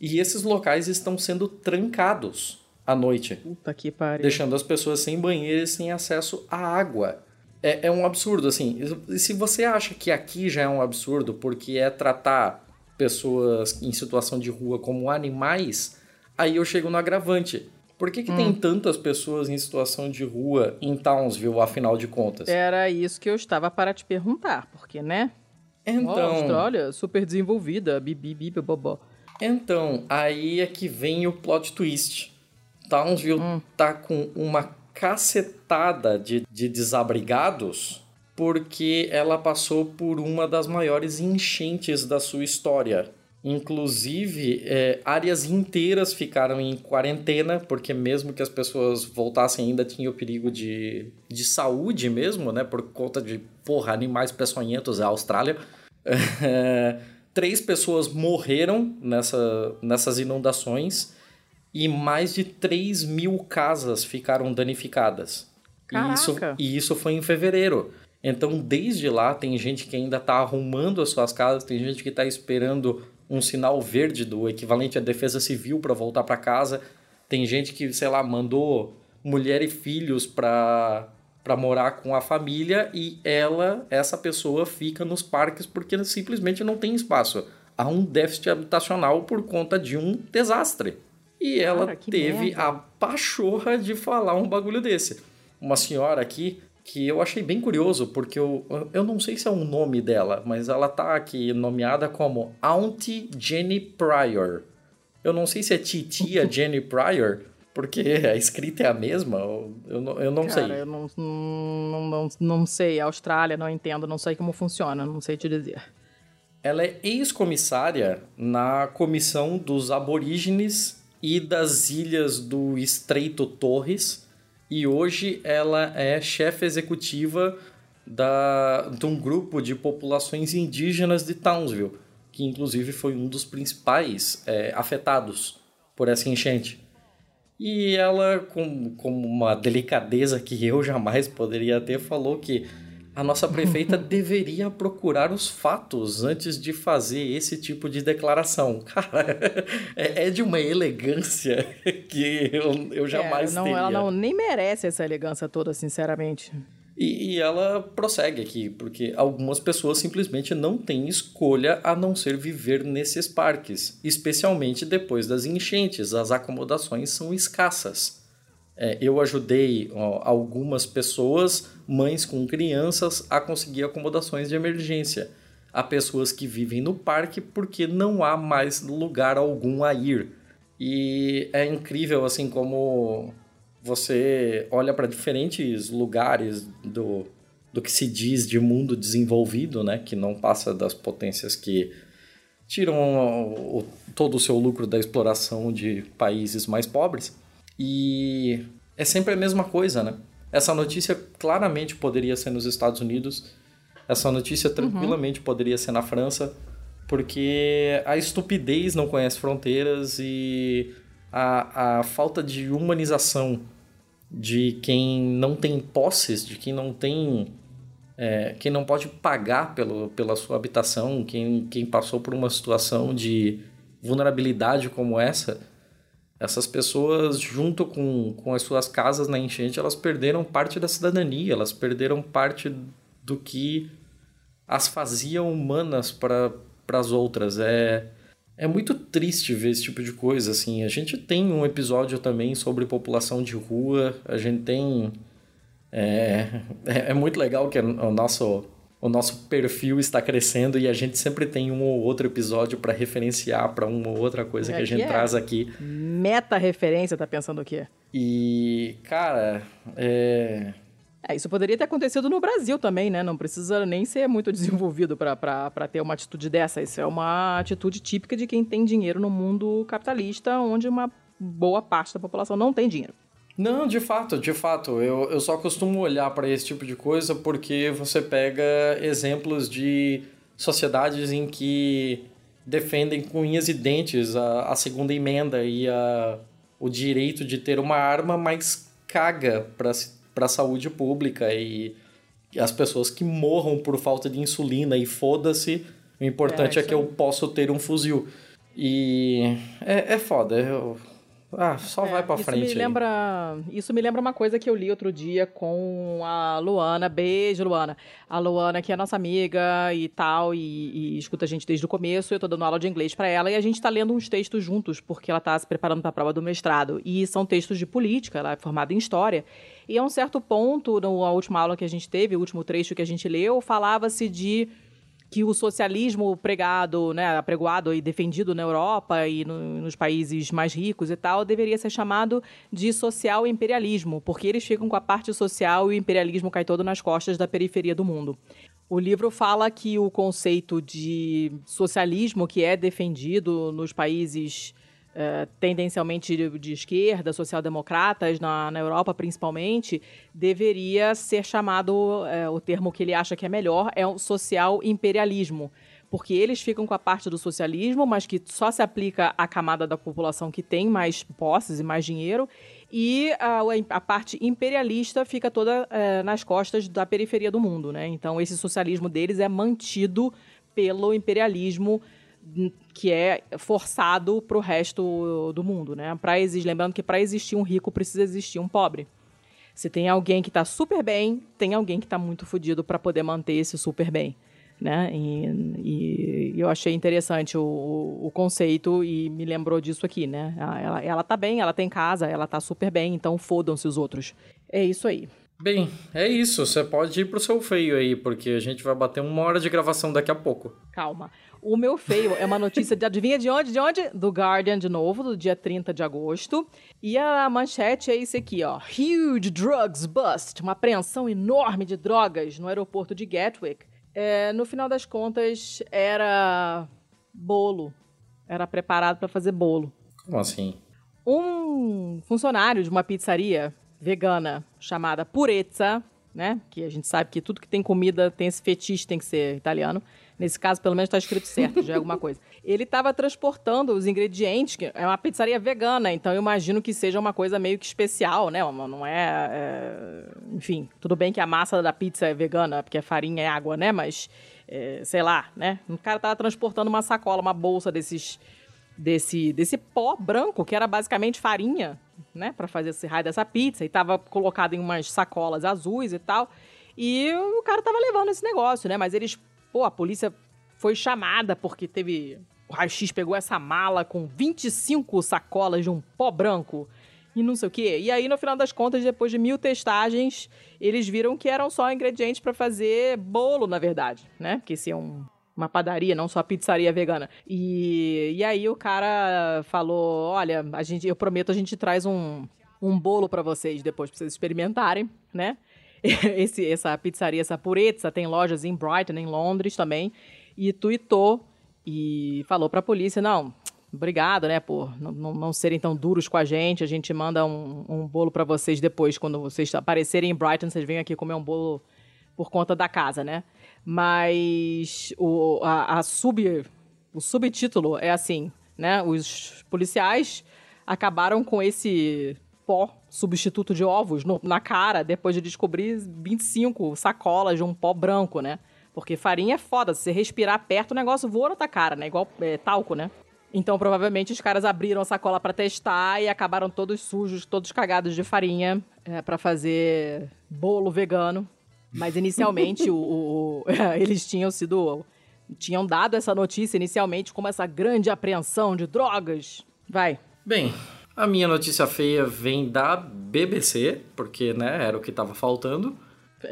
[SPEAKER 1] E esses locais estão sendo trancados à noite.
[SPEAKER 2] Puta que pariu.
[SPEAKER 1] Deixando as pessoas sem banheiro e sem acesso à água. É, é um absurdo, assim. E se você acha que aqui já é um absurdo porque é tratar pessoas em situação de rua como animais, aí eu chego no agravante. Por que, que hum. tem tantas pessoas em situação de rua em Townsville, afinal de contas?
[SPEAKER 2] Era isso que eu estava para te perguntar, porque, né?
[SPEAKER 1] Então. Oh,
[SPEAKER 2] Austrália, super desenvolvida, bibi, bibi, bobó.
[SPEAKER 1] Então, aí é que vem o plot twist. Townsville hum. tá com uma cacetada de, de desabrigados porque ela passou por uma das maiores enchentes da sua história. Inclusive, é, áreas inteiras ficaram em quarentena, porque mesmo que as pessoas voltassem, ainda tinha o perigo de, de saúde mesmo, né? Por conta de, porra, animais peçonhentos, é a Austrália. É, três pessoas morreram nessa, nessas inundações e mais de 3 mil casas ficaram danificadas.
[SPEAKER 2] Caraca.
[SPEAKER 1] E isso, e isso foi em fevereiro. Então, desde lá, tem gente que ainda está arrumando as suas casas, tem gente que está esperando um sinal verde do equivalente à defesa civil para voltar para casa. Tem gente que, sei lá, mandou mulher e filhos para para morar com a família e ela, essa pessoa fica nos parques porque simplesmente não tem espaço. Há um déficit habitacional por conta de um desastre. E ela
[SPEAKER 2] Cara,
[SPEAKER 1] teve
[SPEAKER 2] merda.
[SPEAKER 1] a pachorra de falar um bagulho desse. Uma senhora aqui que eu achei bem curioso, porque eu, eu não sei se é um nome dela, mas ela tá aqui nomeada como Auntie Jenny Pryor. Eu não sei se é titia Jenny Pryor, porque a escrita é a mesma, eu não, eu não
[SPEAKER 2] Cara,
[SPEAKER 1] sei.
[SPEAKER 2] eu não, não, não, não sei. Austrália, não entendo, não sei como funciona, não sei te dizer.
[SPEAKER 1] Ela é ex-comissária na comissão dos aborígenes e das ilhas do Estreito Torres, e hoje ela é chefe executiva da, de um grupo de populações indígenas de Townsville, que inclusive foi um dos principais é, afetados por essa enchente. E ela, com, com uma delicadeza que eu jamais poderia ter, falou que a nossa prefeita deveria procurar os fatos antes de fazer esse tipo de declaração. Cara, é, é de uma elegância que eu, eu jamais
[SPEAKER 2] é, não,
[SPEAKER 1] teria.
[SPEAKER 2] Ela não, nem merece essa elegância toda, sinceramente.
[SPEAKER 1] E, e, ela prossegue aqui, porque algumas pessoas simplesmente não têm escolha a não ser viver nesses parques, especialmente depois das enchentes. As acomodações são escassas. É, eu ajudei ó, algumas pessoas, mães com crianças, a conseguir acomodações de emergência. Há pessoas que vivem no parque porque não há mais lugar algum a ir. E é incrível assim como você olha para diferentes lugares do, do que se diz de mundo desenvolvido, né, que não passa das potências que tiram o, todo o seu lucro da exploração de países mais pobres e é sempre a mesma coisa, né? Essa notícia claramente poderia ser nos Estados Unidos, essa notícia tranquilamente uhum. poderia ser na França, porque a estupidez não conhece fronteiras e a, a falta de humanização de quem não tem posses, de quem não tem. É, quem não pode pagar pelo, pela sua habitação, quem, quem passou por uma situação de vulnerabilidade como essa essas pessoas, junto com, com as suas casas na enchente, elas perderam parte da cidadania, elas perderam parte do que as fazia humanas para as outras. É, é muito triste ver esse tipo de coisa. Assim. A gente tem um episódio também sobre população de rua, a gente tem. É, é, é muito legal que o nosso o nosso perfil está crescendo e a gente sempre tem um ou outro episódio para referenciar para uma ou outra coisa é, que a gente é traz aqui.
[SPEAKER 2] Meta referência, tá pensando o quê?
[SPEAKER 1] E, cara, é...
[SPEAKER 2] é. Isso poderia ter acontecido no Brasil também, né? Não precisa nem ser muito desenvolvido para ter uma atitude dessa. Isso é uma atitude típica de quem tem dinheiro no mundo capitalista, onde uma boa parte da população não tem dinheiro.
[SPEAKER 1] Não, de fato, de fato. Eu, eu só costumo olhar para esse tipo de coisa porque você pega exemplos de sociedades em que defendem com unhas e dentes a, a segunda emenda e a, o direito de ter uma arma, mas caga para a saúde pública e, e, as pessoas que morram por falta de insulina e foda-se, o importante é, é que eu posso ter um fuzil. E é, é foda. Eu, Ah, só é, vai pra
[SPEAKER 2] isso
[SPEAKER 1] frente.
[SPEAKER 2] Me lembra, isso me lembra uma coisa que eu li outro dia com a Luana. Beijo, Luana. A Luana, que é nossa amiga e tal, e, e escuta a gente desde o começo. Eu tô dando aula de inglês para ela e a gente tá lendo uns textos juntos, porque ela tá se preparando para a prova do mestrado. E são textos de política, ela é formada em história. E a um certo ponto, na última aula que a gente teve, o último trecho que a gente leu, falava-se de que o socialismo pregado, né, apregoado e defendido na Europa e no, nos países mais ricos e tal, deveria ser chamado de social imperialismo, porque eles ficam com a parte social e o imperialismo cai todo nas costas da periferia do mundo. O livro fala que o conceito de socialismo que é defendido nos países eh, tendencialmente de, de esquerda, social-democratas, na, na Europa principalmente, deveria ser chamado, uh, o termo que ele acha que é melhor, é o social-imperialismo. Porque eles ficam com a parte do socialismo, mas que só se aplica à camada da população que tem mais posses e mais dinheiro, e a, a parte imperialista fica toda uh, nas costas da periferia do mundo. Né? Então, esse socialismo deles é mantido pelo imperialismo que é forçado para o resto do mundo, né? Para existir, lembrando que para existir um rico precisa existir um pobre. Se tem alguém que está super bem, tem alguém que está muito fodido para poder manter esse super bem, né? E, e eu achei interessante o, o, conceito e me lembrou disso aqui, né? Ela, ela tá bem, ela tem casa, ela tá super bem, então fodam-se os outros. É isso aí.
[SPEAKER 1] Bem, é isso. Você pode ir pro seu feio aí, porque a gente vai bater uma hora de gravação daqui a pouco.
[SPEAKER 2] Calma. O meu feio é uma notícia de adivinha de onde? De onde? Do Guardian de novo, do dia 30 de agosto. E a manchete é esse aqui, ó. Huge drugs bust. Uma apreensão enorme de drogas no aeroporto de Gatwick. É, no final das contas, era bolo. Era preparado para fazer bolo.
[SPEAKER 1] Como assim?
[SPEAKER 2] Um funcionário de uma pizzaria vegana chamada Purezza, né? Que a gente sabe que tudo que tem comida tem esse fetiche, tem que ser italiano. Nesse caso, pelo menos está escrito certo, já é alguma coisa. Ele estava transportando os ingredientes, que é uma pizzaria vegana, então eu imagino que seja uma coisa meio que especial, né? Não é, é Enfim, tudo bem que a massa da pizza é vegana, porque a farinha é água, né? Mas, é, sei lá, né? O cara estava transportando uma sacola, uma bolsa desses. Desse, desse pó branco, que era basicamente farinha, né? para fazer esse raio dessa pizza, e estava colocado em umas sacolas azuis e tal. E o cara tava levando esse negócio, né? Mas eles Pô, a polícia foi chamada porque teve. O raio-x pegou essa mala com 25 sacolas de um pó branco e não sei o quê. E aí, no final das contas, depois de mil testagens, eles viram que eram só ingredientes para fazer bolo, na verdade, né? Porque se é um, uma padaria, não só pizzaria vegana. E, e aí o cara falou: olha, a gente, eu prometo, a gente traz um, um bolo para vocês depois, pra vocês experimentarem, né? Esse, essa pizzaria, essa Purezza, tem lojas em Brighton, em Londres também, e tuitou e falou para a polícia, não, obrigado, né, por não, não, serem tão duros com a gente, a gente manda um, um bolo para vocês depois, quando vocês aparecerem em Brighton, vocês vêm aqui comer um bolo por conta da casa, né? Mas o, a, a sub, o subtítulo é assim, né? Os policiais acabaram com esse pó substituto de ovos no, na cara depois de descobrir 25 sacolas de um pó branco, né? Porque farinha é foda, se você respirar perto, o negócio voa na tua cara, né? Igual é, talco, né? Então, provavelmente, os caras abriram a sacola para testar e acabaram todos sujos, todos cagados de farinha é, para fazer bolo vegano. Mas, inicialmente, o, o, o, eles tinham sido... Tinham dado essa notícia inicialmente como essa grande apreensão de drogas. Vai.
[SPEAKER 1] Bem, a minha notícia feia vem da BBC, porque, né, era o que tava faltando.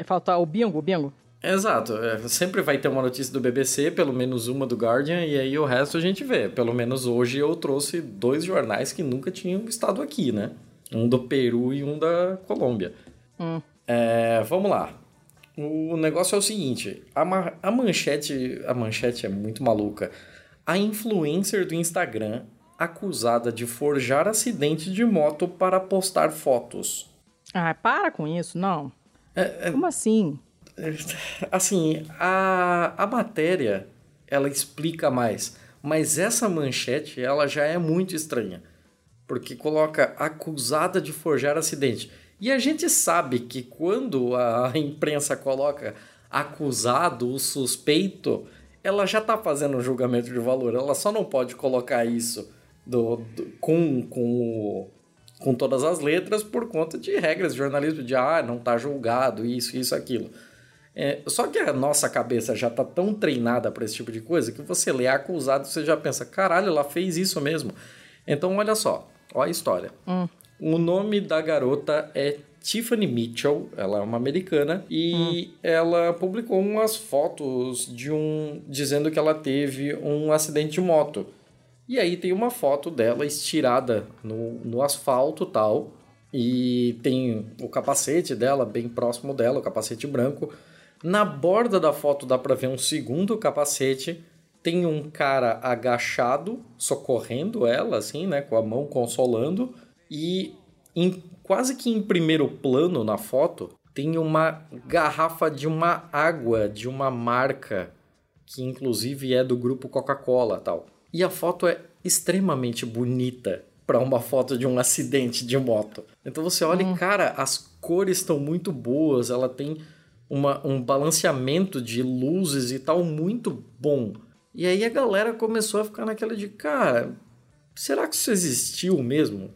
[SPEAKER 2] Faltar o bingo, o bingo?
[SPEAKER 1] Exato, é, sempre vai ter uma notícia do BBC, pelo menos uma do Guardian, e aí o resto a gente vê. Pelo menos hoje eu trouxe dois jornais que nunca tinham estado aqui, né? Um do Peru e um da Colômbia. Hum. É, vamos lá. O negócio é o seguinte: a, ma a manchete. A manchete é muito maluca. A influencer do Instagram acusada de forjar acidente de moto para postar fotos.
[SPEAKER 2] Ah, para com isso, não. É, é, Como assim?
[SPEAKER 1] Assim, a, a matéria, ela explica mais. Mas essa manchete, ela já é muito estranha. Porque coloca acusada de forjar acidente. E a gente sabe que quando a imprensa coloca acusado, o suspeito, ela já está fazendo um julgamento de valor. Ela só não pode colocar isso do, do com, com, com todas as letras por conta de regras de jornalismo, de ah, não tá julgado, isso, isso, aquilo. É, só que a nossa cabeça já tá tão treinada para esse tipo de coisa que você lê acusado você já pensa, caralho, ela fez isso mesmo. Então, olha só, olha a história. Hum. O nome da garota é Tiffany Mitchell, ela é uma americana, e hum. ela publicou umas fotos de um. dizendo que ela teve um acidente de moto. E aí tem uma foto dela estirada no, no asfalto tal. E tem o capacete dela bem próximo dela, o capacete branco. Na borda da foto dá para ver um segundo capacete. Tem um cara agachado, socorrendo ela, assim, né? Com a mão consolando. E em, quase que em primeiro plano na foto, tem uma garrafa de uma água de uma marca que inclusive é do grupo Coca-Cola tal. E a foto é extremamente bonita para uma foto de um acidente de moto. Então você olha hum. e, cara, as cores estão muito boas, ela tem uma, um balanceamento de luzes e tal muito bom. E aí a galera começou a ficar naquela de, cara, será que isso existiu mesmo?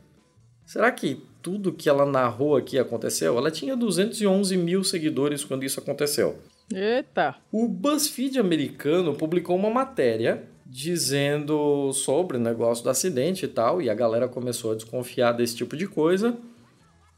[SPEAKER 1] Será que tudo que ela narrou aqui aconteceu? Ela tinha 211 mil seguidores quando isso aconteceu.
[SPEAKER 2] Eita!
[SPEAKER 1] O BuzzFeed americano publicou uma matéria dizendo sobre o negócio do acidente e tal, e a galera começou a desconfiar desse tipo de coisa,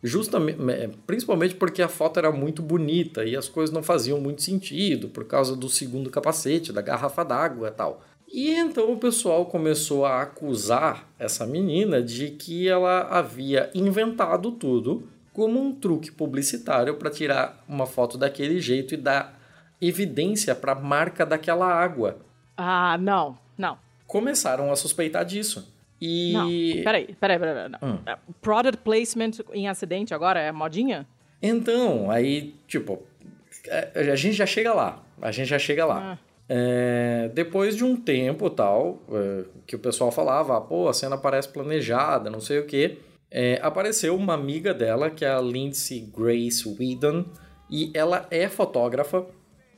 [SPEAKER 1] justamente, principalmente porque a foto era muito bonita e as coisas não faziam muito sentido por causa do segundo capacete, da garrafa d'água e tal. E então o pessoal começou a acusar essa menina de que ela havia inventado tudo como um truque publicitário para tirar uma foto daquele jeito e dar evidência para a marca daquela água.
[SPEAKER 2] Ah, não, não.
[SPEAKER 1] Começaram a suspeitar disso. E. Não,
[SPEAKER 2] peraí, peraí, peraí. Não. Hum. É, product placement em acidente agora é modinha?
[SPEAKER 1] Então, aí, tipo, é, a gente já chega lá. A gente já chega lá. Ah. É, depois de um tempo tal, é, que o pessoal falava, ah, pô, a cena parece planejada, não sei o que, é, apareceu uma amiga dela, que é a Lindsay Grace Whedon, e ela é fotógrafa,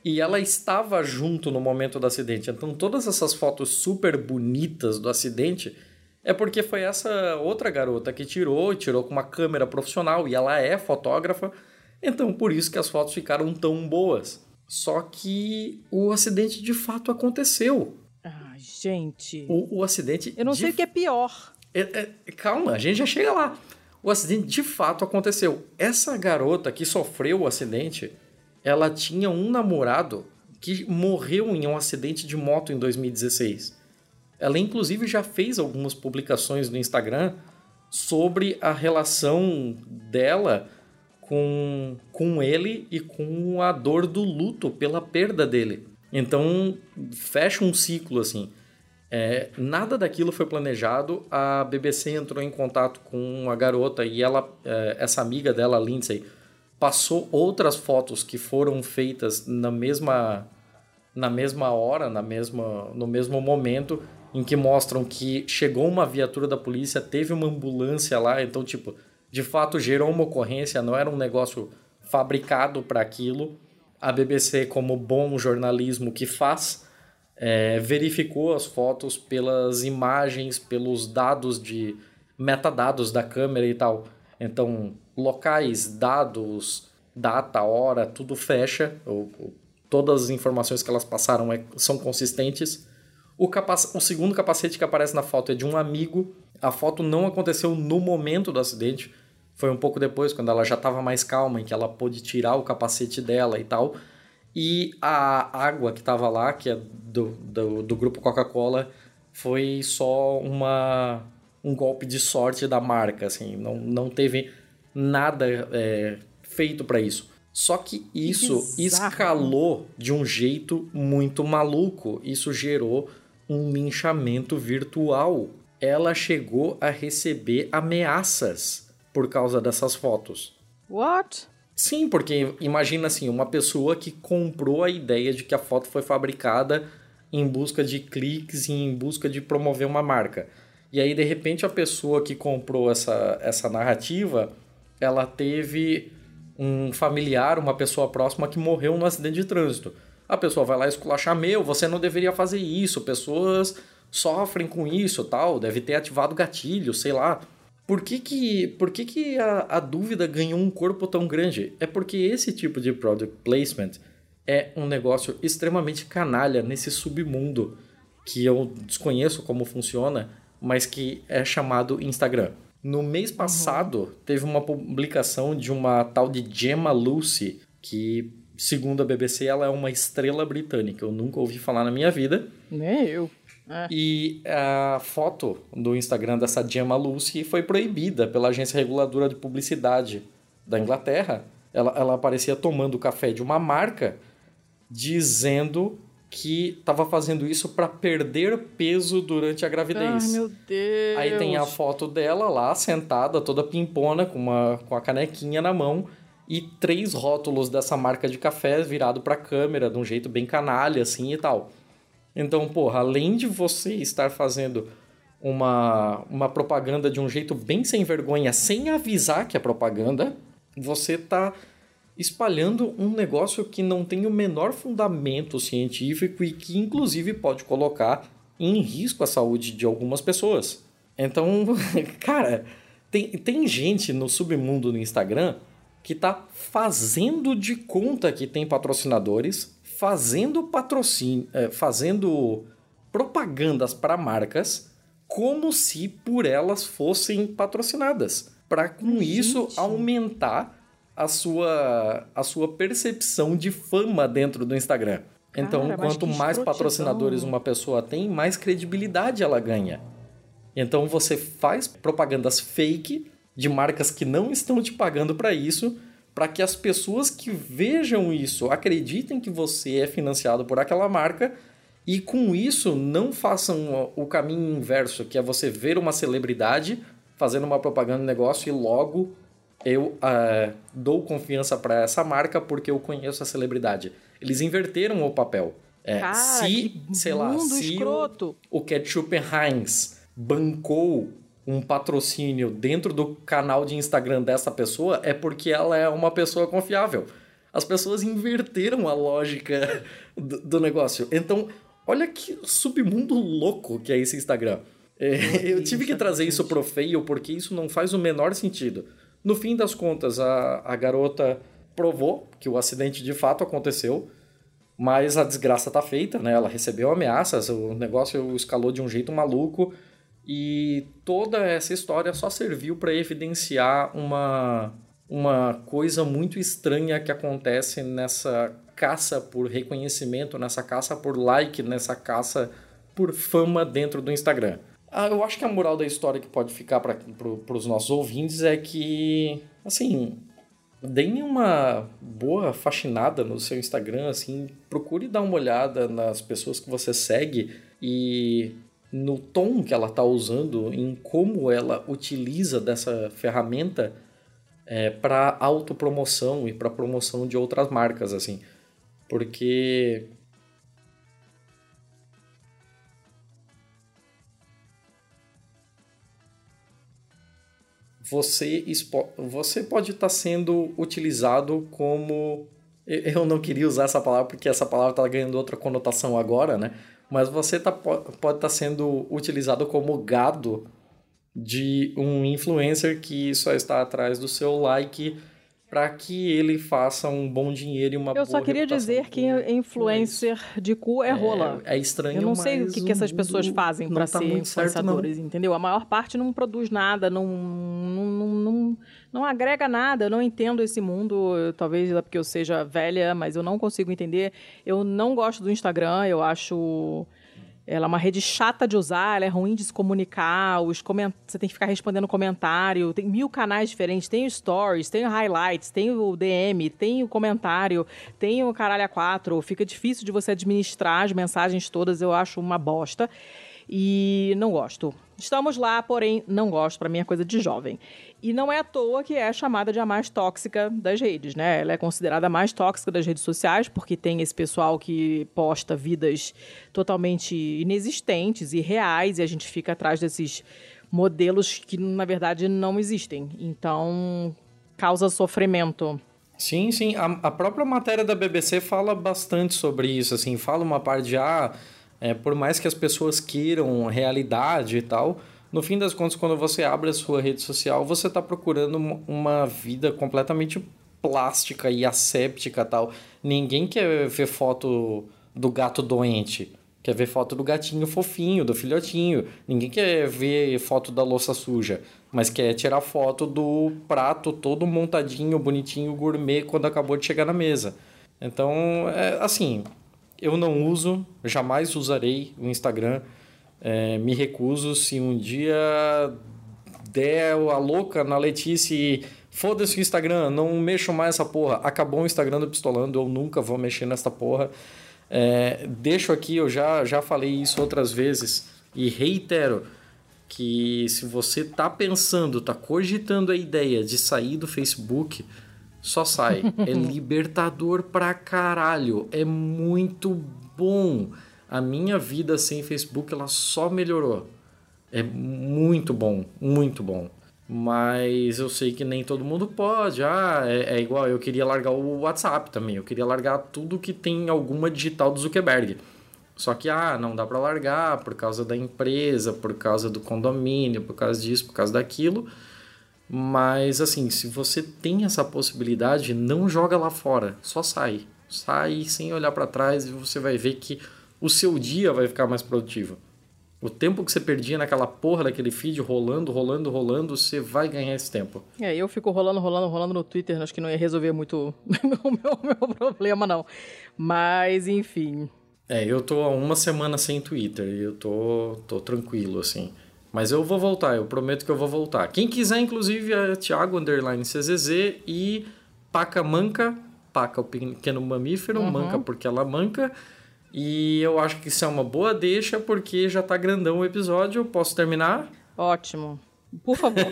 [SPEAKER 1] e ela estava junto no momento do acidente. Então todas essas fotos super bonitas do acidente é porque foi essa outra garota que tirou, tirou com uma câmera profissional, e ela é fotógrafa, então por isso que as fotos ficaram tão boas. Só que o acidente de fato aconteceu.
[SPEAKER 2] Ah, gente.
[SPEAKER 1] O, o acidente.
[SPEAKER 2] Eu não sei o que é pior.
[SPEAKER 1] É, é, calma, a gente já chega lá. O acidente de fato aconteceu. Essa garota que sofreu o acidente, ela tinha um namorado que morreu em um acidente de moto em 2016. Ela, inclusive, já fez algumas publicações no Instagram sobre a relação dela com, com ele e com a dor do luto pela perda dele. Então, fecha um ciclo assim. É, nada daquilo foi planejado. A BBC entrou em contato com a garota e ela, é, essa amiga dela, Lindsay, passou outras fotos que foram feitas na mesma na mesma hora, na mesma no mesmo momento em que mostram que chegou uma viatura da polícia, teve uma ambulância lá, então tipo de fato gerou uma ocorrência, não era um negócio fabricado para aquilo. A BBC, como bom jornalismo que faz, é, verificou as fotos pelas imagens, pelos dados de metadados da câmera e tal. Então, locais, dados, data, hora, tudo fecha. Ou, ou, todas as informações que elas passaram é, são consistentes. O, o segundo capacete que aparece na foto é de um amigo. A foto não aconteceu no momento do acidente foi um pouco depois, quando ela já estava mais calma, em que ela pôde tirar o capacete dela e tal. E a água que estava lá, que é do, do, do grupo Coca-Cola, foi só uma, um golpe de sorte da marca, assim, não, não teve nada é, feito para isso. Só que isso que escalou de um jeito muito maluco. Isso gerou um linchamento virtual. Ela chegou a receber ameaças por causa dessas fotos.
[SPEAKER 2] What?
[SPEAKER 1] Sim, porque imagina assim, uma pessoa que comprou a ideia de que a foto foi fabricada em busca de cliques e em busca de promover uma marca. E aí, de repente, a pessoa que comprou essa, essa narrativa, ela teve um familiar, uma pessoa próxima que morreu num acidente de trânsito. A pessoa vai lá esculachar, meu, você não deveria fazer isso, pessoas sofrem com isso tal, deve ter ativado gatilho, sei lá. Por que que, por que, que a, a dúvida ganhou um corpo tão grande? É porque esse tipo de product placement é um negócio extremamente canalha nesse submundo que eu desconheço como funciona, mas que é chamado Instagram. No mês uhum. passado, uhum. teve uma publicação de uma tal de Gemma Lucy, que, segundo a BBC, ela é uma estrela britânica. Eu nunca ouvi falar na minha vida.
[SPEAKER 2] Nem eu.
[SPEAKER 1] É. E a foto do Instagram dessa Gemma Lucy foi proibida pela agência reguladora de publicidade da Inglaterra. Ela, ela aparecia tomando café de uma marca dizendo que estava fazendo isso para perder peso durante a gravidez.
[SPEAKER 2] Ai, meu Deus!
[SPEAKER 1] Aí tem a foto dela lá, sentada, toda pimpona, com, uma, com a canequinha na mão, e três rótulos dessa marca de café virado para a câmera, de um jeito bem canalha, assim e tal. Então, porra, além de você estar fazendo uma, uma propaganda de um jeito bem sem vergonha, sem avisar que é propaganda, você tá espalhando um negócio que não tem o menor fundamento científico e que, inclusive, pode colocar em risco a saúde de algumas pessoas. Então, cara, tem, tem gente no submundo do Instagram que tá fazendo de conta que tem patrocinadores, fazendo patrocínio, é, fazendo propagandas para marcas como se por elas fossem patrocinadas, para com gente. isso aumentar a sua, a sua percepção de fama dentro do Instagram. Então, Cara, quanto mais patrocinadores uma pessoa tem, mais credibilidade ela ganha. Então, você faz propagandas fake de marcas que não estão te pagando para isso, para que as pessoas que vejam isso acreditem que você é financiado por aquela marca e com isso não façam o caminho inverso, que é você ver uma celebridade fazendo uma propaganda de negócio e logo eu uh, dou confiança para essa marca porque eu conheço a celebridade. Eles inverteram o papel.
[SPEAKER 2] É, Cara, se, sei lá, se
[SPEAKER 1] o, o Ketchup Heinz bancou um patrocínio dentro do canal de Instagram dessa pessoa, é porque ela é uma pessoa confiável. As pessoas inverteram a lógica do, do negócio. Então, olha que submundo louco que é esse Instagram. É, eu tive que trazer isso pro feio porque isso não faz o menor sentido. No fim das contas, a, a garota provou que o acidente de fato aconteceu, mas a desgraça tá feita, né? Ela recebeu ameaças, o negócio escalou de um jeito maluco e toda essa história só serviu para evidenciar uma, uma coisa muito estranha que acontece nessa caça por reconhecimento, nessa caça por like, nessa caça por fama dentro do Instagram. Ah, eu acho que a moral da história que pode ficar para pro, os nossos ouvintes é que, assim, deem uma boa faxinada no seu Instagram, assim, procure dar uma olhada nas pessoas que você segue e no tom que ela está usando, em como ela utiliza dessa ferramenta é, para autopromoção e para promoção de outras marcas, assim. Porque você, você pode estar tá sendo utilizado como. Eu não queria usar essa palavra porque essa palavra está ganhando outra conotação agora, né? Mas você tá, pode estar tá sendo utilizado como gado de um influencer que só está atrás do seu like para que ele faça um bom dinheiro e uma
[SPEAKER 2] Eu só queria dizer que influencer de cu é rola.
[SPEAKER 1] É, é estranho,
[SPEAKER 2] Eu não sei o que, que essas pessoas fazem para tá ser influenciadores, certo, entendeu? A maior parte não produz nada, não, não, não, não, não agrega nada. Eu não entendo esse mundo, talvez é porque eu seja velha, mas eu não consigo entender. Eu não gosto do Instagram, eu acho ela é uma rede chata de usar, ela é ruim de se comunicar, os coment... você tem que ficar respondendo comentário, tem mil canais diferentes, tem o Stories, tem o Highlights, tem o DM, tem o comentário, tem o Caralho a 4, fica difícil de você administrar as mensagens todas, eu acho uma bosta e não gosto. Estamos lá, porém não gosto, para mim é coisa de jovem. E não é à toa que é chamada de a mais tóxica das redes, né? Ela é considerada a mais tóxica das redes sociais porque tem esse pessoal que posta vidas totalmente inexistentes e reais e a gente fica atrás desses modelos que na verdade não existem. Então, causa sofrimento.
[SPEAKER 1] Sim, sim. A, a própria matéria da BBC fala bastante sobre isso, assim, fala uma parte de ah, É, por mais que as pessoas queiram realidade e tal, no fim das contas, quando você abre a sua rede social, você está procurando uma vida completamente plástica e asséptica tal. Ninguém quer ver foto do gato doente. Quer ver foto do gatinho fofinho, do filhotinho. Ninguém quer ver foto da louça suja. Mas quer tirar foto do prato todo montadinho, bonitinho, gourmet, quando acabou de chegar na mesa. Então, é, assim, eu não uso, jamais usarei o Instagram é, me recuso se um dia der a louca na Letícia e foda-se o Instagram, não mexo mais essa porra. Acabou o Instagram do Pistolando, eu nunca vou mexer nessa porra. É, deixo aqui, eu já, já falei isso outras vezes e reitero que se você tá pensando, tá cogitando a ideia de sair do Facebook, só sai. é libertador pra caralho. É muito bom a minha vida sem Facebook ela só melhorou. É muito bom, muito bom. Mas eu sei que nem todo mundo pode. Ah, é, é, igual eu queria largar o WhatsApp também. Eu queria largar tudo que tem alguma digital do Zuckerberg. Só que, ah, não dá para largar por causa da empresa, por causa do condomínio, por causa disso, por causa daquilo. Mas, assim, se você tem essa possibilidade, não joga lá fora. Só sai. Sai sem olhar para trás e você vai ver que o seu dia vai ficar mais produtivo. O tempo que você perdia naquela porra daquele feed rolando, rolando, rolando, você vai ganhar esse tempo.
[SPEAKER 2] É, eu fico rolando, rolando, rolando no Twitter, acho que não ia resolver muito o meu, meu problema, não. Mas, enfim.
[SPEAKER 1] É, eu tô há uma semana sem Twitter e eu tô, tô tranquilo, assim. Mas eu vou voltar, eu prometo que eu vou voltar. Quem quiser, inclusive, é Thiago Underline CZZ e Paca Manca, Paca o pequeno mamífero, uhum. manca porque ela manca. E eu acho que isso é uma boa deixa, porque já tá grandão o episódio. Posso terminar?
[SPEAKER 2] Ótimo. Por favor.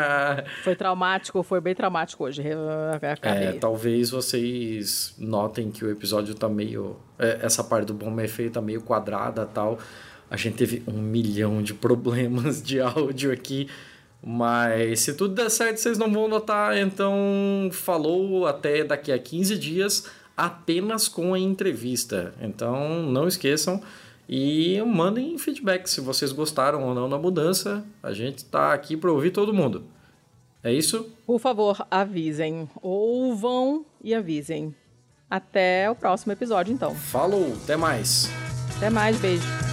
[SPEAKER 2] foi traumático, foi bem traumático hoje.
[SPEAKER 1] É, talvez vocês notem que o episódio tá meio. É, essa parte do bom efeito tá meio quadrada tal. A gente teve um milhão de problemas de áudio aqui. Mas se tudo der certo, vocês não vão notar. Então, falou até daqui a 15 dias apenas com a entrevista. Então não esqueçam e mandem feedback se vocês gostaram ou não da mudança. A gente está aqui para ouvir todo mundo. É isso?
[SPEAKER 2] Por favor, avisem. Ouvam e avisem. Até o próximo episódio, então.
[SPEAKER 1] Falou, até mais.
[SPEAKER 2] Até mais, beijo.